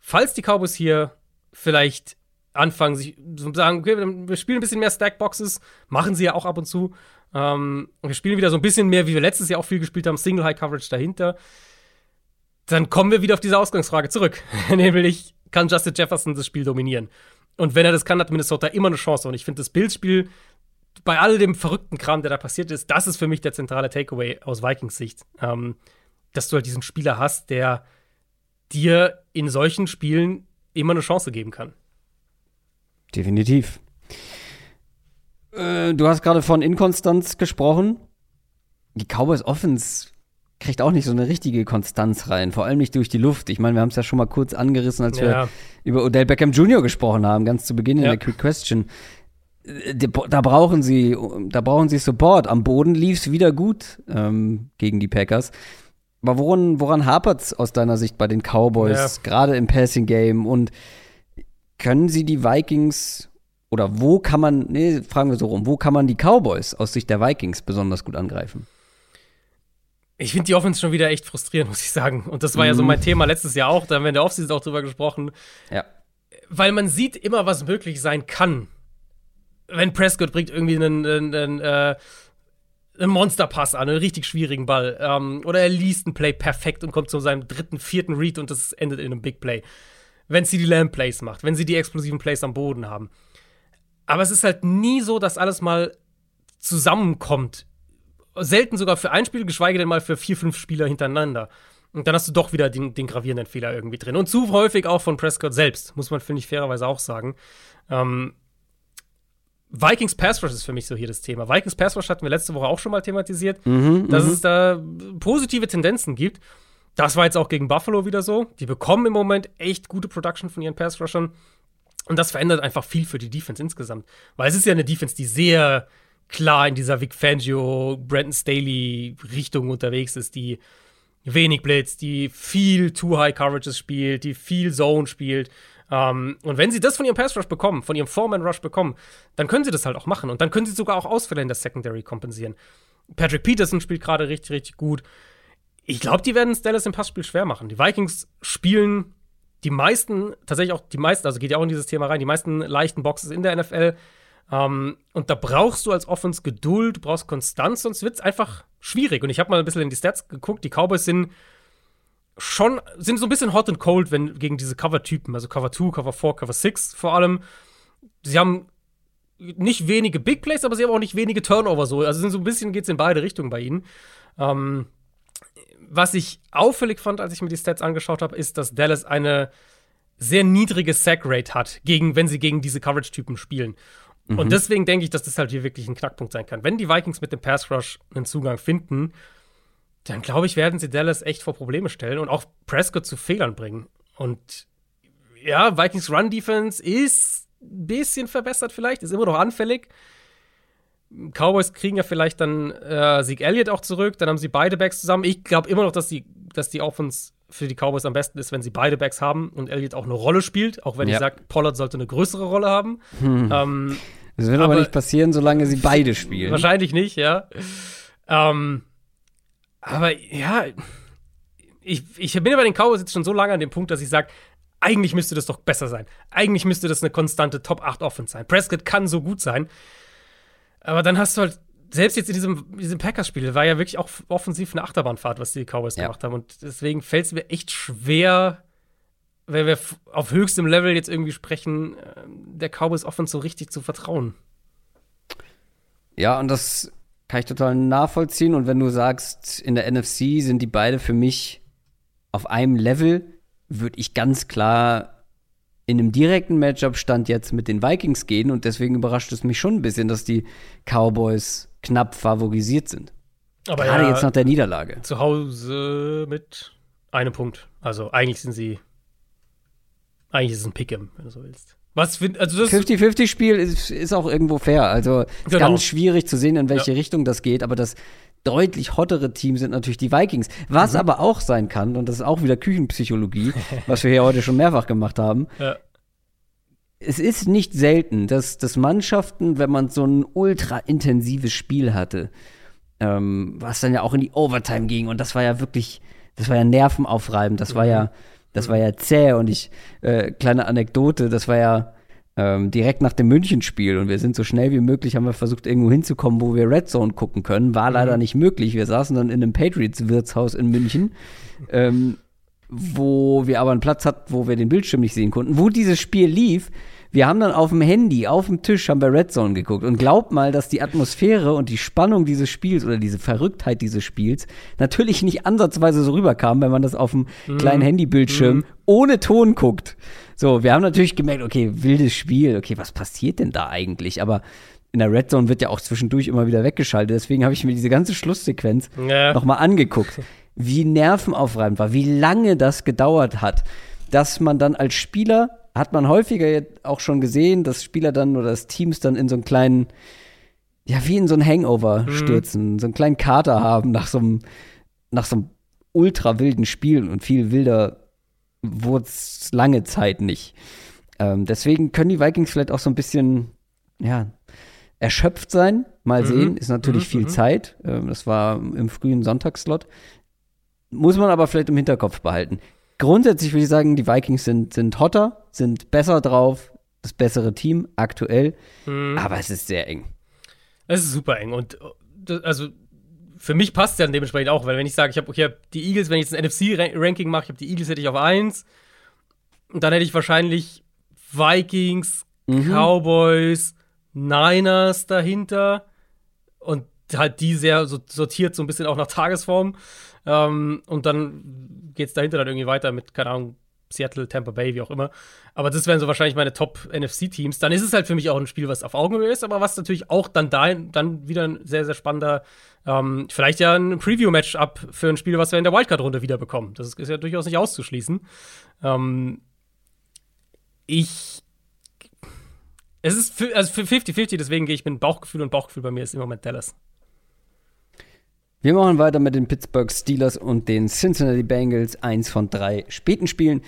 Falls die Cowboys hier vielleicht anfangen, sich zu sagen, okay, wir spielen ein bisschen mehr Stackboxes, machen sie ja auch ab und zu. Ähm, wir spielen wieder so ein bisschen mehr, wie wir letztes Jahr auch viel gespielt haben, Single High Coverage dahinter. Dann kommen wir wieder auf diese Ausgangsfrage zurück. Nämlich, kann Justin Jefferson das Spiel dominieren? Und wenn er das kann, hat Minnesota immer eine Chance. Und ich finde, das Bildspiel bei all dem verrückten Kram, der da passiert ist, das ist für mich der zentrale Takeaway aus Vikings Sicht. Ähm, dass du halt diesen Spieler hast, der dir in solchen Spielen immer eine Chance geben kann. Definitiv. Äh, du hast gerade von Inkonstanz gesprochen. Die Cowboys Offense kriegt auch nicht so eine richtige Konstanz rein, vor allem nicht durch die Luft. Ich meine, wir haben es ja schon mal kurz angerissen, als wir Ja. über Odell Beckham Jr. gesprochen haben, ganz zu Beginn in Ja. der Quick Question. Äh, Da brauchen sie, da brauchen sie Support. Am Boden lief es wieder gut ähm, gegen die Packers. Aber woran, woran hapert es aus deiner Sicht bei den Cowboys, gerade im Passing Game? Und können sie die Vikings oder wo kann man, nee, fragen wir so rum, wo kann man die Cowboys aus Sicht der Vikings besonders gut angreifen? Ich finde die Offense schon wieder echt frustrierend, muss ich sagen. Und das war ja so Mhm. mein Thema letztes Jahr auch. Da haben wir in der Offseason auch drüber gesprochen. Ja. Weil man sieht immer, was möglich sein kann. Wenn Prescott bringt irgendwie einen, einen, einen, äh, einen Monsterpass an, einen richtig schwierigen Ball. Ähm, oder er liest ein Play perfekt und kommt zu seinem dritten, vierten Read und das endet in einem Big Play. Wenn sie die Lamb Plays macht, wenn sie die explosiven Plays am Boden haben. Aber es ist halt nie so, dass alles mal zusammenkommt. Selten sogar für ein Spiel, geschweige denn mal für vier, fünf Spieler hintereinander. Und dann hast du doch wieder den, den gravierenden Fehler irgendwie drin. Und zu häufig auch von Prescott selbst, muss man, finde ich, fairerweise auch sagen. Ähm, Vikings Pass Rush ist für mich so hier das Thema. Vikings Pass Rush hatten wir letzte Woche auch schon mal thematisiert, mhm, dass mhm. es da positive Tendenzen gibt. Das war jetzt auch gegen Buffalo wieder so. Die bekommen im Moment echt gute Production von ihren Pass Rushern. Und das verändert einfach viel für die Defense insgesamt. Weil es ist ja eine Defense, die sehr klar in dieser Vic Fangio, Brandon Staley Richtung unterwegs ist, die wenig Blitz, die viel Too High Coverages spielt, die viel Zone spielt. Um, ähm, und wenn sie das von ihrem Pass Rush bekommen, von ihrem Foreman Rush bekommen, dann können sie das halt auch machen. Und dann können sie sogar auch Ausfälle in der Secondary kompensieren. Patrick Peterson spielt gerade richtig, richtig gut. Ich glaube, die werden Dallas im Passspiel schwer machen. Die Vikings spielen die meisten, tatsächlich auch die meisten, also geht ja auch in dieses Thema rein, die meisten leichten Boxes in der NFL. Um, ähm, und da brauchst du als Offense Geduld, du brauchst Konstanz, sonst wird es einfach schwierig. Und ich habe mal ein bisschen in die Stats geguckt. Die Cowboys sind schon, sind so ein bisschen hot and cold, wenn gegen diese Cover-Typen, also Cover 2, Cover 4, Cover 6 vor allem. Sie haben nicht wenige Big Plays, aber sie haben auch nicht wenige Turnover so. Also sind so ein bisschen geht's in beide Richtungen bei ihnen. Ähm, was ich auffällig fand, als ich mir die Stats angeschaut habe, ist, dass Dallas eine sehr niedrige Sack-Rate hat, gegen, wenn sie gegen diese Coverage-Typen spielen. Mhm. Und deswegen denke ich, dass das halt hier wirklich ein Knackpunkt sein kann. Wenn die Vikings mit dem Pass Rush einen Zugang finden, dann glaube ich, werden sie Dallas echt vor Probleme stellen und auch Prescott zu Fehlern bringen. Und ja, Vikings Run Defense ist ein bisschen verbessert vielleicht, ist immer noch anfällig. Cowboys kriegen ja vielleicht dann äh, Sieg Elliott auch zurück, dann haben sie beide Backs zusammen. Ich glaube immer noch, dass die, dass die Offense für die Cowboys am besten ist, wenn sie beide Backs haben und Elliott auch eine Rolle spielt, auch wenn ja. ich sage, Pollard sollte eine größere Rolle haben. Hm. Ähm, das wird aber, aber, nicht passieren, solange sie beide spielen. Wahrscheinlich nicht, ja. Ähm, aber ja, ich, ich bin bei den Cowboys jetzt schon so lange an dem Punkt, dass ich sage, eigentlich müsste das doch besser sein. Eigentlich müsste das eine konstante Top 8 Offense sein. Prescott kann so gut sein. Aber dann hast du halt, selbst jetzt in diesem, diesem Packers-Spiel, war ja wirklich auch offensiv eine Achterbahnfahrt, was die Cowboys ja. gemacht haben. Und deswegen fällt es mir echt schwer, wenn wir auf höchstem Level jetzt irgendwie sprechen, äh, der Cowboys Offense so richtig zu vertrauen. Ja, und das kann ich total nachvollziehen. Und wenn du sagst, in der NFC sind die beide für mich auf einem Level, würde ich ganz klar in einem direkten Matchup stand jetzt mit den Vikings gehen und deswegen überrascht es mich schon ein bisschen, dass die Cowboys knapp favorisiert sind. Aber Gerade ja, jetzt nach der Niederlage. Zu Hause mit einem Punkt. Also eigentlich sind sie. Eigentlich ist es ein Pick'em, wenn du so willst. Was find, also das 50-50-Spiel ist, ist auch irgendwo fair. Also genau. ganz schwierig zu sehen, in welche ja. Richtung das geht, aber das deutlich hottere Team sind natürlich die Vikings. Was mhm. aber auch sein kann, und das ist auch wieder Küchenpsychologie, was wir hier heute schon mehrfach gemacht haben. Ja. Es ist nicht selten, dass, dass Mannschaften, wenn man so ein ultra intensives Spiel hatte, ähm, was dann ja auch in die Overtime ging, und das war ja wirklich, das war ja nervenaufreibend, das war ja, das war ja zäh und ich, äh, kleine Anekdote, das war ja, ähm, direkt nach dem Münchenspiel und wir sind so schnell wie möglich, haben wir versucht, irgendwo hinzukommen, wo wir Red Zone gucken können. War leider mhm. nicht möglich. Wir saßen dann in einem Patriots-Wirtshaus in München, ähm, wo wir aber einen Platz hatten, wo wir den Bildschirm nicht sehen konnten. Wo dieses Spiel lief, wir haben dann auf dem Handy, auf dem Tisch, haben wir Red Zone geguckt und glaubt mal, dass die Atmosphäre und die Spannung dieses Spiels oder diese Verrücktheit dieses Spiels natürlich nicht ansatzweise so rüberkam, wenn man das auf dem mhm. kleinen Handybildschirm mhm. ohne Ton guckt. So, wir haben natürlich gemerkt, okay, wildes Spiel, okay, was passiert denn da eigentlich? Aber in der Red Zone wird ja auch zwischendurch immer wieder weggeschaltet. Deswegen habe ich mir diese ganze Schlusssequenz ja. nochmal angeguckt. Wie nervenaufreibend war, wie lange das gedauert hat, dass man dann als Spieler hat man häufiger auch schon gesehen, dass Spieler dann oder das Teams dann in so einen kleinen, ja, wie in so einen Hangover mhm. stürzen, so einen kleinen Kater haben nach so einem, nach so einem ultra wilden Spiel und viel wilder wurde es lange Zeit nicht. Ähm, deswegen können die Vikings vielleicht auch so ein bisschen, ja, erschöpft sein. Mal mhm. sehen, ist natürlich mhm. viel mhm. Zeit. Ähm, das war im frühen Sonntagsslot. Muss man aber vielleicht im Hinterkopf behalten grundsätzlich würde ich sagen, die Vikings sind, sind hotter, sind besser drauf, das bessere Team aktuell, mhm. aber es ist sehr eng. Es ist super eng und also für mich passt es ja dementsprechend auch, weil wenn ich sage, ich habe okay, hab die Eagles, wenn ich jetzt ein NFC-Ranking mache, ich habe die Eagles hätte ich auf 1 und dann hätte ich wahrscheinlich Vikings, mhm. Cowboys, Niners dahinter und halt die sehr so sortiert, so ein bisschen auch nach Tagesform. Ähm, und dann geht es dahinter dann irgendwie weiter mit, keine Ahnung, Seattle, Tampa Bay, wie auch immer. Aber das wären so wahrscheinlich meine Top-NFC-Teams. Dann ist es halt für mich auch ein Spiel, was auf Augenhöhe ist, aber was natürlich auch dann da, dann wieder ein sehr, sehr spannender, ähm, vielleicht ja ein Preview-Match-up für ein Spiel, was wir in der Wildcard-Runde wieder bekommen. Das ist ja durchaus nicht auszuschließen. Ähm, ich. Es ist für, also für 50-50, deswegen gehe ich mit Bauchgefühl und Bauchgefühl bei mir ist im Moment Dallas. Wir machen weiter mit den Pittsburgh Steelers und den Cincinnati Bengals. Eins von drei späten Spielen.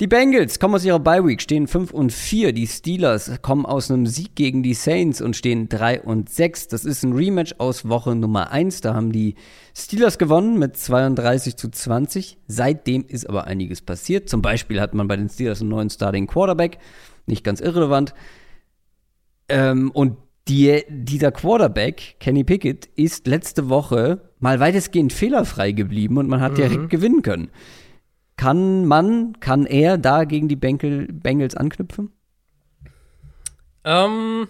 Die Bengals kommen aus ihrer Bye Week, stehen 5 und 4. Die Steelers kommen aus einem Sieg gegen die Saints und stehen 3 und 6. Das ist ein Rematch aus Woche Nummer 1. Da haben die Steelers gewonnen mit 32 zu 20. Seitdem ist aber einiges passiert. Zum Beispiel hat man bei den Steelers einen neuen Starting Quarterback. Nicht ganz irrelevant. Ähm, und die, dieser Quarterback, Kenny Pickett, ist letzte Woche mal weitestgehend fehlerfrei geblieben und man hat mhm. direkt gewinnen können. Kann man, kann er da gegen die Bengals anknüpfen? Ähm.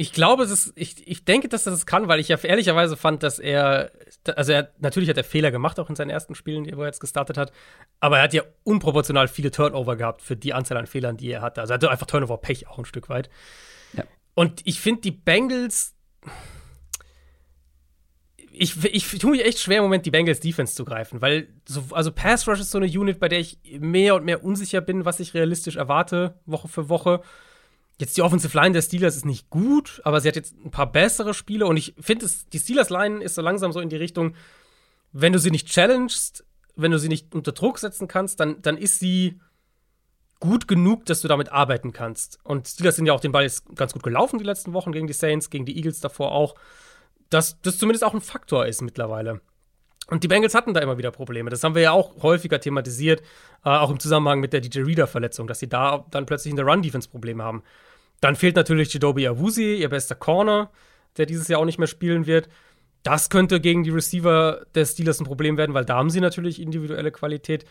Ich glaube, es ist, ich, ich denke, dass er das kann, weil ich ja ehrlicherweise fand, dass er, also er, natürlich hat er Fehler gemacht, auch in seinen ersten Spielen, wo er jetzt gestartet hat, aber er hat ja unproportional viele Turnover gehabt für die Anzahl an Fehlern, die er hatte. Also er hatte einfach Turnover-Pech auch ein Stück weit. Ja. Und ich finde, die Bengals, ich, ich tue mich echt schwer im Moment, die Bengals Defense zu greifen, weil so, also Pass Rush ist so eine Unit, bei der ich mehr und mehr unsicher bin, was ich realistisch erwarte, Woche für Woche. Jetzt die Offensive Line der Steelers ist nicht gut, aber sie hat jetzt ein paar bessere Spiele und ich finde, die Steelers Line ist so langsam so in die Richtung, wenn du sie nicht challengest, wenn du sie nicht unter Druck setzen kannst, dann, dann ist sie gut genug, dass du damit arbeiten kannst. Und Steelers sind ja auch den Ball jetzt ganz gut gelaufen die letzten Wochen gegen die Saints, gegen die Eagles davor auch. Dass das zumindest auch ein Faktor ist mittlerweile. Und die Bengals hatten da immer wieder Probleme. Das haben wir ja auch häufiger thematisiert, äh, auch im Zusammenhang mit der DJ Reader-Verletzung, dass sie da dann plötzlich in der Run-Defense Probleme haben. Dann fehlt natürlich Jadobi Awusi, ihr bester Corner, der dieses Jahr auch nicht mehr spielen wird. Das könnte gegen die Receiver der Steelers ein Problem werden, weil da haben sie natürlich individuelle Qualität.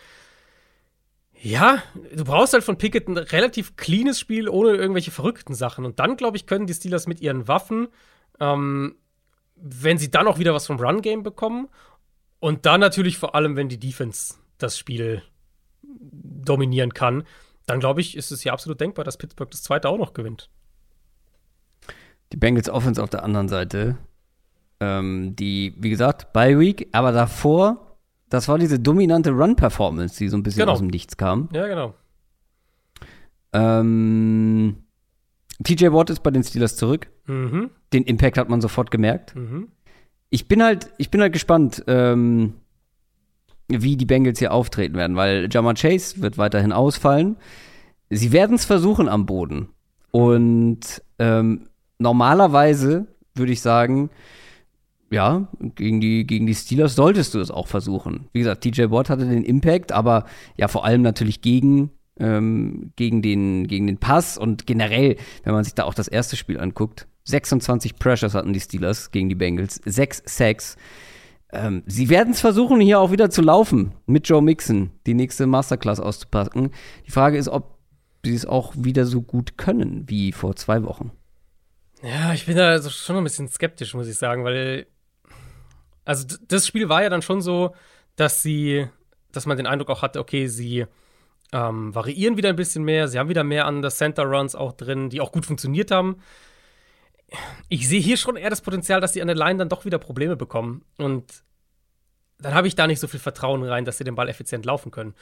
Ja, du brauchst halt von Pickett ein relativ cleanes Spiel ohne irgendwelche verrückten Sachen. Und dann, glaube ich, können die Steelers mit ihren Waffen, ähm, wenn sie dann auch wieder was vom Run-Game bekommen, und dann natürlich vor allem, wenn die Defense das Spiel dominieren kann, dann glaube ich, ist es ja absolut denkbar, dass Pittsburgh das zweite auch noch gewinnt. Die Bengals Offense auf der anderen Seite, ähm, die, wie gesagt, Bye Week, aber davor, das war diese dominante Run-Performance, die so ein bisschen genau. aus dem Nichts kam. Ja, genau. Ähm, TJ Watt ist bei den Steelers zurück. Mhm. Den Impact hat man sofort gemerkt. Mhm. Ich bin halt, ich bin halt gespannt, ähm, wie die Bengals hier auftreten werden, weil Jamar Chase wird weiterhin ausfallen. Sie werden es versuchen am Boden. Und ähm, normalerweise würde ich sagen, ja, gegen die, gegen die Steelers solltest du es auch versuchen. Wie gesagt, TJ Watt hatte den Impact, aber ja, vor allem natürlich gegen, ähm, gegen, den, gegen den Pass und generell, wenn man sich da auch das erste Spiel anguckt. 26 Pressures hatten die Steelers gegen die Bengals, 6 Sacks. Ähm, sie werden es versuchen, hier auch wieder zu laufen mit Joe Mixon, die nächste Masterclass auszupacken. Die Frage ist, ob sie es auch wieder so gut können wie vor zwei Wochen. Ja, ich bin da also schon ein bisschen skeptisch, muss ich sagen, weil also das Spiel war ja dann schon so, dass sie, dass man den Eindruck auch hatte, okay, sie ähm, variieren wieder ein bisschen mehr, sie haben wieder mehr an der Center Runs auch drin, die auch gut funktioniert haben ich sehe hier schon eher das Potenzial, dass sie an der Line dann doch wieder Probleme bekommen. Und dann habe ich da nicht so viel Vertrauen rein, dass sie den Ball effizient laufen können.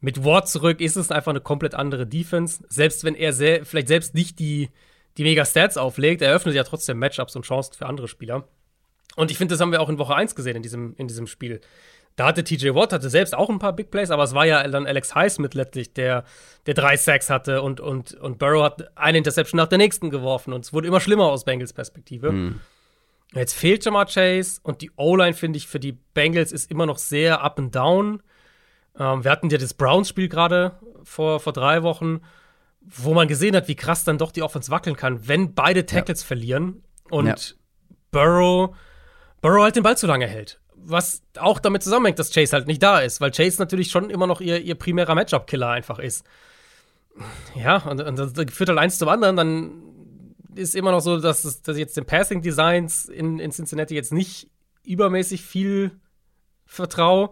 Mit Ward zurück ist es einfach eine komplett andere Defense. Selbst wenn er sehr, vielleicht selbst nicht die, die Mega-Stats auflegt, eröffnet ja trotzdem Matchups und Chancen für andere Spieler. Und ich finde, das haben wir auch in Woche 1 gesehen in diesem, in diesem Spiel. Da hatte TJ Watt hatte selbst auch ein paar Big Plays, aber es war ja dann Alex Highsmith letztlich, der, der drei Sacks hatte und, und, und Burrow hat eine Interception nach der nächsten geworfen und es wurde immer schlimmer aus Bengals Perspektive. Mhm. Jetzt fehlt Jamar Chase und die O-Line, finde ich, für die Bengals ist immer noch sehr up and down. Ähm, wir hatten ja das Browns-Spiel gerade vor, vor drei Wochen, wo man gesehen hat, wie krass dann doch die Offense wackeln kann, wenn beide Tackles ja. verlieren und ja. Burrow, Burrow halt den Ball zu lange hält was auch damit zusammenhängt, dass Chase halt nicht da ist, weil Chase natürlich schon immer noch ihr, ihr primärer Matchup-Killer einfach ist. Ja, und, und das führt halt eins zum anderen, dann ist immer noch so, dass, es, dass jetzt den Passing Designs in, in Cincinnati jetzt nicht übermäßig viel vertraue.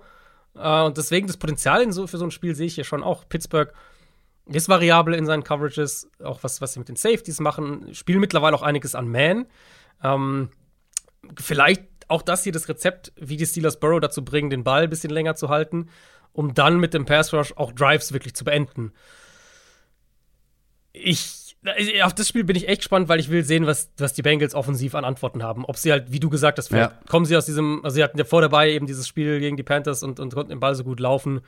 Äh, und deswegen das Potenzial so, für so ein Spiel sehe ich hier schon auch. Pittsburgh ist variabel in seinen Coverages, auch was, was sie mit den Safeties machen, spielen mittlerweile auch einiges an Man. Ähm, vielleicht auch das hier das Rezept, wie die Steelers Burrow dazu bringen, den Ball ein bisschen länger zu halten, um dann mit dem Pass Rush auch Drives wirklich zu beenden. Ich, auf das Spiel bin ich echt gespannt, weil ich will sehen, was, was die Bengals offensiv an Antworten haben. Ob sie halt, wie du gesagt hast, ja. kommen sie aus diesem, also sie hatten ja vor dabei eben dieses Spiel gegen die Panthers und, und konnten den Ball so gut laufen.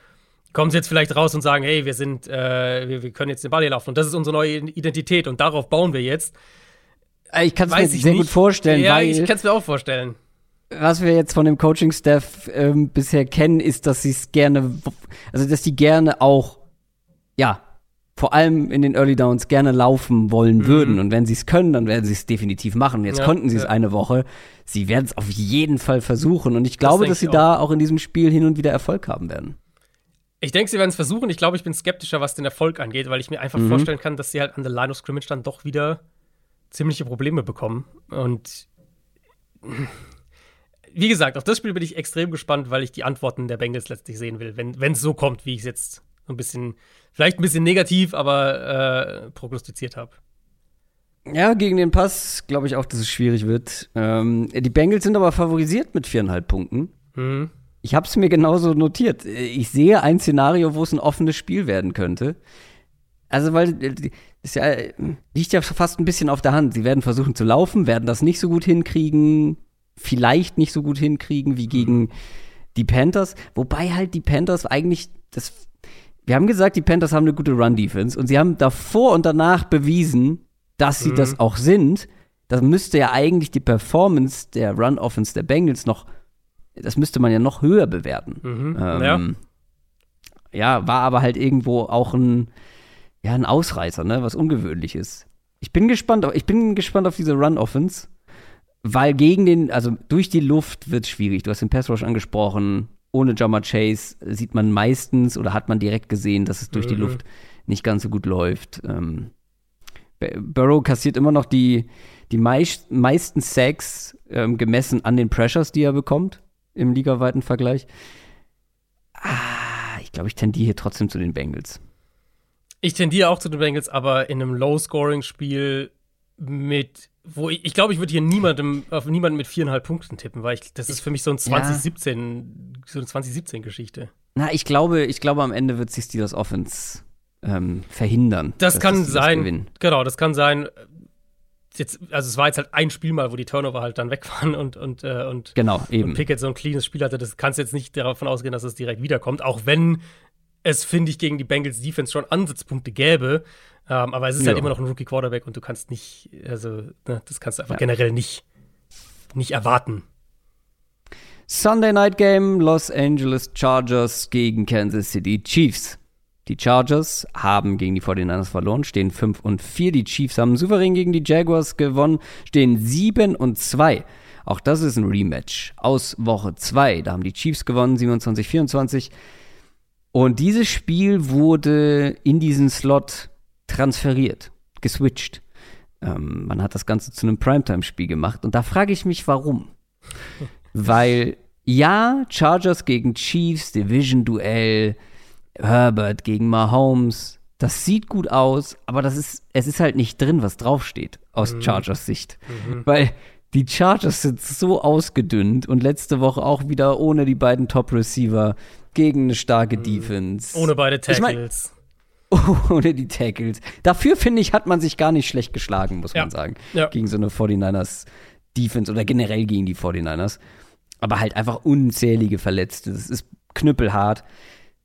Kommen sie jetzt vielleicht raus und sagen, hey, wir sind, äh, wir, wir können jetzt den Ball hier laufen und das ist unsere neue Identität und darauf bauen wir jetzt. Ich kann es mir sehr nicht. gut vorstellen, ja, weil ich kann es mir auch vorstellen was wir jetzt von dem Coaching-Staff ähm, bisher kennen, ist, dass sie es gerne, also dass die gerne auch, ja, vor allem in den Early Downs gerne laufen wollen mhm. würden. Und wenn sie es können, dann werden sie es definitiv machen. Jetzt ja, konnten sie es ja. eine Woche. Sie werden es auf jeden Fall versuchen. Und ich glaube, das dass sie auch. da auch in diesem Spiel hin und wieder Erfolg haben werden. Ich denke, sie werden es versuchen. Ich glaube, ich bin skeptischer, was den Erfolg angeht, weil ich mir einfach mhm. vorstellen kann, dass sie halt an der Line of Scrimmage dann doch wieder ziemliche Probleme bekommen. Und wie gesagt, auf das Spiel bin ich extrem gespannt, weil ich die Antworten der Bengals letztlich sehen will, wenn es so kommt, wie ich es jetzt so ein bisschen, vielleicht ein bisschen negativ, aber äh, prognostiziert habe. Ja, gegen den Pass glaube ich auch, dass es schwierig wird. Ähm, die Bengals sind aber favorisiert mit viereinhalb Punkten. Mhm. Ich habe es mir genauso notiert. Ich sehe ein Szenario, wo es ein offenes Spiel werden könnte. Also, weil das ja, liegt ja fast ein bisschen auf der Hand. Sie werden versuchen zu laufen, werden das nicht so gut hinkriegen vielleicht nicht so gut hinkriegen wie gegen mhm. die Panthers. Wobei halt die Panthers eigentlich das. Wir haben gesagt, die Panthers haben eine gute Run-Defense und sie haben davor und danach bewiesen, dass sie mhm. das auch sind. Das müsste ja eigentlich die Performance der Run-Offense der Bengals noch, das müsste man ja noch höher bewerten. Mhm. Ähm, ja. ja, war aber halt irgendwo auch ein, ja, ein Ausreißer, ne, was ungewöhnlich ist. Ich bin gespannt, ich bin gespannt auf diese Run-Offense. Weil gegen den, also durch die Luft wird es schwierig. Du hast den Pass Rush angesprochen. Ohne Jammer Chase sieht man meistens oder hat man direkt gesehen, dass es durch mhm. die Luft nicht ganz so gut läuft. Ähm, Burrow kassiert immer noch die, die meist, meisten Sacks ähm, gemessen an den Pressures, die er bekommt im ligaweiten Vergleich. Ah, ich glaube, ich tendiere hier trotzdem zu den Bengals. Ich tendiere auch zu den Bengals, aber in einem Low-Scoring-Spiel mit wo ich, ich glaube, ich würde hier niemandem, auf niemanden mit viereinhalb Punkten tippen, weil ich, das ist für mich so ein 2017, ja. so eine 2017-Geschichte. Na, ich glaube, ich glaube, am Ende wird sich Steelers Offense ähm, verhindern. Das kann sein. Genau, das kann sein. Jetzt, also es war jetzt halt ein Spiel mal, wo die Turnover halt dann weg waren und und äh, und, genau, eben. und Pickett so ein cleanes Spiel hatte. Das kannst jetzt nicht davon ausgehen, dass es direkt wiederkommt, auch wenn es, finde ich, gegen die Bengals Defense schon Ansatzpunkte gäbe. Ähm, aber es ist halt ja. halt immer noch ein Rookie Quarterback und du kannst nicht, also, ne, das kannst du einfach ja. generell nicht, nicht erwarten. Sunday Night Game, Los Angeles Chargers gegen Kansas City Chiefs. Die Chargers haben gegen die 49ers verloren, stehen 5 und 4. Die Chiefs haben souverän gegen die Jaguars gewonnen, stehen 7 und 2. Auch das ist ein Rematch aus Woche 2. Da haben die Chiefs gewonnen, 27-24. Und dieses Spiel wurde in diesen Slot transferiert, geswitcht. Ähm, man hat das Ganze zu einem Primetime-Spiel gemacht. Und da frage ich mich, warum. Weil, ja, Chargers gegen Chiefs, Division-Duell, Herbert gegen Mahomes, das sieht gut aus, aber das ist, es ist halt nicht drin, was draufsteht, aus mhm. Chargers Sicht. Mhm. Weil die Chargers sind so ausgedünnt und letzte Woche auch wieder ohne die beiden Top-Receiver gegen eine starke mhm. Defense. Ohne beide Tackles. Ich mein, ohne die Tackles. Dafür, finde ich, hat man sich gar nicht schlecht geschlagen, muss ja. man sagen. Ja. Gegen so eine 49ers Defense oder generell gegen die 49ers. Aber halt einfach unzählige Verletzte. Das ist knüppelhart.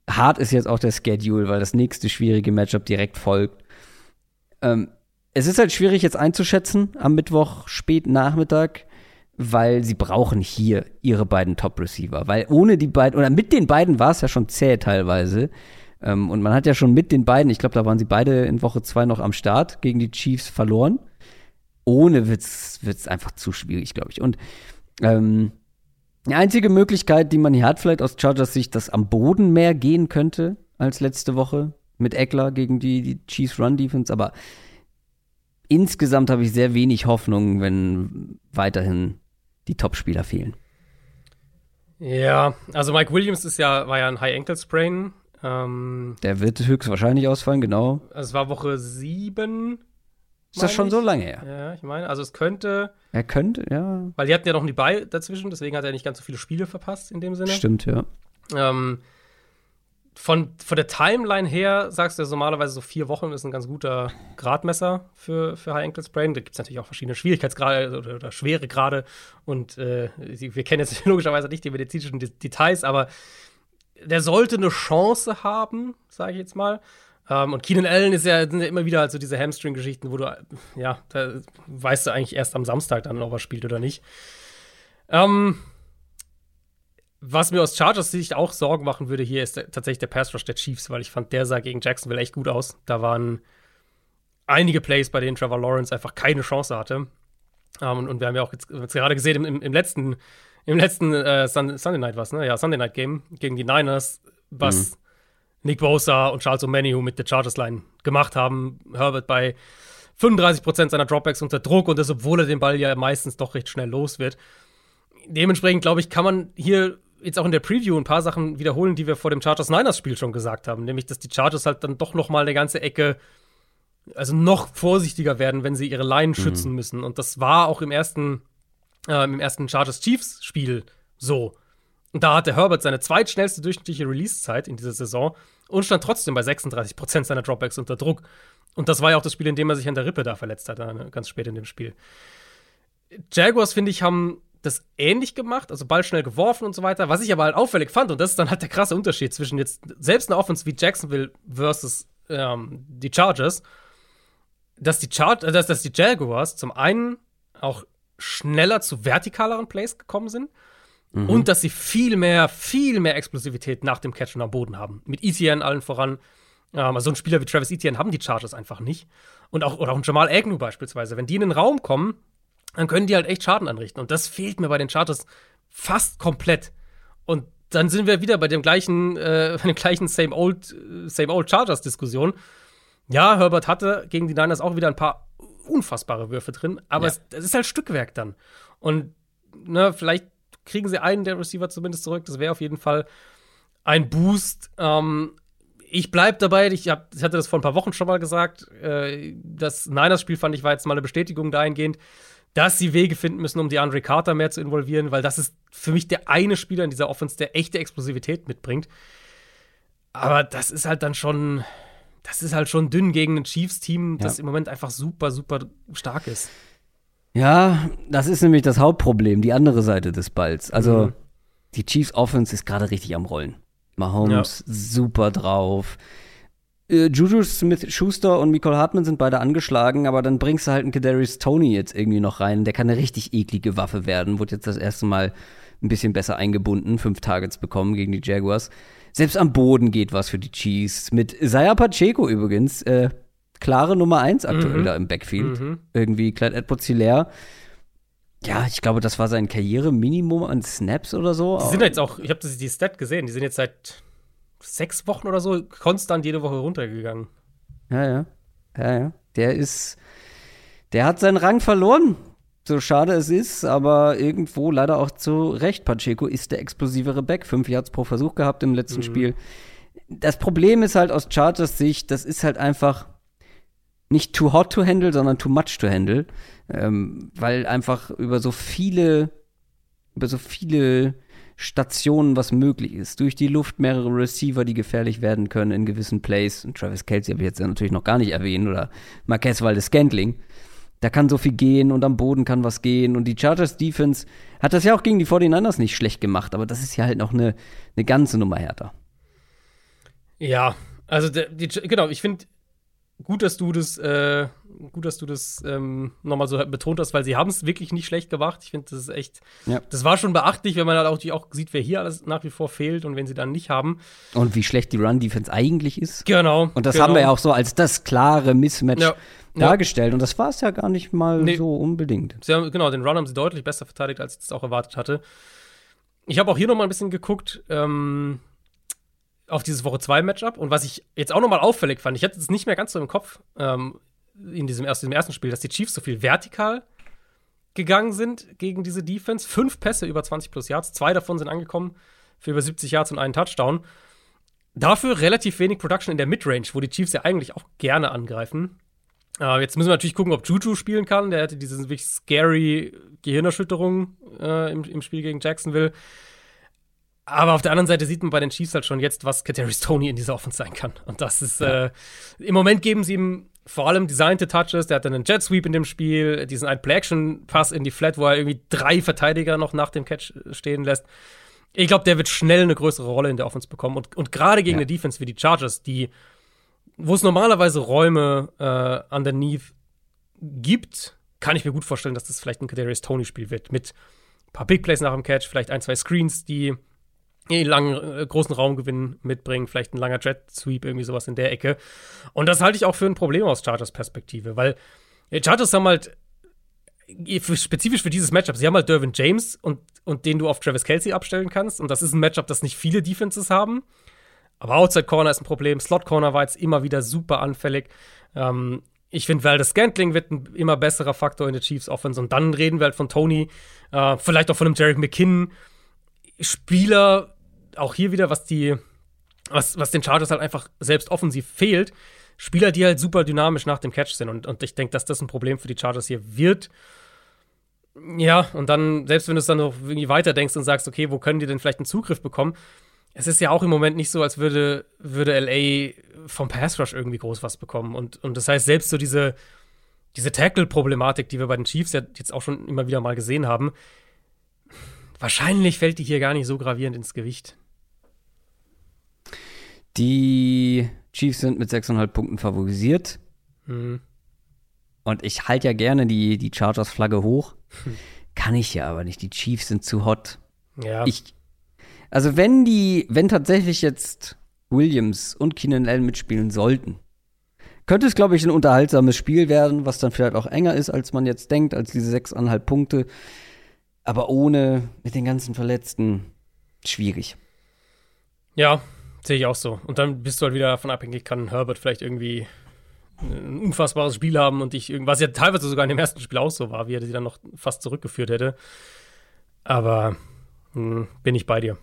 Hart ist jetzt auch der Schedule, weil das nächste schwierige Matchup direkt folgt. Ähm, es ist halt schwierig jetzt einzuschätzen am Mittwoch spät Nachmittag weil sie brauchen hier ihre beiden Top-Receiver. Weil ohne die beiden, oder mit den beiden war es ja schon zäh teilweise. Ähm, und man hat ja schon mit den beiden, ich glaube, da waren sie beide in Woche zwei noch am Start, gegen die Chiefs verloren. Ohne wird's, wird's einfach zu schwierig, glaube ich. Und ähm, die einzige Möglichkeit, die man hier hat, vielleicht aus Chargers Sicht, dass am Boden mehr gehen könnte als letzte Woche mit Eckler gegen die, die Chiefs Run Defense, aber insgesamt habe ich sehr wenig Hoffnung, wenn weiterhin die Topspieler fehlen. Ja, also Mike Williams ist ja, war ja ein High Ankle Sprain. Ähm, Der wird höchstwahrscheinlich ausfallen, genau. es war Woche sieben. Ist das schon ich. so lange her? Ja, ich meine, also es könnte, Er könnte, ja. weil die hatten ja noch nie bei dazwischen, deswegen hat er nicht ganz so viele Spiele verpasst in dem Sinne. Stimmt, ja. Ähm, von, von der Timeline her sagst du ja normalerweise so vier Wochen ist ein ganz guter Gradmesser für, für High Ankle Sprain. Da gibt es natürlich auch verschiedene Schwierigkeitsgrade oder, oder schwere Grade. Und äh, wir kennen jetzt logischerweise nicht die medizinischen De Details, aber der sollte eine Chance haben, sage ich jetzt mal. Ähm, und Keenan Allen ist ja, sind ja immer wieder halt so diese Hamstring-Geschichten, wo du, ja, da weißt du eigentlich erst am Samstag dann, ob er spielt oder nicht. Ähm, was mir aus Chargers Sicht auch Sorgen machen würde hier, ist tatsächlich der Pass Rush der Chiefs, weil ich fand, der sah gegen Jacksonville echt gut aus. Da waren einige Plays, bei denen Trevor Lawrence einfach keine Chance hatte. Ähm, und, und wir haben ja auch jetzt, jetzt gerade gesehen, im, im, letzten, im letzten äh, Sun, Sunday Night was, ne? Ja, Sunday Night Game gegen die Niners, was Nick Bosa und Charles O'Manihu mit der Chargers Line gemacht haben. Herbert bei 35% seiner Dropbacks unter Druck und das, obwohl er den Ball ja meistens doch recht schnell los wird. Dementsprechend, glaube ich, kann man hier jetzt auch in der Preview ein paar Sachen wiederholen, die wir vor dem Chargers-Niners-Spiel schon gesagt haben. Nämlich, dass die Chargers halt dann doch noch mal eine ganze Ecke, also noch vorsichtiger werden, wenn sie ihre Line schützen müssen. Und das war auch im ersten, äh, im ersten Chargers-Chiefs-Spiel so. Und da hatte Herbert seine zweitschnellste durchschnittliche Release-Zeit in dieser Saison und stand trotzdem bei 36% seiner Dropbacks unter Druck. Und das war ja auch das Spiel, in dem er sich an der Rippe da verletzt hat, äh, ganz spät in dem Spiel. Jaguars, finde ich, haben das ähnlich gemacht, also Ball schnell geworfen und so weiter. Was ich aber halt auffällig fand, und das ist dann halt der krasse Unterschied zwischen jetzt selbst einer Offense wie Jacksonville versus ähm, die Chargers, dass die, Char äh, dass, dass die Jaguars zum einen auch schneller zu vertikaleren Plays gekommen sind und dass sie viel mehr, viel mehr Explosivität nach dem Catchen am Boden haben. Mit Etienne allen voran. Ähm, also so ein Spieler wie Travis Etienne haben die Chargers einfach nicht. Und auch, oder auch ein Jamal Agnew beispielsweise. Wenn die in den Raum kommen, dann können die halt echt Schaden anrichten. Und das fehlt mir bei den Chargers fast komplett. Und dann sind wir wieder bei dem gleichen, äh, bei dem gleichen Same Old, Same Old Chargers-Diskussion. Ja, Herbert hatte gegen die Niners auch wieder ein paar unfassbare Würfe drin, aber Ja. es, es ist halt Stückwerk dann. Und ne, vielleicht kriegen sie einen der Receiver zumindest zurück. Das wäre auf jeden Fall ein Boost. Ähm, ich bleib dabei, ich, hab, ich hatte das vor ein paar Wochen schon mal gesagt. Äh, das Niners-Spiel fand ich war jetzt mal eine Bestätigung dahingehend, dass sie Wege finden müssen, um die Andre Carter mehr zu involvieren, weil das ist für mich der eine Spieler in dieser Offense, der echte Explosivität mitbringt. Aber das ist halt dann schon, das ist halt schon dünn gegen ein Chiefs-Team, das Ja. im Moment einfach super, super stark ist. Ja, das ist nämlich das Hauptproblem, die andere Seite des Balls. Also, Mhm. die Chiefs Offense ist gerade richtig am Rollen. Mahomes super drauf. Äh, Juju Smith-Schuster und Nicole Hartmann sind beide angeschlagen, aber dann bringst du halt einen Kadarius Tony jetzt irgendwie noch rein. Der kann eine richtig eklige Waffe werden. Wurde jetzt das erste Mal ein bisschen besser eingebunden, fünf Targets bekommen gegen die Jaguars. Selbst am Boden geht was für die Chiefs. Mit Isaiah Pacheco übrigens, äh, klare Nummer eins aktuell Mhm. da im Backfield. Mhm. Irgendwie Clyde Edwards Hilaire. Ja, ich glaube, das war sein Karriereminimum an Snaps oder so. Die sind jetzt auch, ich habe die Stat gesehen, die sind jetzt seit sechs Wochen oder so konstant jede Woche runtergegangen. Ja, ja. Ja, ja. Der ist. Der hat seinen Rang verloren. So schade es ist, aber irgendwo leider auch zu Recht. Pacheco ist der explosivere Back. Fünf Yards pro Versuch gehabt im letzten Spiel. Das Problem ist halt aus Chargers Sicht, das ist halt einfach nicht too hot to handle, sondern too much to handle. Ähm, weil einfach über so viele, über so viele Stationen was möglich ist. Durch die Luft mehrere Receiver, die gefährlich werden können in gewissen Plays. Und Travis Kelsey habe ich jetzt ja natürlich noch gar nicht erwähnt. Oder Marquez Valdes Scantling. Da kann so viel gehen und am Boden kann was gehen. Und die Chargers Defense hat das ja auch gegen die 49ers nicht schlecht gemacht. Aber das ist ja halt noch eine, eine ganze Nummer härter. Ja, also die, genau, ich finde gut, dass du das, äh, gut, dass du das ähm, nochmal so betont hast, weil sie haben es wirklich nicht schlecht gemacht. Ich finde, das ist echt, Ja. das war schon beachtlich, wenn man halt auch, die auch sieht, wer hier alles nach wie vor fehlt und wenn sie dann nicht haben. Und wie schlecht die Run-Defense eigentlich ist. Genau. Und das genau. haben wir ja auch so als das klare Mismatch Ja. dargestellt. Und das war es ja gar nicht mal Nee. so unbedingt. Sie haben, genau, den Run haben sie deutlich besser verteidigt, als ich es auch erwartet hatte. Ich habe auch hier noch mal ein bisschen geguckt ähm, auf dieses Woche 2 Matchup und was ich jetzt auch noch mal auffällig fand, ich hatte es nicht mehr ganz so im Kopf. Ähm, in diesem, ersten, diesem ersten Spiel, dass die Chiefs so viel vertikal gegangen sind gegen diese Defense. Fünf Pässe über 20 plus Yards, zwei davon sind angekommen für über 70 Yards und einen Touchdown. Dafür relativ wenig Production in der Midrange, wo die Chiefs ja eigentlich auch gerne angreifen. Äh, jetzt müssen wir natürlich gucken, ob Juju spielen kann. Der hatte diese wirklich scary Gehirnerschütterung äh, im, im Spiel gegen Jacksonville. Aber auf der anderen Seite sieht man bei den Chiefs halt schon jetzt, was Kadarius Tony in dieser Offense sein kann. Und das ist, ja. äh, im Moment geben sie ihm vor allem designte Touches. Der hat dann einen Jet Sweep in dem Spiel, diesen ein Play-Action-Pass in die Flat, wo er irgendwie drei Verteidiger noch nach dem Catch stehen lässt. Ich glaube, der wird schnell eine größere Rolle in der Offense bekommen. Und, und gerade gegen ja. eine Defense wie die Chargers, die, wo es normalerweise Räume äh, underneath gibt, kann ich mir gut vorstellen, dass das vielleicht ein Kadarius Tony-Spiel wird. Mit ein paar Big Plays nach dem Catch, vielleicht ein, zwei Screens, die einen langen, äh, großen Raumgewinn mitbringen, vielleicht ein langer Jet Sweep, irgendwie sowas in der Ecke. Und das halte ich auch für ein Problem aus Chargers Perspektive, weil die Chargers haben halt für, spezifisch für dieses Matchup, sie haben halt Dervin James und, und den du auf Travis Kelsey abstellen kannst. Und das ist ein Matchup, das nicht viele Defenses haben. Aber Outside Corner ist ein Problem. Slot Corner war jetzt immer wieder super anfällig. Ähm, ich finde, Valdez Scantling wird ein immer besserer Faktor in der Chiefs Offense. Und dann reden wir halt von Tony, äh, vielleicht auch von einem Jarek McKinnon. Spieler, auch hier wieder, was die, was, was den Chargers halt einfach selbst offensiv fehlt. Spieler, die halt super dynamisch nach dem Catch sind. Und, und ich denke, dass das ein Problem für die Chargers hier wird. Ja, und dann, selbst wenn du es dann noch irgendwie weiterdenkst und sagst, okay, wo können die denn vielleicht einen Zugriff bekommen? Es ist ja auch im Moment nicht so, als würde, würde LA vom Pass Rush irgendwie groß was bekommen. Und, und das heißt, selbst so diese, diese Tackle-Problematik, die wir bei den Chiefs ja jetzt auch schon immer wieder mal gesehen haben, wahrscheinlich fällt die hier gar nicht so gravierend ins Gewicht. Die Chiefs sind mit 6,5 Punkten favorisiert. Mhm. Und ich halte ja gerne die, die Chargers-Flagge hoch. Hm. Kann ich ja aber nicht. Die Chiefs sind zu hot. Ja. Ich, also, wenn die, wenn tatsächlich jetzt Williams und Keenan Allen mitspielen sollten, könnte es, glaube ich, ein unterhaltsames Spiel werden, was dann vielleicht auch enger ist, als man jetzt denkt, als diese 6,5 Punkte. Aber ohne, mit den ganzen Verletzten, schwierig. Ja, Sehe ich auch so. Und dann bist du halt wieder davon abhängig, kann Herbert vielleicht irgendwie ein unfassbares Spiel haben und ich was ja teilweise sogar in dem ersten Spiel auch so war, wie er sie dann noch fast zurückgeführt hätte. Aber mh, hm, bin ich bei dir.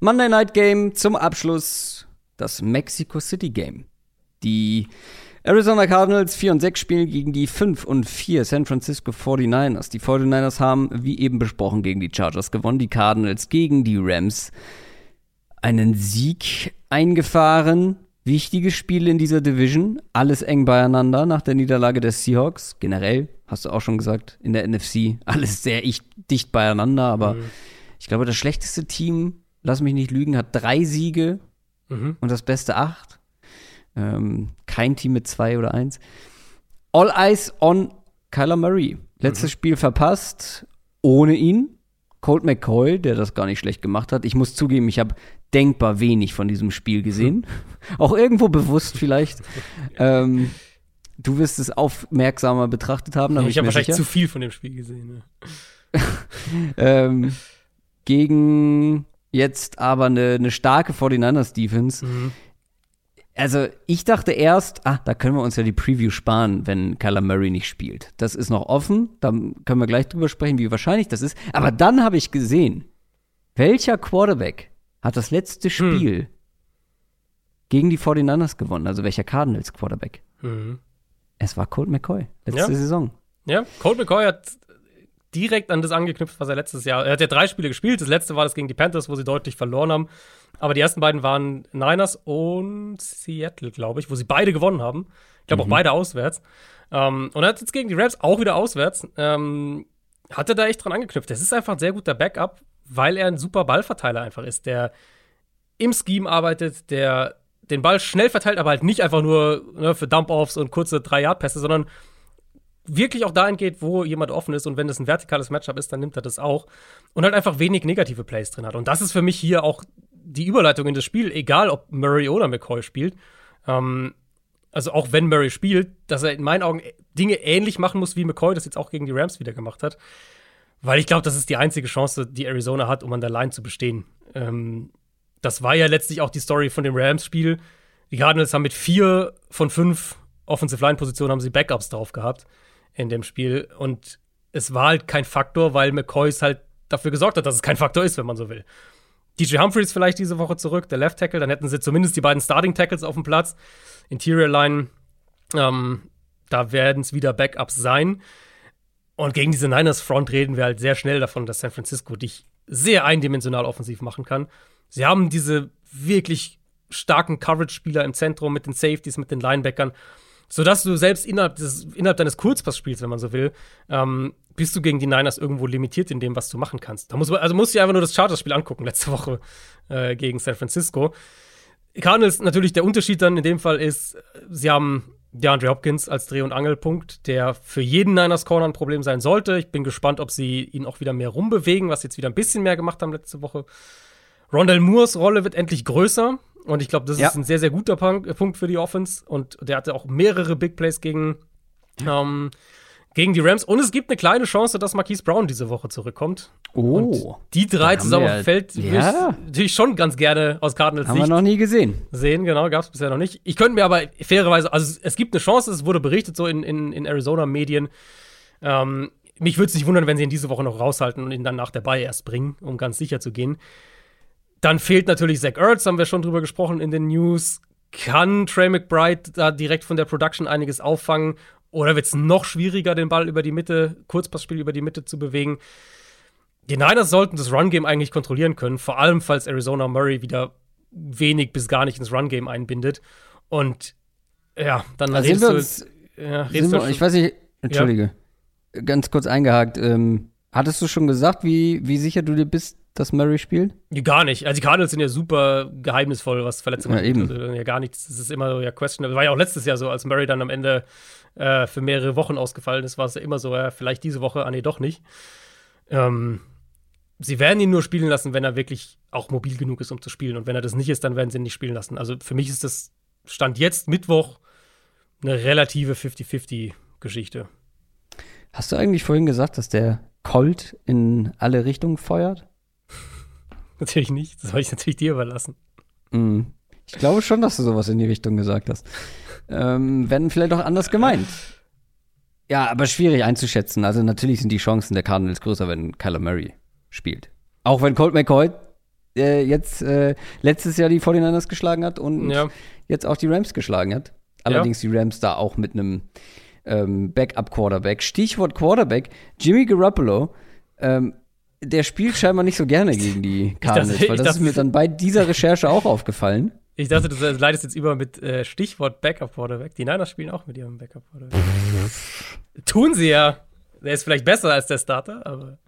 Monday Night Game zum Abschluss das Mexico City Game. Die Arizona Cardinals 4 und 6 spielen gegen die 5 und 4 San Francisco 49ers. Die 49ers haben, wie eben besprochen, gegen die Chargers gewonnen, die Cardinals gegen die Rams einen Sieg eingefahren. Wichtige Spiele in dieser Division, alles eng beieinander nach der Niederlage der Seahawks. Generell, hast du auch schon gesagt, in der NFC, alles sehr dicht beieinander, aber mhm. ich glaube, das schlechteste Team, lass mich nicht lügen, hat drei Siege mhm. und das beste acht. Ähm, kein Team mit zwei oder eins. All Eyes on Kyler Murray. Letztes mhm. Spiel verpasst, ohne ihn. Colt McCoy, der das gar nicht schlecht gemacht hat. Ich muss zugeben, ich habe denkbar wenig von diesem Spiel gesehen. Auch irgendwo bewusst vielleicht. ähm, du wirst es aufmerksamer betrachtet haben. ich habe wahrscheinlich sicher. zu viel von dem Spiel gesehen. Ja. ähm, gegen jetzt aber eine, eine starke 49ers Defense. Mhm. Also, ich dachte erst, ah, da können wir uns ja die Preview sparen, wenn Kyler Murray nicht spielt. Das ist noch offen, da können wir gleich drüber sprechen, wie wahrscheinlich das ist. Aber dann habe ich gesehen, welcher Quarterback hat das letzte hm. Spiel hm. gegen die 49ers gewonnen, also welcher Cardinals Quarterback? Mhm. Es war Colt McCoy, letzte ja. Saison. Ja, Colt McCoy hat direkt an das angeknüpft, was er letztes Jahr. Er hat ja drei Spiele gespielt. Das letzte war das gegen die Panthers, wo sie deutlich verloren haben. Aber die ersten beiden waren Niners und Seattle, glaube ich, wo sie beide gewonnen haben. Ich glaube mhm. auch beide auswärts. Ähm, und er hat jetzt gegen die Rams auch wieder auswärts. Ähm, hat er da echt dran angeknüpft. Das ist einfach ein sehr guter Backup, weil er ein super Ballverteiler einfach ist, der im Scheme arbeitet, der den Ball schnell verteilt, aber halt nicht einfach nur ne, für Dump-Offs und kurze Drei-Yard-Pässe, sondern wirklich auch dahin geht, wo jemand offen ist und wenn das ein vertikales Matchup ist, dann nimmt er das auch und halt einfach wenig negative Plays drin hat. Und das ist für mich hier auch die Überleitung in das Spiel, egal ob Murray oder McCoy spielt. Ähm, also auch wenn Murray spielt, dass er in meinen Augen Dinge ähnlich machen muss, wie McCoy das jetzt auch gegen die Rams wieder gemacht hat. Weil ich glaube, das ist die einzige Chance, die Arizona hat, um an der Line zu bestehen. Ähm, das war ja letztlich auch die Story von dem Rams-Spiel. Die Cardinals haben mit vier von fünf Offensive Line Position haben sie Backups drauf gehabt in dem Spiel und es war halt kein Faktor, weil McCoys halt dafür gesorgt hat, dass es kein Faktor ist, wenn man so will. DJ Humphreys vielleicht diese Woche zurück, der Left Tackle, dann hätten sie zumindest die beiden Starting Tackles auf dem Platz. Interior Line, ähm, da werden es wieder Backups sein. Und gegen diese Niners Front reden wir halt sehr schnell davon, dass San Francisco dich sehr eindimensional offensiv machen kann. Sie haben diese wirklich starken Coverage-Spieler im Zentrum mit den Safeties, mit den Linebackern, sodass du selbst innerhalb, des, innerhalb deines Kurzpassspiels, wenn man so will, ähm, bist du gegen die Niners irgendwo limitiert in dem, was du machen kannst. Da muss man, also musst du dir einfach nur das Chargers-Spiel angucken, letzte Woche äh, gegen San Francisco. Cardinals natürlich der Unterschied dann in dem Fall ist, sie haben DeAndre Hopkins als Dreh- und Angelpunkt, der für jeden Niners Corner ein Problem sein sollte. Ich bin gespannt, ob sie ihn auch wieder mehr rumbewegen, was sie jetzt wieder ein bisschen mehr gemacht haben letzte Woche. Rondell Moores Rolle wird endlich größer. Und ich glaube, das ja. ist ein sehr, sehr guter Punkt für die Offense. Und der hatte auch mehrere Big Plays gegen, ähm, gegen die Rams. Und es gibt eine kleine Chance, dass Marquise Brown diese Woche zurückkommt. Oh. Und die drei zusammen dem Feld ja. natürlich schon ganz gerne aus Cardinals Haben Sicht wir noch nie gesehen. Sehen, genau, gab es bisher noch nicht. Ich könnte mir aber fairerweise, also es gibt eine Chance, es wurde berichtet so in, in, in Arizona-Medien. Ähm, mich würde es nicht wundern, wenn sie ihn diese Woche noch raushalten und ihn dann nach der Bay erst bringen, um ganz sicher zu gehen. Dann fehlt natürlich Zach Ertz, haben wir schon drüber gesprochen in den News. Kann Trey McBride da direkt von der Production einiges auffangen? Oder wird es noch schwieriger, den Ball über die Mitte, Kurzpassspiel über die Mitte zu bewegen? Die Niners sollten das Run-Game eigentlich kontrollieren können, vor allem falls Arizona Murray wieder wenig bis gar nicht ins Run-Game einbindet. Und ja, dann also redest du. Uns, ja, redest wir, ich weiß nicht, entschuldige, ja. ganz kurz eingehakt. Ähm, hattest du schon gesagt, wie, wie sicher du dir bist, dass Murray spielt? Ja, gar nicht. Also die Cardinals sind ja super geheimnisvoll, was Verletzungen ja, eben. Also, ja, gar nichts. Das ist immer so ja questionable. War ja auch letztes Jahr so, als Murray dann am Ende äh, für mehrere Wochen ausgefallen ist, war es ja immer so, ja, vielleicht diese Woche, ah nee, doch nicht. Ähm, sie werden ihn nur spielen lassen, wenn er wirklich auch mobil genug ist, um zu spielen. Und wenn er das nicht ist, dann werden sie ihn nicht spielen lassen. Also für mich ist das Stand jetzt Mittwoch eine relative 50-50-Geschichte. Hast du eigentlich vorhin gesagt, dass der Colt in alle Richtungen feuert? natürlich nicht. Das soll ich natürlich dir überlassen. Mm. Ich glaube schon, dass du sowas in die Richtung gesagt hast. Ähm, werden vielleicht auch anders gemeint. Ja, aber schwierig einzuschätzen. Also natürlich sind die Chancen der Cardinals größer, wenn Kyler Murray spielt. Auch wenn Colt McCoy äh, jetzt äh, letztes Jahr die 49ers geschlagen hat und ja. jetzt auch die Rams geschlagen hat. Allerdings ja. die Rams da auch mit einem ähm, Backup-Quarterback. Stichwort Quarterback, Jimmy Garoppolo. Ähm, der spielt scheinbar nicht so gerne gegen die Cardinals, weil das dachte, ist mir dann bei dieser Recherche auch aufgefallen. Ich dachte, du leitest jetzt über mit äh, Stichwort Backup Quarterback. Die Niners spielen auch mit ihrem Backup Quarterback. Tun sie ja. Der ist vielleicht besser als der Starter, aber.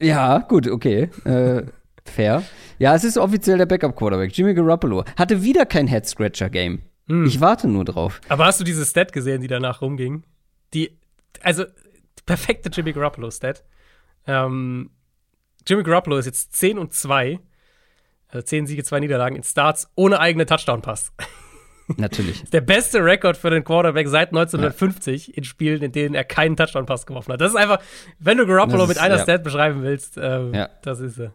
Ja, gut, okay. Äh, fair. Ja, es ist offiziell der Backup Quarterback. Jimmy Garoppolo hatte wieder kein Head Scratcher Game. Hm. Ich warte nur drauf. Aber hast du diese Stat gesehen, die danach rumging? Die, also perfekte Jimmy Garoppolo Stat. Ähm, Jimmy Garoppolo ist jetzt 10 und 2. Also 10 Siege, 2 Niederlagen in Starts ohne eigene Touchdown-Pass. Natürlich. der beste Rekord für den Quarterback seit 1950 ja. in Spielen, in denen er keinen Touchdown-Pass geworfen hat. Das ist einfach, wenn du Garoppolo ist, mit einer ja. Stat beschreiben willst, ähm, ja. das ist er.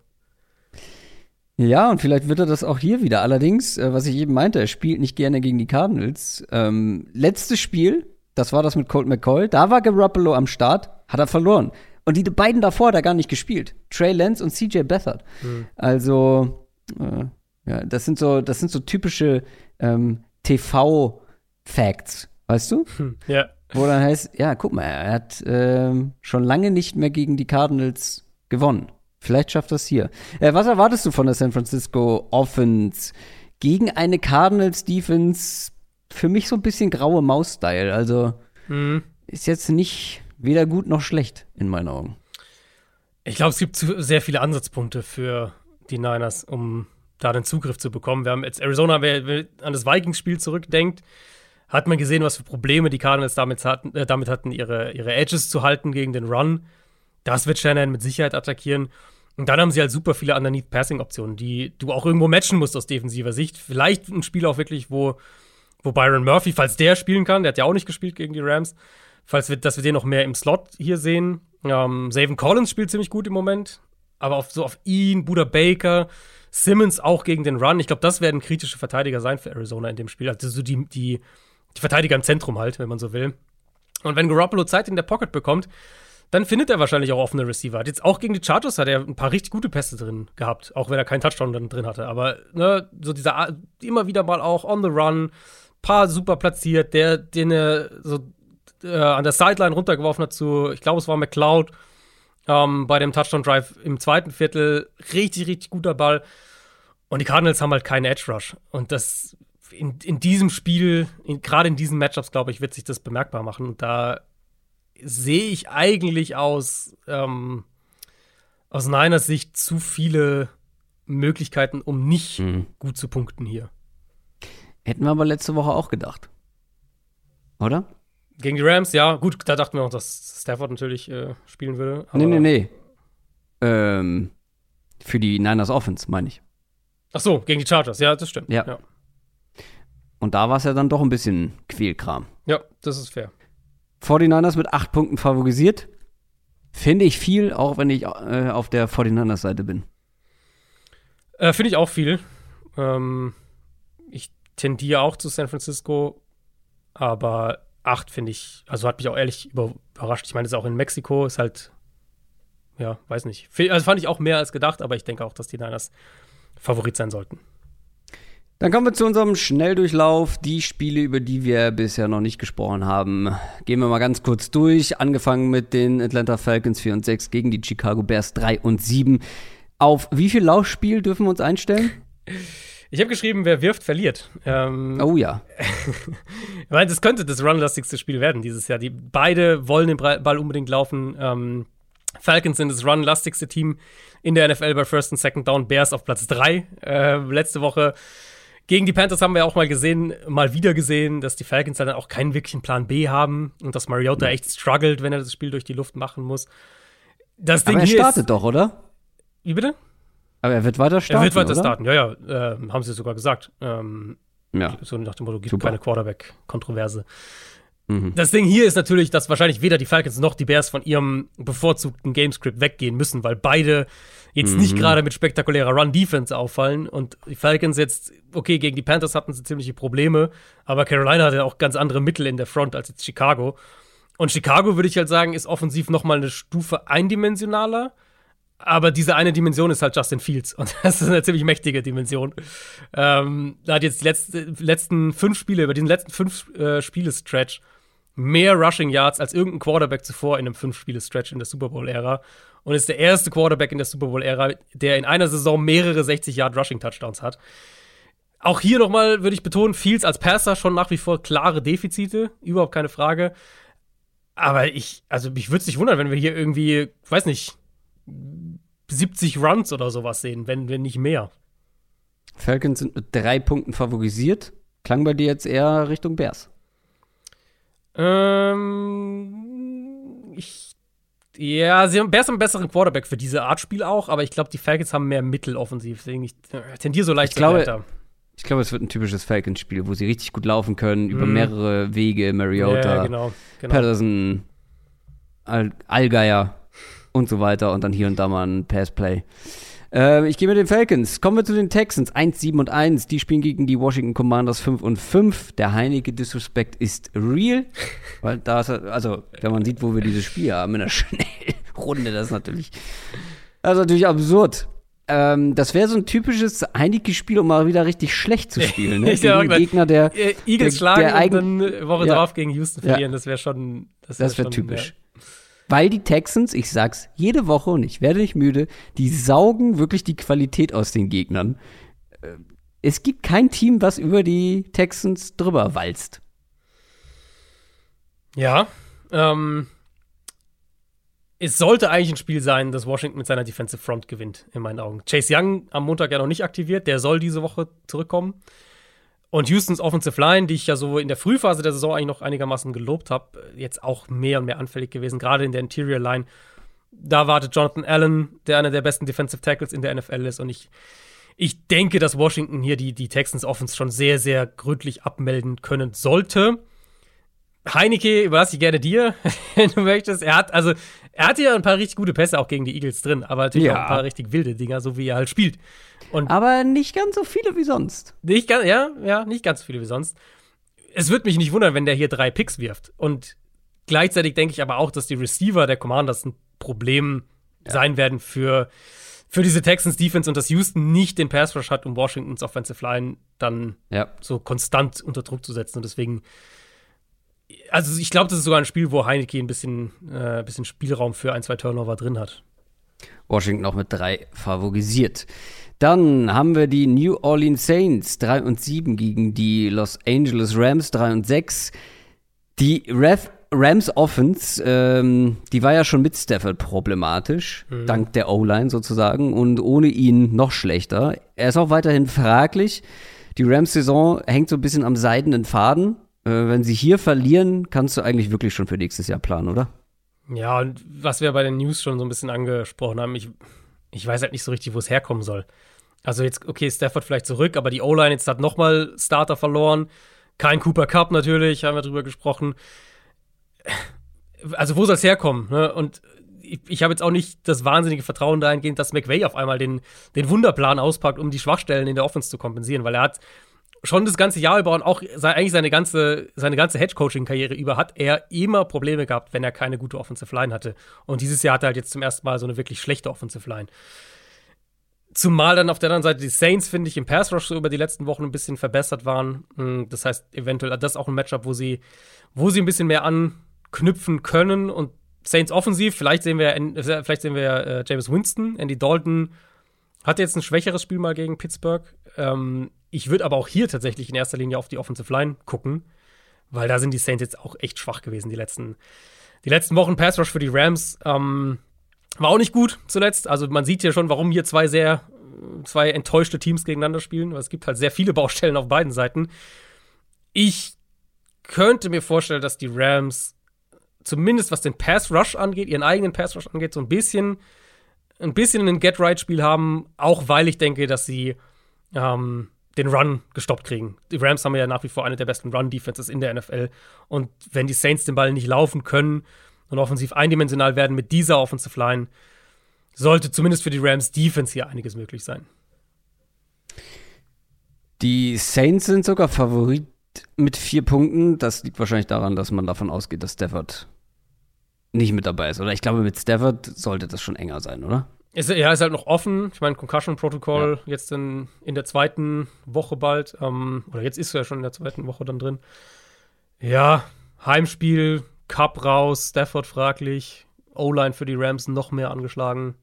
Ja, und vielleicht wird er das auch hier wieder. Allerdings, äh, was ich eben meinte, er spielt nicht gerne gegen die Cardinals. Ähm, letztes Spiel, das war das mit Colt McCoy, da war Garoppolo am Start, hat er verloren. Und die beiden davor hat er gar nicht gespielt. Trey Lance und CJ Beathard. Mhm. Also, äh, ja, das sind so, das sind so typische ähm, TV-Facts, weißt du? Hm, ja. Wo dann heißt, ja, guck mal, er hat ähm, schon lange nicht mehr gegen die Cardinals gewonnen. Vielleicht schafft das hier. Äh, was erwartest du von der San Francisco Offense gegen eine Cardinals Defense? Für mich so ein bisschen graue Maus-Style. Also mhm. ist jetzt nicht weder gut noch schlecht in meinen Augen. Ich glaube, es gibt sehr viele Ansatzpunkte für die Niners, um da den Zugriff zu bekommen. Wir haben jetzt Arizona, wer, wer an das Vikings-Spiel zurückdenkt, hat man gesehen, was für Probleme die Cardinals damit hatten, äh, damit hatten ihre, ihre Edges zu halten gegen den Run. Das wird Shannon mit Sicherheit attackieren. Und dann haben sie halt super viele Underneath-Passing-Optionen, die du auch irgendwo matchen musst aus defensiver Sicht. Vielleicht ein Spiel auch wirklich, wo, wo Byron Murphy, falls der spielen kann, der hat ja auch nicht gespielt gegen die Rams, falls wir, dass wir den noch mehr im Slot hier sehen. Ähm, Savin Collins spielt ziemlich gut im Moment, aber auf, so auf ihn, Buda Baker, Simmons auch gegen den Run. Ich glaube, das werden kritische Verteidiger sein für Arizona in dem Spiel. Also so die, die, die Verteidiger im Zentrum halt, wenn man so will. Und wenn Garoppolo Zeit in der Pocket bekommt, dann findet er wahrscheinlich auch offene Receiver. Jetzt auch gegen die Chargers hat er ein paar richtig gute Pässe drin gehabt, auch wenn er keinen Touchdown dann drin hatte. Aber ne, so dieser immer wieder mal auch on the run, paar super platziert, der den er so äh, an der Sideline runtergeworfen hat zu, ich glaube, es war McCloud ähm, bei dem Touchdown Drive im zweiten Viertel. Richtig, richtig guter Ball. Und die Cardinals haben halt keinen Edge Rush. Und das in, in diesem Spiel, gerade in diesen Matchups, glaube ich, wird sich das bemerkbar machen. Und da sehe ich eigentlich aus, ähm, aus Niners Sicht zu viele Möglichkeiten, um nicht mhm. gut zu punkten hier. Hätten wir aber letzte Woche auch gedacht. Oder? Gegen die Rams, ja. Gut, da dachten wir auch, dass Stafford natürlich äh, spielen würde. nee, nee, nee. Ähm, für die Niners Offense, meine ich. Ach so, gegen die Chargers, ja, das stimmt. Ja. ja. Und da war es ja dann doch ein bisschen Quälkram. Ja, das ist fair. 49ers mit acht Punkten favorisiert. Finde ich viel, auch wenn ich äh, auf der 49ers-Seite bin. Äh, Finde ich auch viel. Ähm, ich tendiere auch zu San Francisco, aber acht finde ich, also hat mich auch ehrlich überrascht. Ich meine, es ist auch in Mexiko, ist halt, ja, weiß nicht. Also fand ich auch mehr als gedacht, aber ich denke auch, dass die Niners Favorit sein sollten. Dann kommen wir zu unserem Schnelldurchlauf. Die Spiele, über die wir bisher noch nicht gesprochen haben, gehen wir mal ganz kurz durch. Angefangen mit den Atlanta Falcons 4 und 6 gegen die Chicago Bears 3 und 7. Auf wie viel Laufspiel dürfen wir uns einstellen? Ich habe geschrieben, wer wirft, verliert. Ähm, oh ja. weil das könnte das runlastigste Spiel werden dieses Jahr. Die beide wollen den Ball unbedingt laufen. Ähm, Falcons sind das runlastigste Team in der NFL bei First und Second Down. Bears auf Platz 3. Äh, letzte Woche gegen die Panthers haben wir auch mal gesehen, mal wieder gesehen, dass die Falcons dann auch keinen wirklichen Plan B haben und dass Mariota echt struggelt, wenn er das Spiel durch die Luft machen muss. Das Ding Aber er startet doch, oder? Wie bitte? Aber er wird weiter starten. Er wird weiter oder? starten, ja, ja. Äh, haben sie sogar gesagt. Ähm, ja. So nach dem Motto, gibt Super. keine Quarterback-Kontroverse. Mhm. Das Ding hier ist natürlich, dass wahrscheinlich weder die Falcons noch die Bears von ihrem bevorzugten Gamescript weggehen müssen, weil beide jetzt mhm. nicht gerade mit spektakulärer Run-Defense auffallen. Und die Falcons jetzt, okay, gegen die Panthers hatten sie ziemliche Probleme, aber Carolina hatte auch ganz andere Mittel in der Front als jetzt Chicago. Und Chicago, würde ich halt sagen, ist offensiv noch mal eine Stufe eindimensionaler. Aber diese eine Dimension ist halt Justin Fields. Und das ist eine ziemlich mächtige Dimension. Ähm, da hat jetzt die letzte, letzten fünf Spiele, über diesen letzten fünf äh, Spiele-Stretch, mehr Rushing Yards als irgendein Quarterback zuvor in einem Fünf-Spiele-Stretch in der Super Bowl-Ära und ist der erste Quarterback in der Super Bowl-Ära, der in einer Saison mehrere 60-Yard-Rushing-Touchdowns hat. Auch hier nochmal würde ich betonen, Fields als Passer schon nach wie vor klare Defizite, überhaupt keine Frage. Aber ich, also mich würde es nicht wundern, wenn wir hier irgendwie, weiß nicht, 70 Runs oder sowas sehen, wenn, wenn nicht mehr. Falcons sind mit drei Punkten favorisiert. Klang bei dir jetzt eher Richtung Bears? Ähm, ich, ja, sie haben Bears einen besseren Quarterback für diese Art Spiel auch, aber ich glaube, die Falcons haben mehr Mittel offensiv. Deswegen ich äh, tendiere so leicht ich glaube, Ich glaube, es wird ein typisches Falcons-Spiel, wo sie richtig gut laufen können, über mhm. mehrere Wege, Mariota, ja, genau, genau. Patterson, Al Allgeier und so weiter und dann hier und da mal ein Passplay. Äh, ich gehe mit den Falcons. Kommen wir zu den Texans. 1, 7 und 1. Die spielen gegen die Washington Commanders 5 und 5. Der Heineke Disrespect ist real. Weil da ist, also, wenn man sieht, wo wir dieses Spiel haben, in der Schnellrunde, das ist natürlich, das ist natürlich absurd. Ähm, das wäre so ein typisches Heineke-Spiel, um mal wieder richtig schlecht zu spielen. Ne? gegen einen Gegner, der. Eagles der, schlagen der eigen, und dann Woche ja, drauf gegen Houston verlieren. Ja, das wäre schon. Das wäre wär typisch. Weil die Texans, ich sag's jede Woche und ich werde nicht müde, die saugen wirklich die Qualität aus den Gegnern. Äh, es gibt kein Team, was über die Texans drüber walzt. Ja, ähm, es sollte eigentlich ein Spiel sein, das Washington mit seiner Defensive Front gewinnt, in meinen Augen. Chase Young am Montag ja noch nicht aktiviert, der soll diese Woche zurückkommen. Und Houstons Offensive Line, die ich ja so in der Frühphase der Saison eigentlich noch einigermaßen gelobt habe, jetzt auch mehr und mehr anfällig gewesen, gerade in der Interior Line. Da wartet Jonathan Allen, der einer der besten Defensive Tackles in der NFL ist. Und ich, ich denke, dass Washington hier die, die Texans Offense schon sehr, sehr gründlich abmelden können sollte. Heineke überlasse ich gerne dir, wenn du möchtest. Er hat, also, er hatte ja ein paar richtig gute Pässe auch gegen die Eagles drin, aber natürlich ja. auch ein paar richtig wilde Dinger, so wie er halt spielt. Und aber nicht ganz so viele wie sonst. Nicht ganz, ja, ja, nicht ganz so viele wie sonst. es wird mich nicht wundern, wenn der hier drei Picks wirft. Und gleichzeitig denke ich aber auch, dass die Receiver der Commanders ein Problem ja. sein werden für, für diese Texans Defense und dass Houston nicht den Pass Rush hat, um Washingtons Offensive Line dann ja. so konstant unter Druck zu setzen. Und deswegen, also ich glaube, das ist sogar ein Spiel, wo Heineke ein bisschen, äh, bisschen Spielraum für ein, zwei Turnover drin hat. Washington auch mit drei favorisiert. Dann haben wir die New Orleans Saints 3 und 7 gegen die Los Angeles Rams 3 und 6. Die Ref Rams Offense, ähm, die war ja schon mit Stafford problematisch, mhm. dank der O-Line sozusagen, und ohne ihn noch schlechter. Er ist auch weiterhin fraglich. Die Rams-Saison hängt so ein bisschen am seidenen Faden. Äh, wenn sie hier verlieren, kannst du eigentlich wirklich schon für nächstes Jahr planen, oder? Ja, und was wir bei den News schon so ein bisschen angesprochen haben, ich, ich weiß halt nicht so richtig, wo es herkommen soll. Also jetzt, okay, Stafford vielleicht zurück, aber die O-Line jetzt hat nochmal Starter verloren. Kein Cooper Cup natürlich, haben wir drüber gesprochen also wo soll es herkommen? Ne? Und ich, ich habe jetzt auch nicht das wahnsinnige Vertrauen dahingehend, dass McVay auf einmal den, den Wunderplan auspackt, um die Schwachstellen in der Offense zu kompensieren, weil er hat schon das ganze Jahr über und auch eigentlich seine ganze, seine ganze Head-Coaching-Karriere über hat er immer Probleme gehabt, wenn er keine gute Offensive Line hatte. Und dieses Jahr hat er halt jetzt zum ersten Mal so eine wirklich schlechte Offensive Line. Zumal dann auf der anderen Seite die Saints, finde ich, im Pass Rush so über die letzten Wochen ein bisschen verbessert waren. Hm, das heißt, eventuell das auch ein Matchup, wo sie, wo sie ein bisschen mehr an, knüpfen können und Saints offensiv, vielleicht sehen wir, vielleicht sehen wir äh, James Winston, Andy Dalton hat jetzt ein schwächeres Spiel mal gegen Pittsburgh. Ähm, ich würde aber auch hier tatsächlich in erster Linie auf die Offensive Line gucken, weil da sind die Saints jetzt auch echt schwach gewesen die letzten, die letzten Wochen. Pass Rush für die Rams ähm, war auch nicht gut zuletzt. Also man sieht hier schon, warum hier zwei sehr, zwei enttäuschte Teams gegeneinander spielen. Weil es gibt halt sehr viele Baustellen auf beiden Seiten. Ich könnte mir vorstellen, dass die Rams zumindest was den Pass Rush angeht, ihren eigenen Pass Rush angeht, so ein bisschen, ein bisschen ein Get-Right-Spiel haben, auch weil ich denke, dass sie ähm, den Run gestoppt kriegen. Die Rams haben ja nach wie vor eine der besten Run-Defenses in der NFL. Und wenn die Saints den Ball nicht laufen können und offensiv eindimensional werden mit dieser Offensive Line, sollte zumindest für die Rams Defense hier einiges möglich sein. Die Saints sind sogar Favorit mit vier Punkten. Das liegt wahrscheinlich daran, dass man davon ausgeht, dass Stafford nicht mit dabei ist. Oder ich glaube, mit Stafford sollte das schon enger sein, oder? Ist, ja, ist halt noch offen. Ich meine, Concussion Protocol ja. jetzt in, in der zweiten Woche bald. Ähm, oder jetzt ist er ja schon in der zweiten Woche dann drin. Ja, Heimspiel, Cup raus, Stafford fraglich, O-Line für die Rams noch mehr angeschlagen.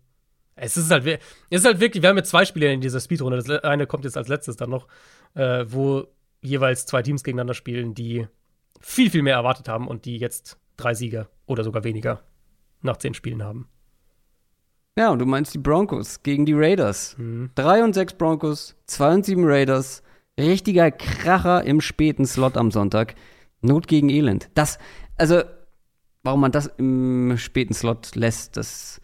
Es ist halt, es ist halt wirklich, wir haben jetzt zwei Spiele in dieser Speedrunde. Das eine kommt jetzt als letztes dann noch, äh, wo jeweils zwei Teams gegeneinander spielen, die viel, viel mehr erwartet haben und die jetzt drei Siege oder sogar weniger nach zehn Spielen haben. Ja, und du meinst die Broncos gegen die Raiders. Mhm. Drei und sechs Broncos, zwei und sieben Raiders. Richtiger Kracher im späten Slot am Sonntag. Not gegen Elend. Das, also, warum man das im späten Slot lässt, das.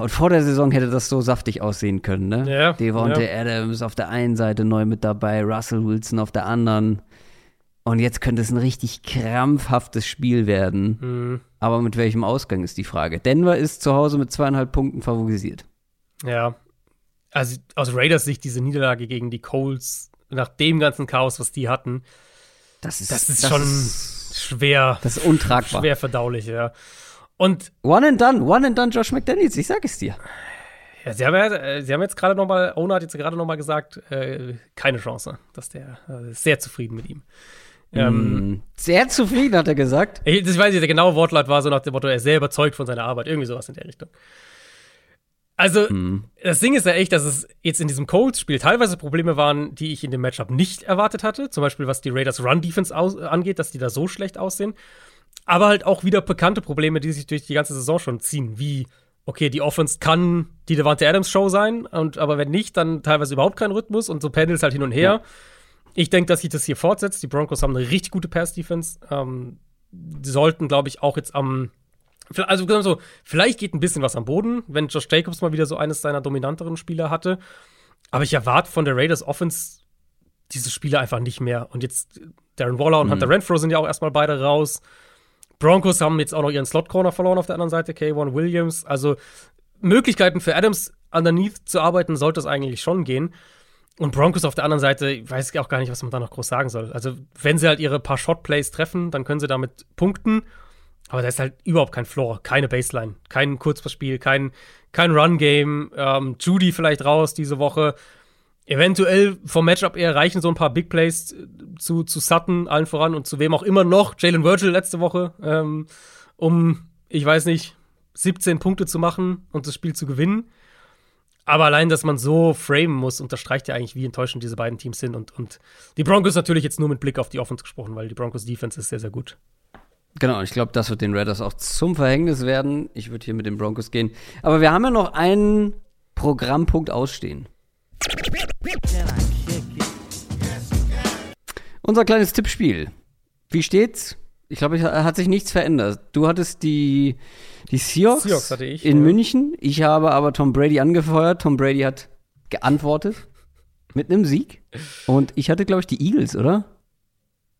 Und vor der Saison hätte das so saftig aussehen können, ne? Ja. Devontae ja. Adams auf der einen Seite neu mit dabei, Russell Wilson auf der anderen. Und jetzt könnte es ein richtig krampfhaftes Spiel werden. Mhm. Aber mit welchem Ausgang ist die Frage? Denver ist zu Hause mit zweieinhalb Punkten favorisiert. Ja. Also aus Raiders Sicht diese Niederlage gegen die Colts, nach dem ganzen Chaos, was die hatten, das ist, das ist das schon ist, schwer. Das ist untragbar. Schwer verdaulich, ja. Und One and done, one and done Josh McDaniels, ich sag es dir. Ja, sie haben, ja, äh, sie haben jetzt gerade noch mal, Owner hat jetzt gerade noch mal gesagt, äh, keine Chance, dass der äh, sehr zufrieden mit ihm. Ähm, mm, sehr zufrieden, hat er gesagt. Ich, das weiß ich, der genaue Wortlaut war so nach dem Motto, er ist sehr überzeugt von seiner Arbeit. Irgendwie sowas in der Richtung. Also, mm. das Ding ist ja echt, dass es jetzt in diesem Colts-Spiel teilweise Probleme waren, die ich in dem Matchup nicht erwartet hatte. Zum Beispiel, was die Raiders Run-Defense angeht, dass die da so schlecht aussehen. Aber halt auch wieder bekannte Probleme, die sich durch die ganze Saison schon ziehen, wie okay, die Offense kann die Devante Adams Show sein, und, aber wenn nicht, dann teilweise überhaupt kein Rhythmus und so pendelt halt hin und her. Ja. Ich denke, dass sich das hier fortsetzt. Die Broncos haben eine richtig gute Pass-Defense. Ähm, sollten, glaube ich, auch jetzt am also so, vielleicht geht ein bisschen was am Boden, wenn Josh Jacobs mal wieder so eines seiner dominanteren Spieler hatte. Aber ich erwarte von der Raiders Offense diese Spiele einfach nicht mehr. Und jetzt Darren Waller und mhm. Hunter Renfro sind ja auch erstmal beide raus. Broncos haben jetzt auch noch ihren Slot-Corner verloren auf der anderen Seite, K1 Williams. Also Möglichkeiten für Adams underneath zu arbeiten sollte es eigentlich schon gehen. Und Broncos auf der anderen Seite, ich weiß auch gar nicht, was man da noch groß sagen soll. Also, wenn sie halt ihre paar Shotplays treffen, dann können sie damit punkten. Aber da ist halt überhaupt kein Floor, keine Baseline, kein Kurzpassspiel, kein, kein Run-Game. Ähm, Judy vielleicht raus diese Woche. Eventuell vom Matchup eher reichen so ein paar Big Plays zu, zu Sutton, allen voran und zu wem auch immer noch. Jalen Virgil letzte Woche, ähm, um, ich weiß nicht, 17 Punkte zu machen und das Spiel zu gewinnen. Aber allein, dass man so framen muss, unterstreicht ja eigentlich, wie enttäuschend diese beiden Teams sind. Und, und die Broncos natürlich jetzt nur mit Blick auf die Offense gesprochen, weil die Broncos Defense ist sehr, sehr gut. Genau, ich glaube, das wird den Raiders auch zum Verhängnis werden. Ich würde hier mit den Broncos gehen. Aber wir haben ja noch einen Programmpunkt ausstehen. Unser kleines Tippspiel. Wie steht's? Ich glaube, es hat sich nichts verändert. Du hattest die, die Seahawks, Seahawks hatte ich, in ja. München. Ich habe aber Tom Brady angefeuert. Tom Brady hat geantwortet mit einem Sieg. Und ich hatte, glaube ich, die Eagles, oder?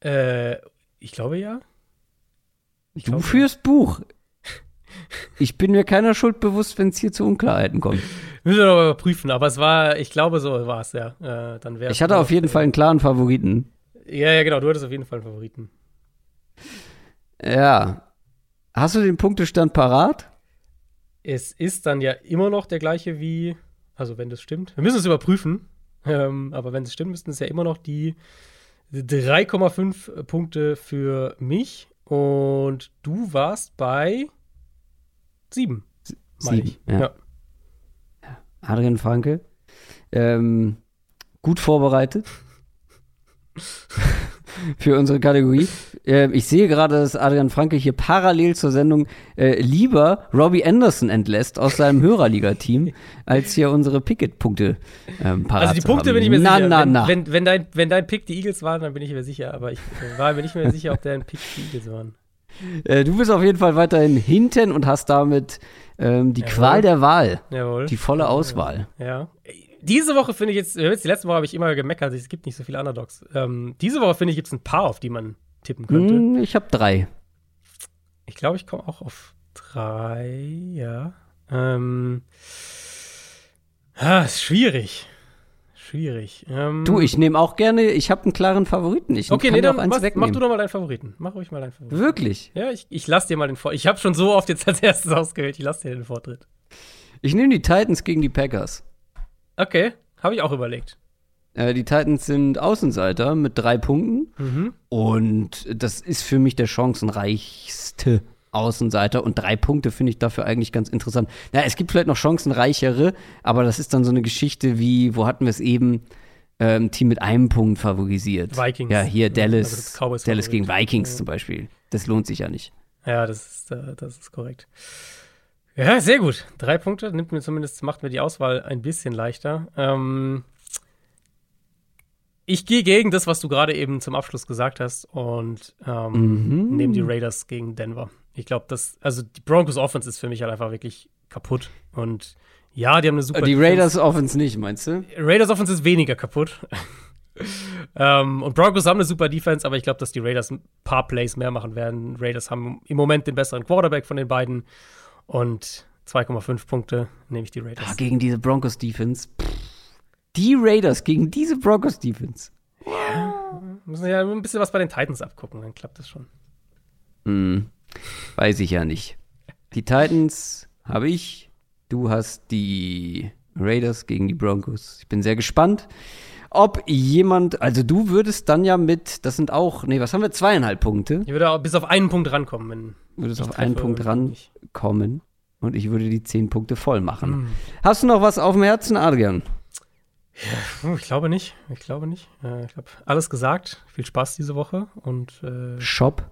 Äh, ich glaube ja. Ich Du glaube, führst Buch. Ich bin mir keiner Schuld bewusst, wenn es hier zu Unklarheiten kommt. Müssen wir noch mal überprüfen, aber es war, ich glaube, so war es, ja. Äh, dann Ich hatte auf jeden Fall einen klaren Favoriten. Ja, ja, genau, du hattest auf jeden Fall einen Favoriten. Ja. Hast du den Punktestand parat? Es ist dann ja immer noch der gleiche wie, also wenn das stimmt. Wir müssen es überprüfen, ähm, aber wenn es stimmt, müssten es ja immer noch die 3,5 Punkte für mich und du warst bei 7. meine Sieben, ich. ja. ja. Adrian Franke. Ähm, gut vorbereitet. Für unsere Kategorie. Ähm, ich sehe gerade, dass Adrian Franke hier parallel zur Sendung äh, lieber Robbie Anderson entlässt aus seinem Hörerliga-Team, als hier unsere Picket-Punkte ähm, parat Also die Punkte bin ich mir na, sicher. Na, wenn, na, Wenn, wenn, dein, wenn dein Pick die Eagles waren, dann bin ich mir sicher. Aber ich äh, war mir nicht mehr sicher, ob dein Pick die Eagles waren. äh, Du bist auf jeden Fall weiterhin hinten und hast damit ähm, die Jawohl. Qual der Wahl. Jawohl. Die volle Auswahl. Ja. Diese Woche finde ich jetzt, jetzt, die letzte Woche habe ich immer gemeckert, es gibt nicht so viele Underdogs. Ähm, diese Woche finde ich, gibt es ein paar, auf die man tippen könnte. Hm, ich habe drei. Ich glaube, ich komme auch auf drei, ja. Ähm, ah, ist schwierig. Schwierig. Ähm, Du, ich nehme auch gerne, ich habe einen klaren Favoriten. Ich Okay, nee, dann mach, mach du doch mal deinen Favoriten. Mach ruhig mal deinen Favoriten. Wirklich? Ja, ich, ich lass dir mal den Vortritt. Ich habe schon so oft jetzt als erstes ausgewählt. Ich lass dir den Vortritt. Ich nehme die Titans gegen die Packers. Okay, habe ich auch überlegt. Äh, die Titans sind Außenseiter mit drei Punkten. Mhm. Und das ist für mich der chancenreichste Außenseiter. Und drei Punkte finde ich dafür eigentlich ganz interessant. Ja, es gibt vielleicht noch chancenreichere, aber das ist dann so eine Geschichte wie, wo hatten wir es eben? Ähm, Team mit einem Punkt favorisiert. Vikings. Ja, hier Dallas. also Dallas gegen. Vikings Ja. zum Beispiel. Das lohnt sich ja nicht. Ja, das ist, äh, das ist korrekt. Ja, sehr gut. Drei Punkte nimmt mir zumindest, macht mir die Auswahl ein bisschen leichter. Ähm, ich gehe gegen das, was du gerade eben zum Abschluss gesagt hast und ähm, Mhm. nehme die Raiders gegen Denver. Ich glaube, das, also die Broncos Offense ist für mich halt einfach wirklich kaputt und ja, die haben eine super Die Defense. Raiders Offense nicht, meinst du? Raiders Offense ist weniger kaputt. ähm, und Broncos haben eine super Defense, aber ich glaube, dass die Raiders ein paar Plays mehr machen werden. Raiders haben im Moment den besseren Quarterback von den beiden und 2,5 Punkte nehme ich die Raiders. Ah, gegen diese Broncos Defense. Pff. Die Raiders gegen diese Broncos Defense. Müssen ja ein bisschen was bei den Titans abgucken, dann klappt das schon. Hm, weiß ich ja nicht. Die Titans habe ich. Du hast die Raiders gegen die Broncos. Ich bin sehr gespannt, ob jemand, also du würdest dann ja mit, das sind auch, nee, was haben wir, zweieinhalb Punkte, Ich würde auch bis auf einen Punkt rankommen, wenn würdest ich auf einen treffe Punkt oder nicht. rankommen und ich würde die zehn Punkte voll machen. Hm. Hast du noch was auf dem Herzen, Adrian? Puh, Ich glaube nicht. Ich glaube nicht. Äh, ich glaube, alles gesagt. Viel Spaß diese Woche und äh, Shop.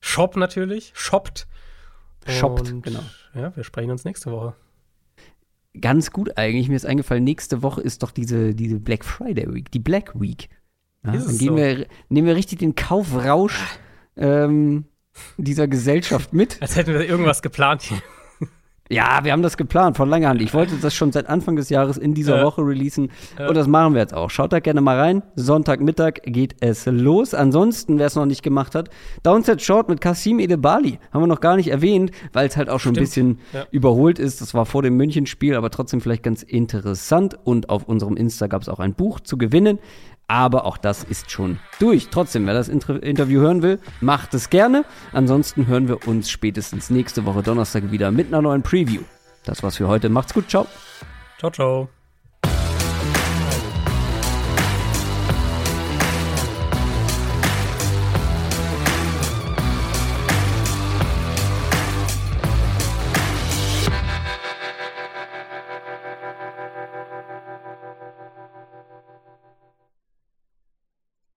Shop natürlich. Shoppt. Shoppt, Und, genau. Ja, wir sprechen uns nächste Woche. Ganz gut eigentlich. Mir ist eingefallen, nächste Woche ist doch diese, diese Black Friday Week, die Black Week. Ja, dann gehen so? wir, nehmen wir richtig den Kaufrausch ähm, dieser Gesellschaft mit. Als hätten wir irgendwas geplant hier. Ja, wir haben das geplant von langer Hand. Ich wollte das schon seit Anfang des Jahres in dieser Ja. Woche releasen und das machen wir jetzt auch. Schaut da gerne mal rein. Sonntagmittag geht es los. Ansonsten, wer es noch nicht gemacht hat, Downset Short mit Kasim Edebali. Haben wir noch gar nicht erwähnt, weil es halt auch schon ein bisschen Ja. überholt ist. Das war vor dem Münchenspiel, aber trotzdem vielleicht ganz interessant. Und auf unserem Insta gab es auch ein Buch zu gewinnen. Aber auch das ist schon durch. Trotzdem, wer das Inter Interview hören will, macht es gerne. Ansonsten hören wir uns spätestens nächste Woche Donnerstag wieder mit einer neuen Preview. Das war's für heute. Macht's gut. Ciao. Ciao, ciao.